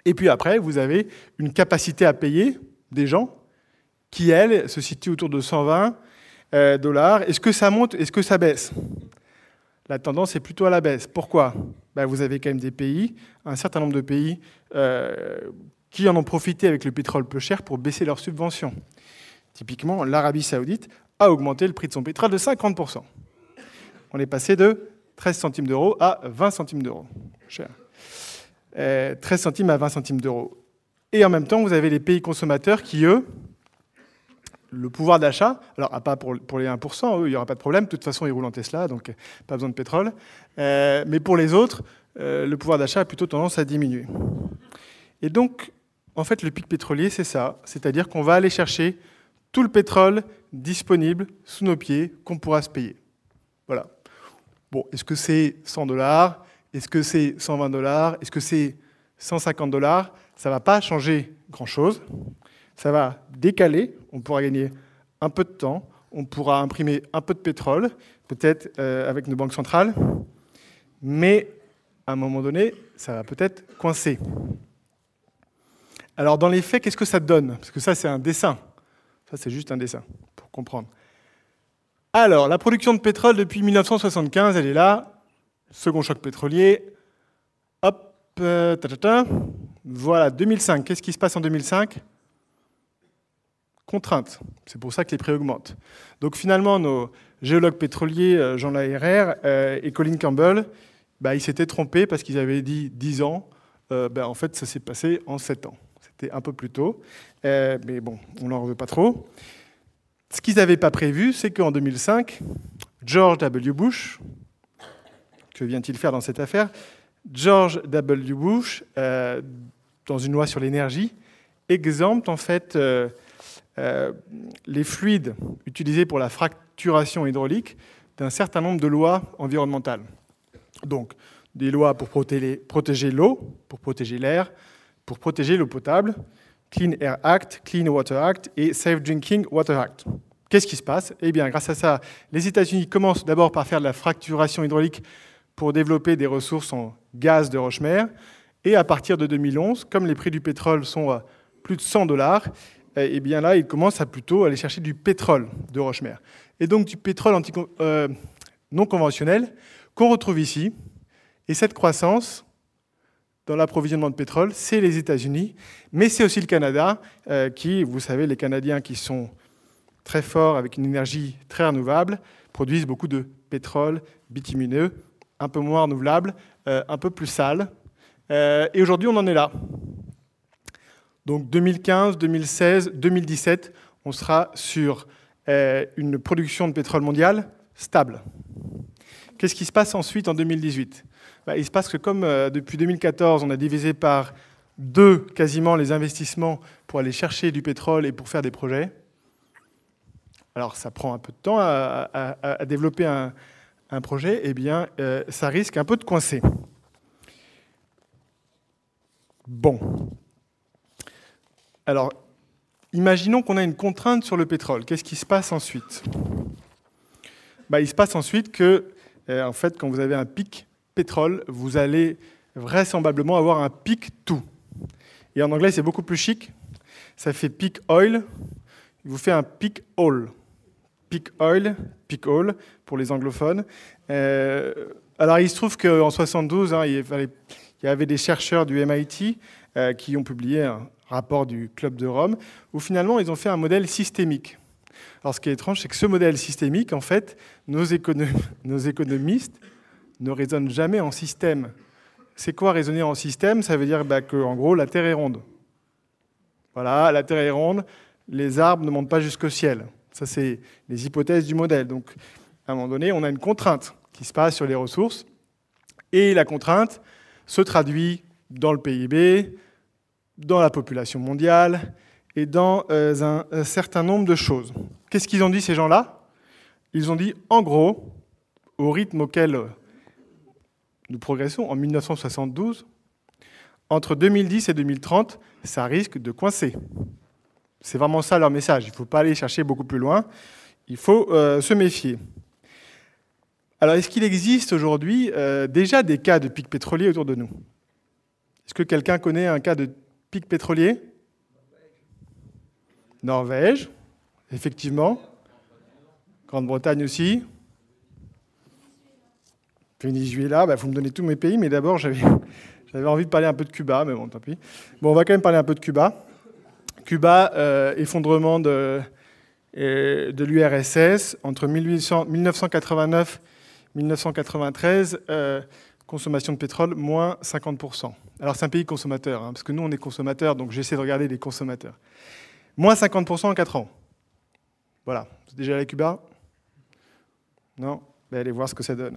Et puis après, vous avez une capacité à payer des gens qui, elles, se situent autour de 120 euh, dollars. Est-ce que ça monte Est-ce que ça baisse? La tendance est plutôt à la baisse. Pourquoi? Ben, Vous avez quand même des pays, un certain nombre de pays, euh, qui en ont profité avec le pétrole peu cher pour baisser leurs subventions. Typiquement, l'Arabie saoudite a augmenté le prix de son pétrole de 50%. On est passé de 13 centimes d'euros à 20 centimes d'euros. Cher. 13 euh, centimes à 20 centimes d'euros. Et en même temps, vous avez les pays consommateurs qui, eux, le pouvoir d'achat, alors pas pour, les 1%, eux, il n'y aura pas de problème, de toute façon, ils roulent en Tesla, donc pas besoin de pétrole. Euh, mais pour les autres, euh, le pouvoir d'achat a plutôt tendance à diminuer. Et donc, en fait, le pic pétrolier, c'est ça, c'est-à-dire qu'on va aller chercher tout le pétrole disponible sous nos pieds qu'on pourra se payer. Voilà. Bon, est-ce que c'est 100 dollars? Est-ce que c'est 120 dollars? Est-ce que c'est 150 dollars? Ça ne va pas changer grand-chose. Ça va décaler, on pourra gagner un peu de temps, on pourra imprimer un peu de pétrole, peut-être euh, avec nos banques centrales, mais à un moment donné, ça va peut-être coincer. Alors dans les faits, qu'est-ce que ça donne? Parce que ça, c'est un dessin. Ça, c'est juste un dessin, pour comprendre. Alors, la production de pétrole depuis 1975, elle est là. Second choc pétrolier. Hop, euh, voilà, 2005. Qu'est-ce qui se passe en 2005 Contrainte. C'est pour ça que les prix augmentent. Donc finalement, nos géologues pétroliers, euh, Jean Laherrère euh, et Colin Campbell, bah, ils s'étaient trompés parce qu'ils avaient dit 10 ans. Bah, en fait, ça s'est passé en 7 ans. C'était un peu plus tôt. mais bon, on n'en veut pas trop. Ce qu'ils n'avaient pas prévu, c'est qu'en 2005, George W. Bush, que vient-il faire dans cette affaire? George W. Bush, euh, dans une loi sur l'énergie, exempte en fait euh, euh, les fluides utilisés pour la fracturation hydraulique d'un certain nombre de lois environnementales. Donc, des lois pour protéger l'eau, pour protéger l'air, pour protéger l'eau potable, Clean Air Act, Clean Water Act et Safe Drinking Water Act. Qu'est-ce qui se passe? Eh bien, grâce à ça, les États-Unis commencent d'abord par faire de la fracturation hydraulique pour développer des ressources en gaz de roche-mer. Et à partir de 2011, comme les prix du pétrole sont à plus de 100 dollars, eh bien là, ils commencent à plutôt aller chercher du pétrole de roche-mer. Et donc du pétrole euh, non conventionnel qu'on retrouve ici. Et cette croissance, dans l'approvisionnement de pétrole, c'est les États-Unis, mais c'est aussi le Canada, euh, qui, vous savez, les Canadiens qui sont très forts, avec une énergie très renouvelable, produisent beaucoup de pétrole bitumineux, un peu moins renouvelable, un peu plus sale. Euh, et aujourd'hui, on en est là. Donc 2015, 2016, 2017, on sera sur une production de pétrole mondiale stable. Qu'est-ce qui se passe ensuite en 2018 bah, il se passe que comme euh, depuis 2014, on a divisé par deux quasiment les investissements pour aller chercher du pétrole et pour faire des projets, alors ça prend un peu de temps à, développer un, projet, eh bien euh, ça risque un peu de coincer. Bon. Alors, imaginons qu'on a une contrainte sur le pétrole. Qu'est-ce qui se passe ensuite? Bah, Il se passe ensuite que, euh, en fait, quand vous avez un pic pétrole, vous allez vraisemblablement avoir un peak tout. Et en anglais, c'est beaucoup plus chic. Ça fait peak oil. Il vous fait un peak all. Peak oil, peak all pour les anglophones. Euh, alors, il se trouve qu'en 72, hein, il, y avait des chercheurs du MIT euh, qui ont publié un rapport du Club de Rome où finalement ils ont fait un modèle systémique. Alors, ce qui est étrange, c'est que ce modèle systémique, en fait, nos, (laughs) économistes ne raisonne jamais en système. C'est quoi raisonner en système? Ça veut dire bah, que, en gros, la Terre est ronde. Voilà, la Terre est ronde, les arbres ne montent pas jusqu'au ciel. Ça, c'est les hypothèses du modèle. Donc, à un moment donné, on a une contrainte qui se passe sur les ressources, et la contrainte se traduit dans le PIB, dans la population mondiale et dans euh, un, un certain nombre de choses. Qu'est-ce qu'ils ont dit, ces gens-là? Ils ont dit, en gros, au rythme auquel nous progressons en 1972, entre 2010 et 2030, ça risque de coincer. C'est vraiment ça leur message. Il ne faut pas aller chercher beaucoup plus loin. Il faut euh, se méfier. Alors, est-ce qu'il existe aujourd'hui euh, déjà des cas de pic pétrolier autour de nous? Est-ce que quelqu'un connaît un cas de pic pétrolier Norvège, effectivement. Grande-Bretagne aussi. Venezuela, il bah, faut me donner tous mes pays, mais d'abord (laughs) j'avais envie de parler un peu de Cuba, mais bon, tant pis. Bon, on va quand même parler un peu de Cuba. Cuba, euh, effondrement de, euh, l'URSS entre 1989 1993, euh, consommation de pétrole moins 50%. Alors c'est un pays consommateur, hein, parce que nous on est consommateurs, donc j'essaie de regarder les consommateurs. Moins 50% en 4 ans. Voilà. Vous déjà allé Cuba? Non? Ben, Allez voir ce que ça donne.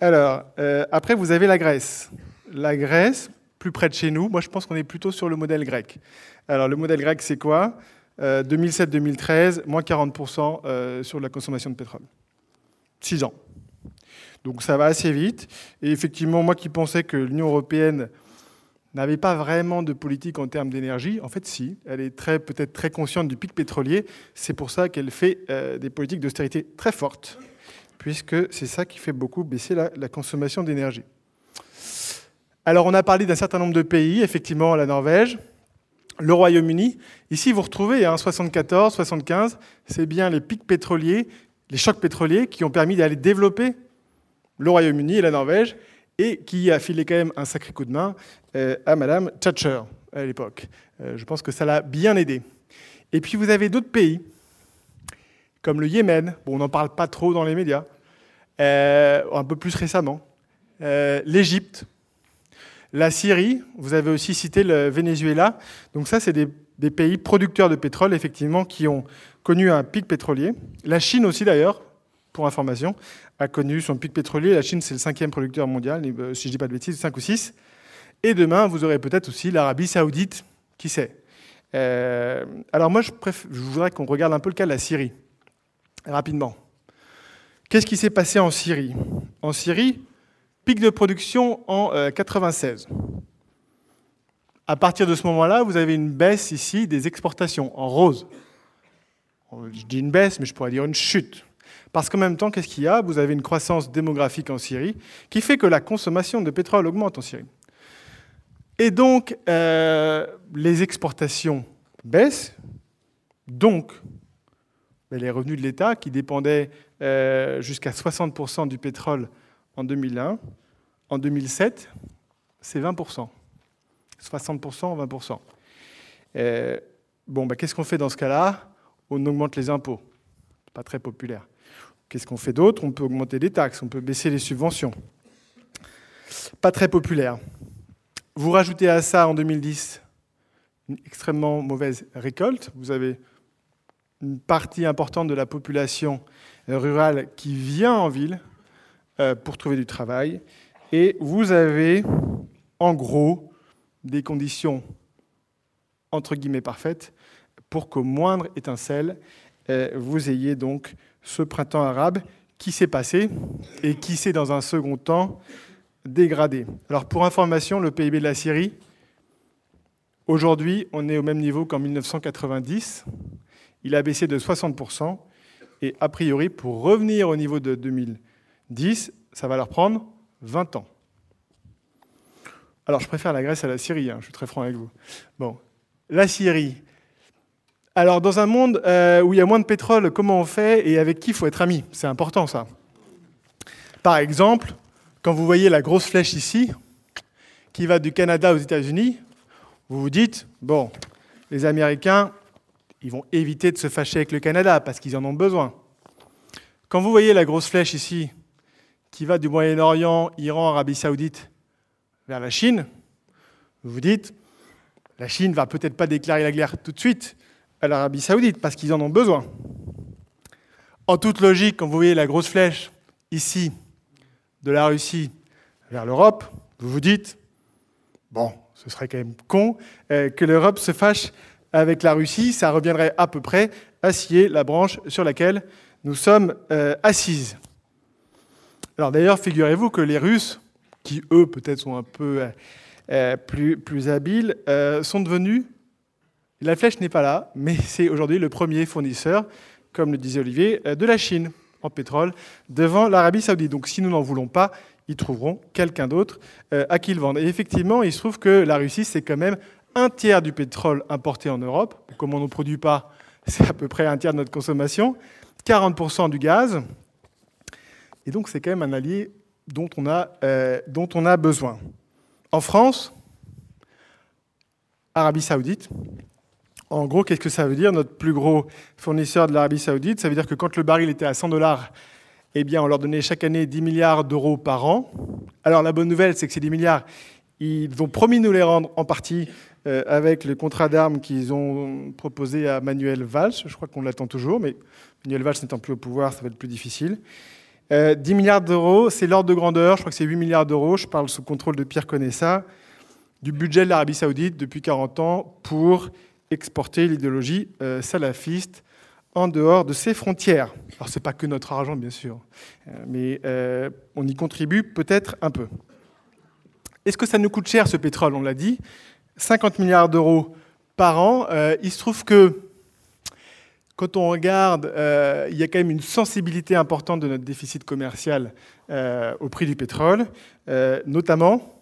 Alors, après, vous avez la Grèce. La Grèce, plus près de chez nous, moi je pense qu'on est plutôt sur le modèle grec. Alors, le modèle grec, c'est quoi? 2007-2013, euh, moins 40% euh, sur la consommation de pétrole. 6 ans. Donc ça va assez vite. Et effectivement, moi qui pensais que l'Union européenne n'avait pas vraiment de politique en termes d'énergie, en fait si, elle est très, peut-être très consciente du pic pétrolier, c'est pour ça qu'elle fait des politiques d'austérité très fortes puisque c'est ça qui fait beaucoup baisser la consommation d'énergie. Alors on a parlé d'un certain nombre de pays, effectivement la Norvège, le Royaume-Uni. Ici, vous retrouvez, hein, 74, 75, c'est bien les pics pétroliers, les chocs pétroliers qui ont permis d'aller développer le Royaume-Uni et la Norvège, et qui a filé quand même un sacré coup de main euh, à Madame Thatcher à l'époque. Euh, je pense que ça l'a bien aidé. Et puis vous avez d'autres pays, comme le Yémen, bon, on n'en parle pas trop dans les médias, euh, un peu plus récemment, l'Égypte, la Syrie, vous avez aussi cité le Venezuela. Donc ça, c'est des, pays producteurs de pétrole, effectivement, qui ont connu un pic pétrolier. La Chine aussi, d'ailleurs, pour information, a connu son pic pétrolier. La Chine, c'est le cinquième producteur mondial, si je ne dis pas de bêtises, 5 ou 6. Et demain, vous aurez peut-être aussi l'Arabie saoudite, qui sait? Euh, alors moi, je, préfère, je voudrais qu'on regarde un peu le cas de la Syrie, rapidement. Qu'est-ce qui s'est passé en Syrie? En Syrie, pic de production en 96. Euh, à partir de ce moment-là, vous avez une baisse ici des exportations en rose. Je dis une baisse, mais je pourrais dire une chute. Parce qu'en même temps, qu'est-ce qu'il y a? Vous avez une croissance démographique en Syrie qui fait que la consommation de pétrole augmente en Syrie. Et donc, euh, les exportations baissent, donc ben, les revenus de l'État, qui dépendaient euh, jusqu'à 60% du pétrole en 2001. En 2007, c'est 20%. 60%, 20%. Euh, bon, bah, qu'est-ce qu'on fait dans ce cas-là? On augmente les impôts. Pas très populaire. Qu'est-ce qu'on fait d'autre? On peut augmenter les taxes, on peut baisser les subventions. Pas très populaire. Vous rajoutez à ça en 2010 une extrêmement mauvaise récolte. Vous avez une partie importante de la population rurale qui vient en ville pour trouver du travail. Et vous avez, en gros, des conditions entre guillemets parfaites pour qu'au moindre étincelle, euh, vous ayez donc ce printemps arabe qui s'est passé et qui s'est dans un second temps dégradé. Alors pour information, le PIB de la Syrie, aujourd'hui, on est au même niveau qu'en 1990. Il a baissé de 60%. Et a priori, pour revenir au niveau de 2000, 10, ça va leur prendre 20 ans. Alors, je préfère la Grèce à la Syrie, hein, je suis très franc avec vous. Bon, la Syrie. Alors, dans un monde euh, où il y a moins de pétrole, comment on fait et avec qui faut être ami? C'est important, ça. Par exemple, quand vous voyez la grosse flèche ici, qui va du Canada aux États-Unis, vous vous dites, bon, les Américains, ils vont éviter de se fâcher avec le Canada parce qu'ils en ont besoin. Quand vous voyez la grosse flèche ici, qui va du Moyen-Orient, Iran, Arabie Saoudite, vers la Chine, vous vous dites, la Chine va peut-être pas déclarer la guerre tout de suite à l'Arabie Saoudite parce qu'ils en ont besoin. En toute logique, quand vous voyez la grosse flèche ici de la Russie vers l'Europe, vous vous dites, bon, ce serait quand même con euh, que l'Europe se fâche avec la Russie, ça reviendrait à peu près à scier la branche sur laquelle nous sommes euh, assises. Alors d'ailleurs, figurez-vous que les Russes, qui eux peut-être sont un peu euh, euh, plus, habiles, euh, sont devenus, la flèche n'est pas là, mais (laughs) c'est aujourd'hui le premier fournisseur, comme le disait Olivier, de la Chine en pétrole devant l'Arabie saoudite. Donc si nous n'en voulons pas, ils trouveront quelqu'un d'autre à qui le vendre. Et effectivement, il se trouve que la Russie, c'est quand même un tiers du pétrole importé en Europe. Comme on ne produit pas, (laughs) c'est à peu près un tiers de notre consommation. 40% du gaz, et donc, c'est quand même un allié dont on a, euh, dont on a besoin. En France, Arabie Saoudite. En gros, qu'est-ce que ça veut dire Notre plus gros fournisseur de l'Arabie Saoudite, ça veut dire que quand le baril était à 100 dollars, eh bien, on leur donnait chaque année 10 milliards d'euros par an. Alors, la bonne nouvelle, c'est que ces 10 milliards, ils ont promis de nous les rendre en partie euh, avec le contrat d'armes qu'ils ont proposé à Manuel Valls. Je crois qu'on l'attend toujours, mais Manuel Valls n'étant plus au pouvoir, ça va être plus difficile. 10 euh, milliards d'euros, c'est l'ordre de grandeur, je crois que c'est 8 milliards d'euros, je parle sous contrôle de Pierre Conessa, du budget de l'Arabie saoudite depuis 40 ans pour exporter l'idéologie euh, salafiste en dehors de ses frontières. Alors ce n'est pas que notre argent, bien sûr, euh, mais on y contribue peut-être un peu. Est-ce que ça nous coûte cher ce pétrole? On l'a dit, 50 milliards d'euros par an. il se trouve que quand on regarde, euh, il y a quand même une sensibilité importante de notre déficit commercial euh, au prix du pétrole, euh, notamment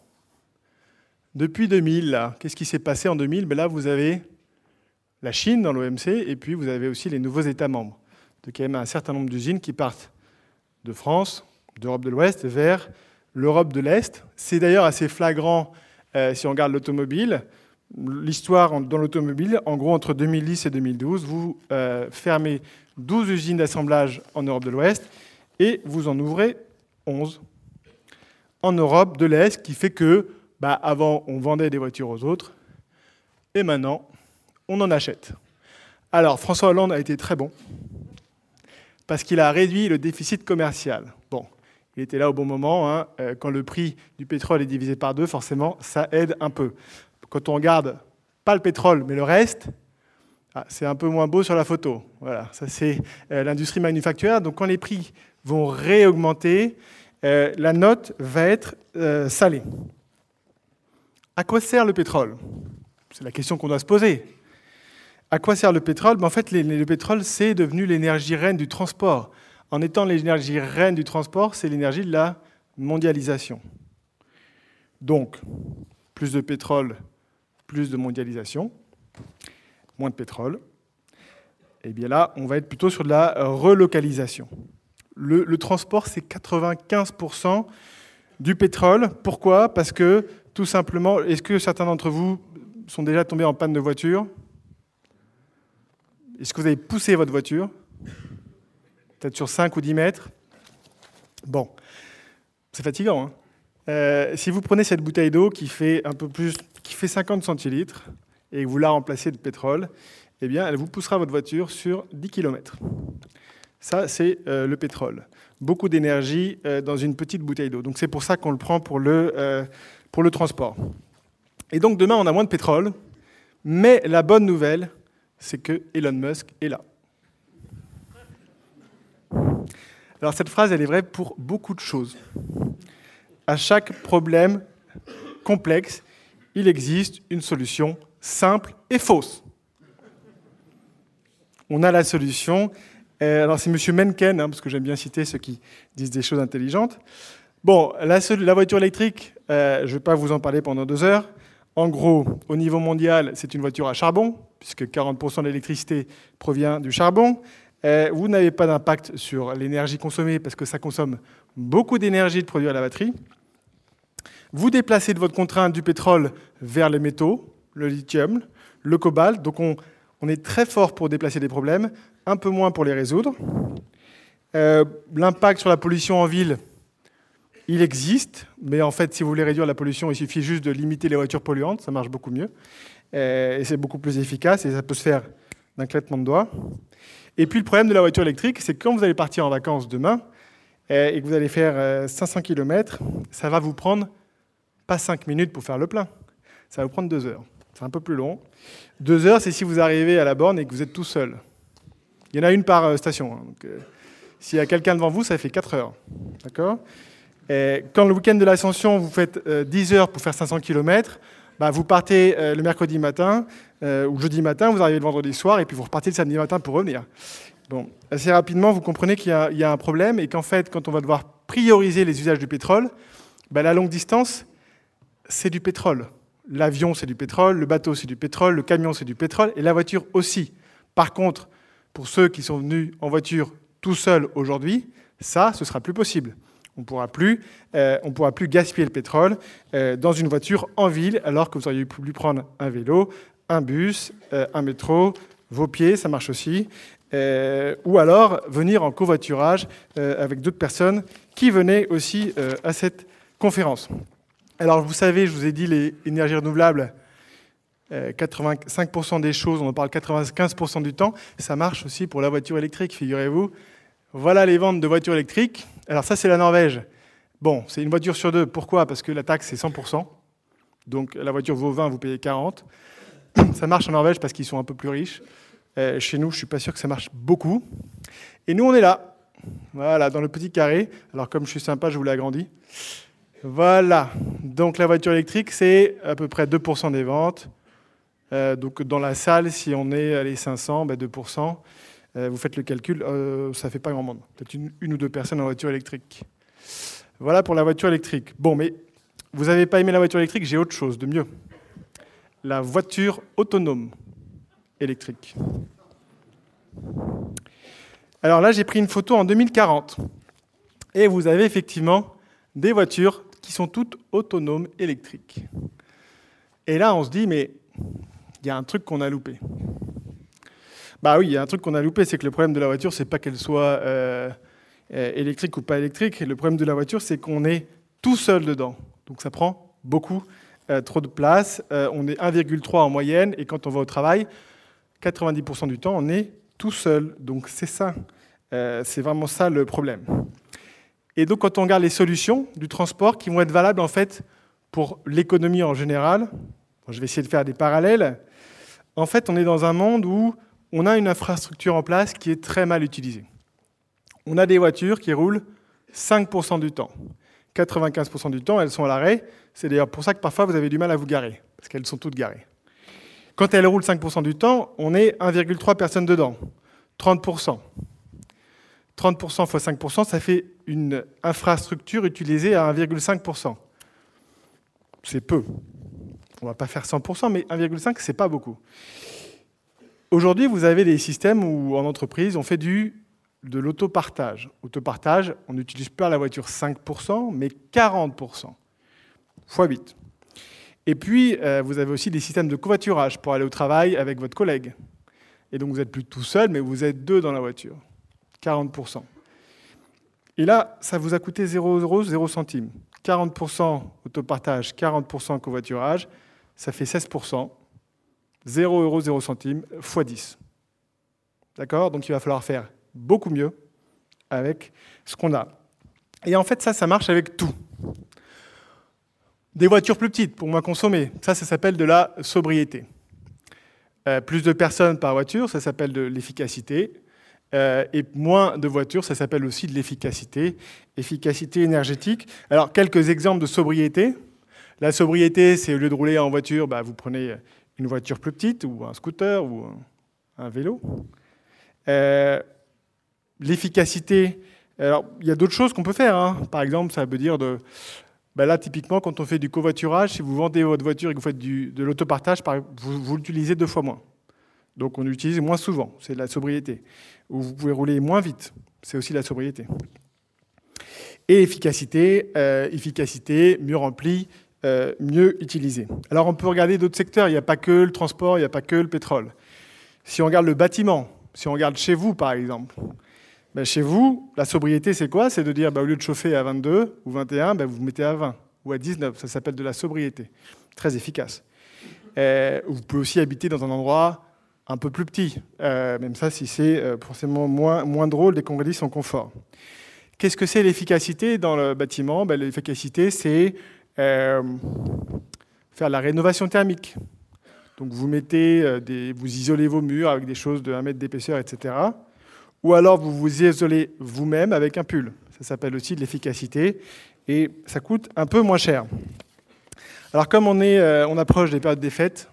depuis 2000. Qu'est-ce qui s'est passé en 2000 ben Là, vous avez la Chine dans l'OMC et puis vous avez aussi les nouveaux États membres. Donc il y a même un certain nombre d'usines qui partent de France, d'Europe de l'Ouest vers l'Europe de l'Est. C'est d'ailleurs assez flagrant si on regarde l'automobile l'histoire dans l'automobile, en gros, entre 2010 et 2012, vous euh, fermez 12 usines d'assemblage en Europe de l'Ouest et vous en ouvrez 11 en Europe de l'Est, qui fait que, bah, avant, on vendait des voitures aux autres, et maintenant, on en achète. Alors, François Hollande a été très bon, parce qu'il a réduit le déficit commercial. Bon, il était là au bon moment. Hein. Euh, quand le prix du pétrole est divisé par deux, forcément, ça aide un peu quand on regarde pas le pétrole, mais le reste, ah, c'est un peu moins beau sur la photo. Voilà, ça c'est euh, l'industrie manufacturière. Donc quand les prix vont réaugmenter, euh, la note va être euh, salée. À quoi sert le pétrole? C'est la question qu'on doit se poser. À quoi sert le pétrole? Ben, En fait, le pétrole, c'est devenu l'énergie reine du transport. En étant l'énergie reine du transport, c'est l'énergie de la mondialisation. Donc, plus de pétrole plus de mondialisation, moins de pétrole. Et eh bien là, on va être plutôt sur de la relocalisation. Le, transport, c'est 95% du pétrole. Pourquoi? Parce que, tout simplement, est-ce que certains d'entre vous sont déjà tombés en panne de voiture? Est-ce que vous avez poussé votre voiture? Peut-être sur 5 ou 10 mètres? Bon, c'est fatigant. Hein euh, si vous prenez cette bouteille d'eau qui fait un peu plus qui fait 50 centilitres et vous la remplacez de pétrole, eh bien, elle vous poussera votre voiture sur 10 km. Ça, c'est euh, le pétrole. Beaucoup d'énergie euh, dans une petite bouteille d'eau. Donc, c'est pour ça qu'on le prend pour le, euh, pour le transport. Et donc, demain, on a moins de pétrole. Mais la bonne nouvelle, c'est que Elon Musk est là. Alors, cette phrase, elle est vraie pour beaucoup de choses. À chaque problème complexe, il existe une solution simple et fausse. On a la solution. Euh, alors c'est M. Mencken, hein, parce que j'aime bien citer ceux qui disent des choses intelligentes. Bon, la, voiture électrique, euh, je ne vais pas vous en parler pendant deux heures. En gros, au niveau mondial, c'est une voiture à charbon, puisque 40% de l'électricité provient du charbon. Euh, vous n'avez pas d'impact sur l'énergie consommée, parce que ça consomme beaucoup d'énergie de produire la batterie. Vous déplacez de votre contrainte du pétrole vers les métaux, le lithium, le cobalt. Donc on, est très fort pour déplacer des problèmes, un peu moins pour les résoudre. Euh, l'impact sur la pollution en ville, il existe, mais en fait, si vous voulez réduire la pollution, il suffit juste de limiter les voitures polluantes, ça marche beaucoup mieux. Euh, et c'est beaucoup plus efficace, et ça peut se faire d'un claquement de doigts. Et puis le problème de la voiture électrique, c'est que quand vous allez partir en vacances demain, euh, et que vous allez faire 500 km, ça va vous prendre pas 5 minutes pour faire le plein. Ça va vous prendre 2 heures. C'est un peu plus long. 2 heures, c'est si vous arrivez à la borne et que vous êtes tout seul. Il y en a une par euh, station. Hein. Euh, s'il y a quelqu'un devant vous, ça fait 4 heures. D'accord? Quand le week-end de l'ascension, vous faites 10 euh, heures pour faire 500 km, bah, vous partez le mercredi matin ou jeudi matin, vous arrivez le vendredi soir et puis vous repartez le samedi matin pour revenir. Bon, assez rapidement, vous comprenez qu'il y, a un problème et qu'en fait, quand on va devoir prioriser les usages du pétrole, bah, la longue distance, c'est du pétrole. L'avion, c'est du pétrole, le bateau, c'est du pétrole, le camion, c'est du pétrole, et la voiture aussi. Par contre, pour ceux qui sont venus en voiture tout seuls aujourd'hui, ça, ce sera plus possible. On pourra, plus, euh, pourra plus gaspiller le pétrole euh, dans une voiture en ville, alors que vous auriez pu prendre un vélo, un bus, euh, un métro, vos pieds, ça marche aussi, ou alors venir en covoiturage avec d'autres personnes qui venaient aussi à cette conférence. Alors, vous savez, je vous ai dit, les énergies renouvelables, 85% euh, des choses, on en parle 95% du temps, ça marche aussi pour la voiture électrique, figurez-vous. Voilà les ventes de voitures électriques. Alors ça, c'est la Norvège. Bon, c'est une voiture sur deux. Pourquoi? Parce que la taxe, c'est 100%. Donc la voiture vaut 20, vous payez 40. (clears throat) Ça marche en Norvège parce qu'ils sont un peu plus riches. Euh, chez nous, je ne suis pas sûr que ça marche beaucoup. Et nous, on est là. Voilà, dans le petit carré. Alors comme je suis sympa, je vous l'ai agrandi. Voilà, donc la voiture électrique, c'est à peu près 2% des ventes. Euh, donc dans la salle, si on est à les 500, 2%. vous faites le calcul, ça ne fait pas grand monde. Peut-être une, une, ou deux personnes en voiture électrique. Voilà pour la voiture électrique. Bon, mais vous n'avez pas aimé la voiture électrique, j'ai autre chose de mieux. La voiture autonome électrique. Alors là, j'ai pris une photo en 2040. Et vous avez effectivement des voitures qui sont toutes autonomes électriques. Et là, on se dit, mais il y a un truc qu'on a loupé. Bah oui, il y a un truc qu'on a loupé, c'est que le problème de la voiture, c'est pas qu'elle soit euh, euh, électrique ou pas électrique. Le problème de la voiture, c'est qu'on est tout seul dedans. Donc ça prend beaucoup euh, trop de place. on est 1,3 en moyenne, et quand on va au travail, 90% du temps, on est tout seul. Donc c'est ça, c'est vraiment ça le problème. Et donc, quand on regarde les solutions du transport qui vont être valables en fait pour l'économie en général, je vais essayer de faire des parallèles. En fait, on est dans un monde où on a une infrastructure en place qui est très mal utilisée. On a des voitures qui roulent 5% du temps. 95% du temps, elles sont à l'arrêt. C'est d'ailleurs pour ça que parfois vous avez du mal à vous garer, parce qu'elles sont toutes garées. Quand elles roulent 5% du temps, on est 1,3 personnes dedans. 30%. 30% x 5%, ça fait une infrastructure utilisée à 1,5%. C'est peu. On ne va pas faire 100%, mais 1,5%, c'est pas beaucoup. Aujourd'hui, vous avez des systèmes où, en entreprise, on fait du, de l'autopartage. Autopartage, on n'utilise pas la voiture 5%, mais 40%, x 8. Et puis, euh, vous avez aussi des systèmes de covoiturage pour aller au travail avec votre collègue. Et donc, vous n'êtes plus tout seul, mais vous êtes deux dans la voiture. 40%. Et là, ça vous a coûté 0 euros, 0 centimes. 40% autopartage, 40% covoiturage, ça fait 16%. 0 euros, 0 centimes, x 10. D'accord? Donc il va falloir faire beaucoup mieux avec ce qu'on a. Et en fait, ça, ça marche avec tout. Des voitures plus petites, pour moins consommer, ça, ça s'appelle de la sobriété. Euh, plus de personnes par voiture, ça s'appelle de l'efficacité. Euh, et moins de voitures, ça s'appelle aussi de l'efficacité, efficacité énergétique. Alors, quelques exemples de sobriété. La sobriété, c'est au lieu de rouler en voiture, bah, vous prenez une voiture plus petite, ou un scooter, ou un vélo. Euh, l'efficacité, alors il y a d'autres choses qu'on peut faire. Hein. Par exemple, ça veut dire de. Bah, là, typiquement, quand on fait du covoiturage, si vous vendez votre voiture et que vous faites de l'autopartage, vous l'utilisez deux fois moins. Donc on l'utilise moins souvent, c'est de la sobriété. Ou vous pouvez rouler moins vite, c'est aussi la sobriété. Et efficacité, euh, efficacité, mieux remplie, euh, mieux utilisée. Alors on peut regarder d'autres secteurs, il n'y a pas que le transport, il n'y a pas que le pétrole. Si on regarde le bâtiment, si on regarde chez vous par exemple, ben, chez vous, la sobriété c'est quoi? C'est de dire ben, au lieu de chauffer à 22 ou 21, ben, vous mettez à 20 ou à 19, ça s'appelle de la sobriété. Très efficace. Euh, vous pouvez aussi habiter dans un endroit un peu plus petit, euh, même ça si c'est euh, forcément moins, moins drôle dès qu'on réduit son confort. Qu'est-ce que c'est l'efficacité dans le bâtiment? Ben, L'efficacité, c'est euh, faire la rénovation thermique. Donc vous mettez des, vous isolez vos murs avec des choses de 1 mètre d'épaisseur, etc. Ou alors vous vous isolez vous-même avec un pull. Ça s'appelle aussi de l'efficacité et ça coûte un peu moins cher. Alors comme on, on approche des périodes des fêtes,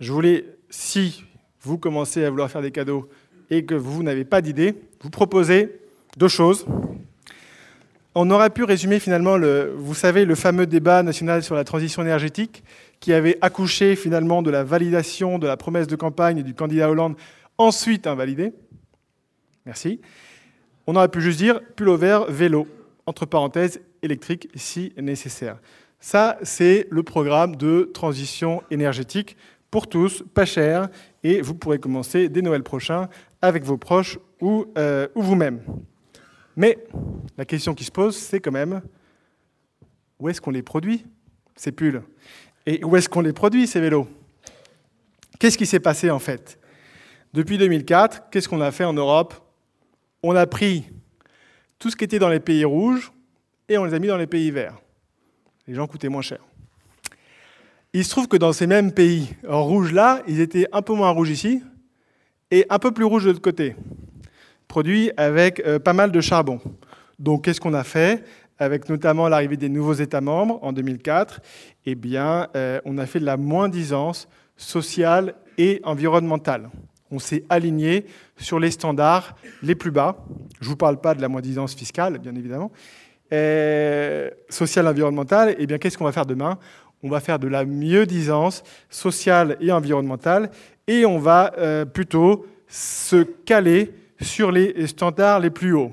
je voulais, si vous commencez à vouloir faire des cadeaux et que vous n'avez pas d'idée, vous proposez deux choses. On aurait pu résumer finalement, le, vous savez, le fameux débat national sur la transition énergétique qui avait accouché finalement de la validation de la promesse de campagne du candidat Hollande, ensuite invalidée. Merci. On aurait pu juste dire pull au vert, vélo, entre parenthèses, électrique si nécessaire. Ça, c'est le programme de transition énergétique pour tous, pas cher, et vous pourrez commencer dès Noël prochain avec vos proches ou, euh, ou vous-même. Mais la question qui se pose, c'est quand même où est-ce qu'on les produit, ces pulls? Et où est-ce qu'on les produit, ces vélos? Qu'est-ce qui s'est passé en fait? Depuis 2004, qu'est-ce qu'on a fait en Europe? On a pris tout ce qui était dans les pays rouges et on les a mis dans les pays verts. Les gens coûtaient moins cher. Il se trouve que dans ces mêmes pays rouges-là, ils étaient un peu moins rouges ici et un peu plus rouges de l'autre côté, produits avec euh, pas mal de charbon. Donc qu'est-ce qu'on a fait avec notamment l'arrivée des nouveaux États membres en 2004, eh bien, euh, on a fait de la moins-disance sociale et environnementale. On s'est aligné sur les standards les plus bas. Je ne vous parle pas de la moins-disance fiscale, bien évidemment. sociale, environnementale, et eh bien qu'est-ce qu'on va faire demain? On va faire de la mieux-disance sociale et environnementale, et on va euh, plutôt se caler sur les standards les plus hauts.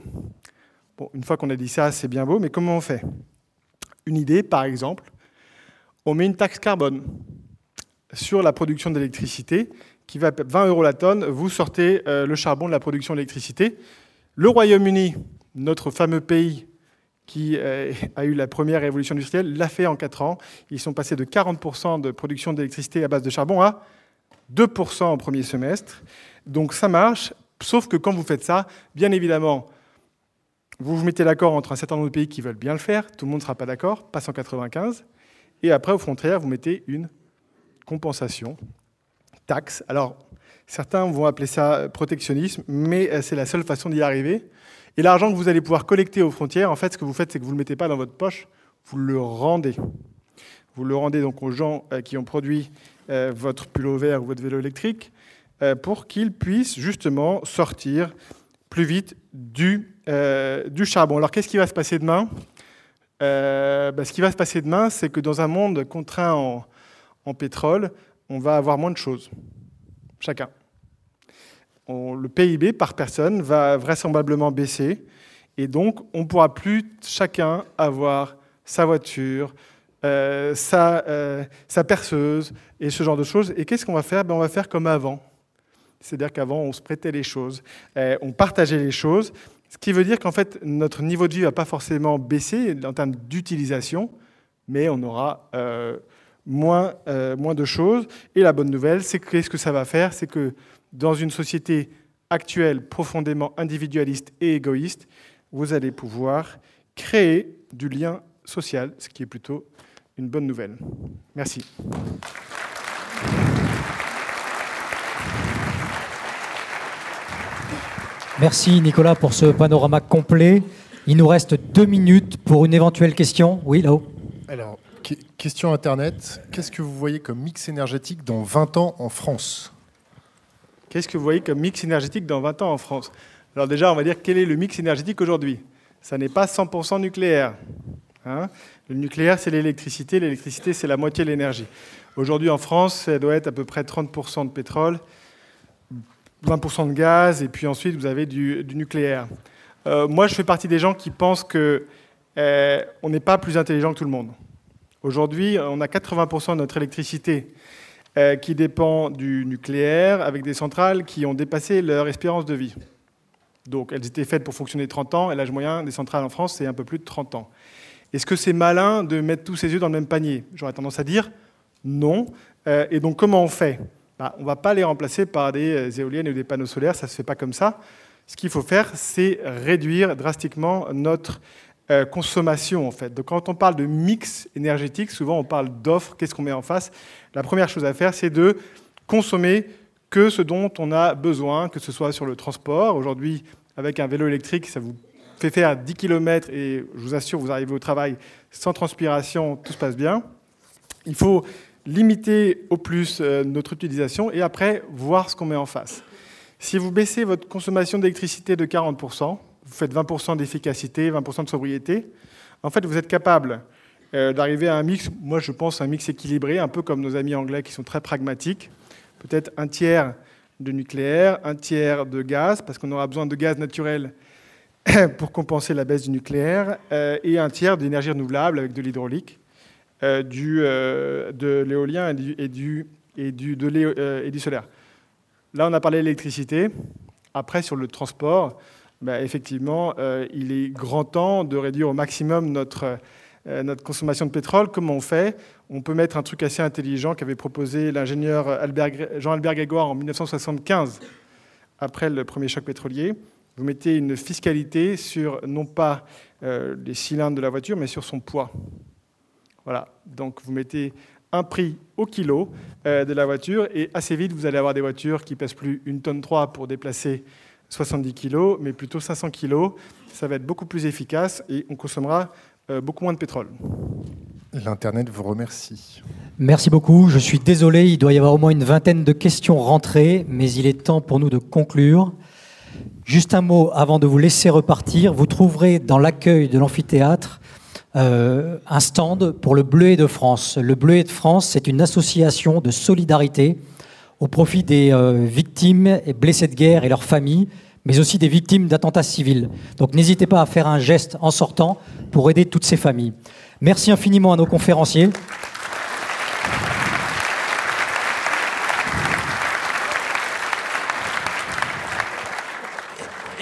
Bon, une fois qu'on a dit ça, c'est bien beau, mais comment on fait? Une idée, par exemple, on met une taxe carbone sur la production d'électricité qui va 20 euros la tonne, vous sortez euh, le charbon de la production d'électricité. Le Royaume-Uni, notre fameux pays qui euh, (laughs) a eu la première révolution industrielle, l'a fait en 4 ans. Ils sont passés de 40% de production d'électricité à base de charbon à 2% au premier semestre. Donc ça marche, sauf que quand vous faites ça, bien évidemment, vous vous mettez d'accord entre un certain nombre de pays qui veulent bien le faire, tout le monde ne sera pas d'accord, pas 195, et après, au contraire, vous mettez une compensation, taxe. Alors, certains vont appeler ça protectionnisme, mais euh, c'est la seule façon d'y arriver. Et l'argent que vous allez pouvoir collecter aux frontières, en fait, ce que vous faites, c'est que vous ne le mettez pas dans votre poche, vous le rendez. Vous le rendez donc aux gens euh, qui ont produit euh, votre pull vert ou votre vélo électrique pour qu'ils puissent justement sortir plus vite du, charbon. Alors qu'est-ce qui va se passer demain? Bah, Ce qui va se passer demain, c'est que dans un monde contraint en pétrole, on va avoir moins de choses, chacun. Le PIB par personne va vraisemblablement baisser, et donc on ne pourra plus chacun avoir sa voiture, euh, euh, sa, perceuse et ce genre de choses. Et qu'est-ce qu'on va faire? Ben, On va faire comme avant. C'est-à-dire qu'avant, on se prêtait les choses, euh, on partageait les choses, ce qui veut dire qu'en fait, notre niveau de vie ne va pas forcément baisser en termes d'utilisation, mais on aura moins, moins de choses. Et la bonne nouvelle, c'est que ce que ça va faire? C'est que dans une société actuelle profondément individualiste et égoïste, vous allez pouvoir créer du lien social, ce qui est plutôt une bonne nouvelle. Merci. Merci Nicolas pour ce panorama complet. Il nous reste deux minutes pour une éventuelle question. Oui, là-haut. Alors, question Internet. Qu'est-ce que vous voyez comme mix énergétique dans 20 ans en France? Qu'est-ce que vous voyez comme mix énergétique dans 20 ans en France? Alors déjà, on va dire quel est le mix énergétique aujourd'hui? Ça n'est pas 100% nucléaire. Hein? Le nucléaire, c'est l'électricité. L'électricité, c'est la moitié de l'énergie. Aujourd'hui, en France, ça doit être à peu près 30% de pétrole, 20% de gaz, et puis ensuite, vous avez du, nucléaire. Euh, moi, je fais partie des gens qui pensent qu'on euh, n'est pas plus intelligent que tout le monde. Aujourd'hui, on a 80% de notre électricité euh, qui dépend du nucléaire, avec des centrales qui ont dépassé leur espérance de vie. Donc elles étaient faites pour fonctionner 30 ans, et l'âge moyen des centrales en France, c'est un peu plus de 30 ans. Est-ce que c'est malin de mettre tous ses œufs dans le même panier? J'aurais tendance à dire non. Euh, et donc comment on fait? Bah, On ne va pas les remplacer par des euh, éoliennes ou des panneaux solaires, ça ne se fait pas comme ça. Ce qu'il faut faire, c'est réduire drastiquement notre euh, consommation en fait. Donc quand on parle de mix énergétique, souvent on parle d'offres, qu'est-ce qu'on met en face? La première chose à faire, c'est de consommer que ce dont on a besoin, que ce soit sur le transport. Aujourd'hui, avec un vélo électrique, ça vous fait faire 10 km et je vous assure, vous arrivez au travail sans transpiration, tout se passe bien. Il faut limiter au plus euh, notre utilisation et après voir ce qu'on met en face. Si vous baissez votre consommation d'électricité de 40%, vous faites 20% d'efficacité, 20% de sobriété. En fait, vous êtes capable euh, d'arriver à un mix, moi je pense un mix équilibré, un peu comme nos amis anglais qui sont très pragmatiques. Peut-être un tiers de nucléaire, un tiers de gaz, parce qu'on aura besoin de gaz naturel (coughs) pour compenser la baisse du nucléaire, euh, et un tiers d'énergie renouvelable avec de l'hydraulique, euh, de l'éolien et, du, et, du, solaire. Là, on a parlé d'électricité. Après, sur le transport, bah, effectivement, euh, il est grand temps de réduire au maximum notre, euh, consommation de pétrole. Comment on fait? On peut mettre un truc assez intelligent qu'avait proposé l'ingénieur Jean-Albert Grégoire en 1975, après le premier choc pétrolier. Vous mettez une fiscalité sur non pas euh, les cylindres de la voiture, mais sur son poids. Voilà. Donc vous mettez un prix au kilo de la voiture et assez vite vous allez avoir des voitures qui pèsent plus une tonne 3 pour déplacer 70 kg, mais plutôt 500 kg. Ça va être beaucoup plus efficace et on consommera euh, beaucoup moins de pétrole. L'Internet vous remercie. Merci beaucoup. Je suis désolé, il doit y avoir au moins une vingtaine de questions rentrées, mais il est temps pour nous de conclure. Juste un mot avant de vous laisser repartir. Vous trouverez dans l'accueil de l'amphithéâtre euh, un stand pour le Bleuet de France. Le Bleuet de France, c'est une association de solidarité au profit des euh, victimes et blessés de guerre et leurs familles, mais aussi des victimes d'attentats civils. Donc n'hésitez pas à faire un geste en sortant pour aider toutes ces familles. Merci infiniment à nos conférenciers.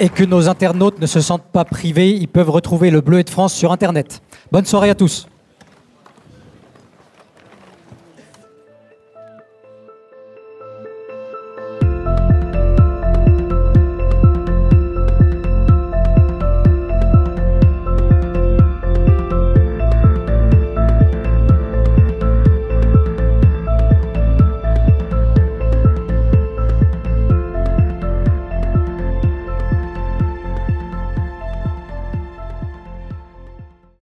et que nos internautes ne se sentent pas privés, ils peuvent retrouver le Bleu et de France sur Internet. Bonne soirée à tous.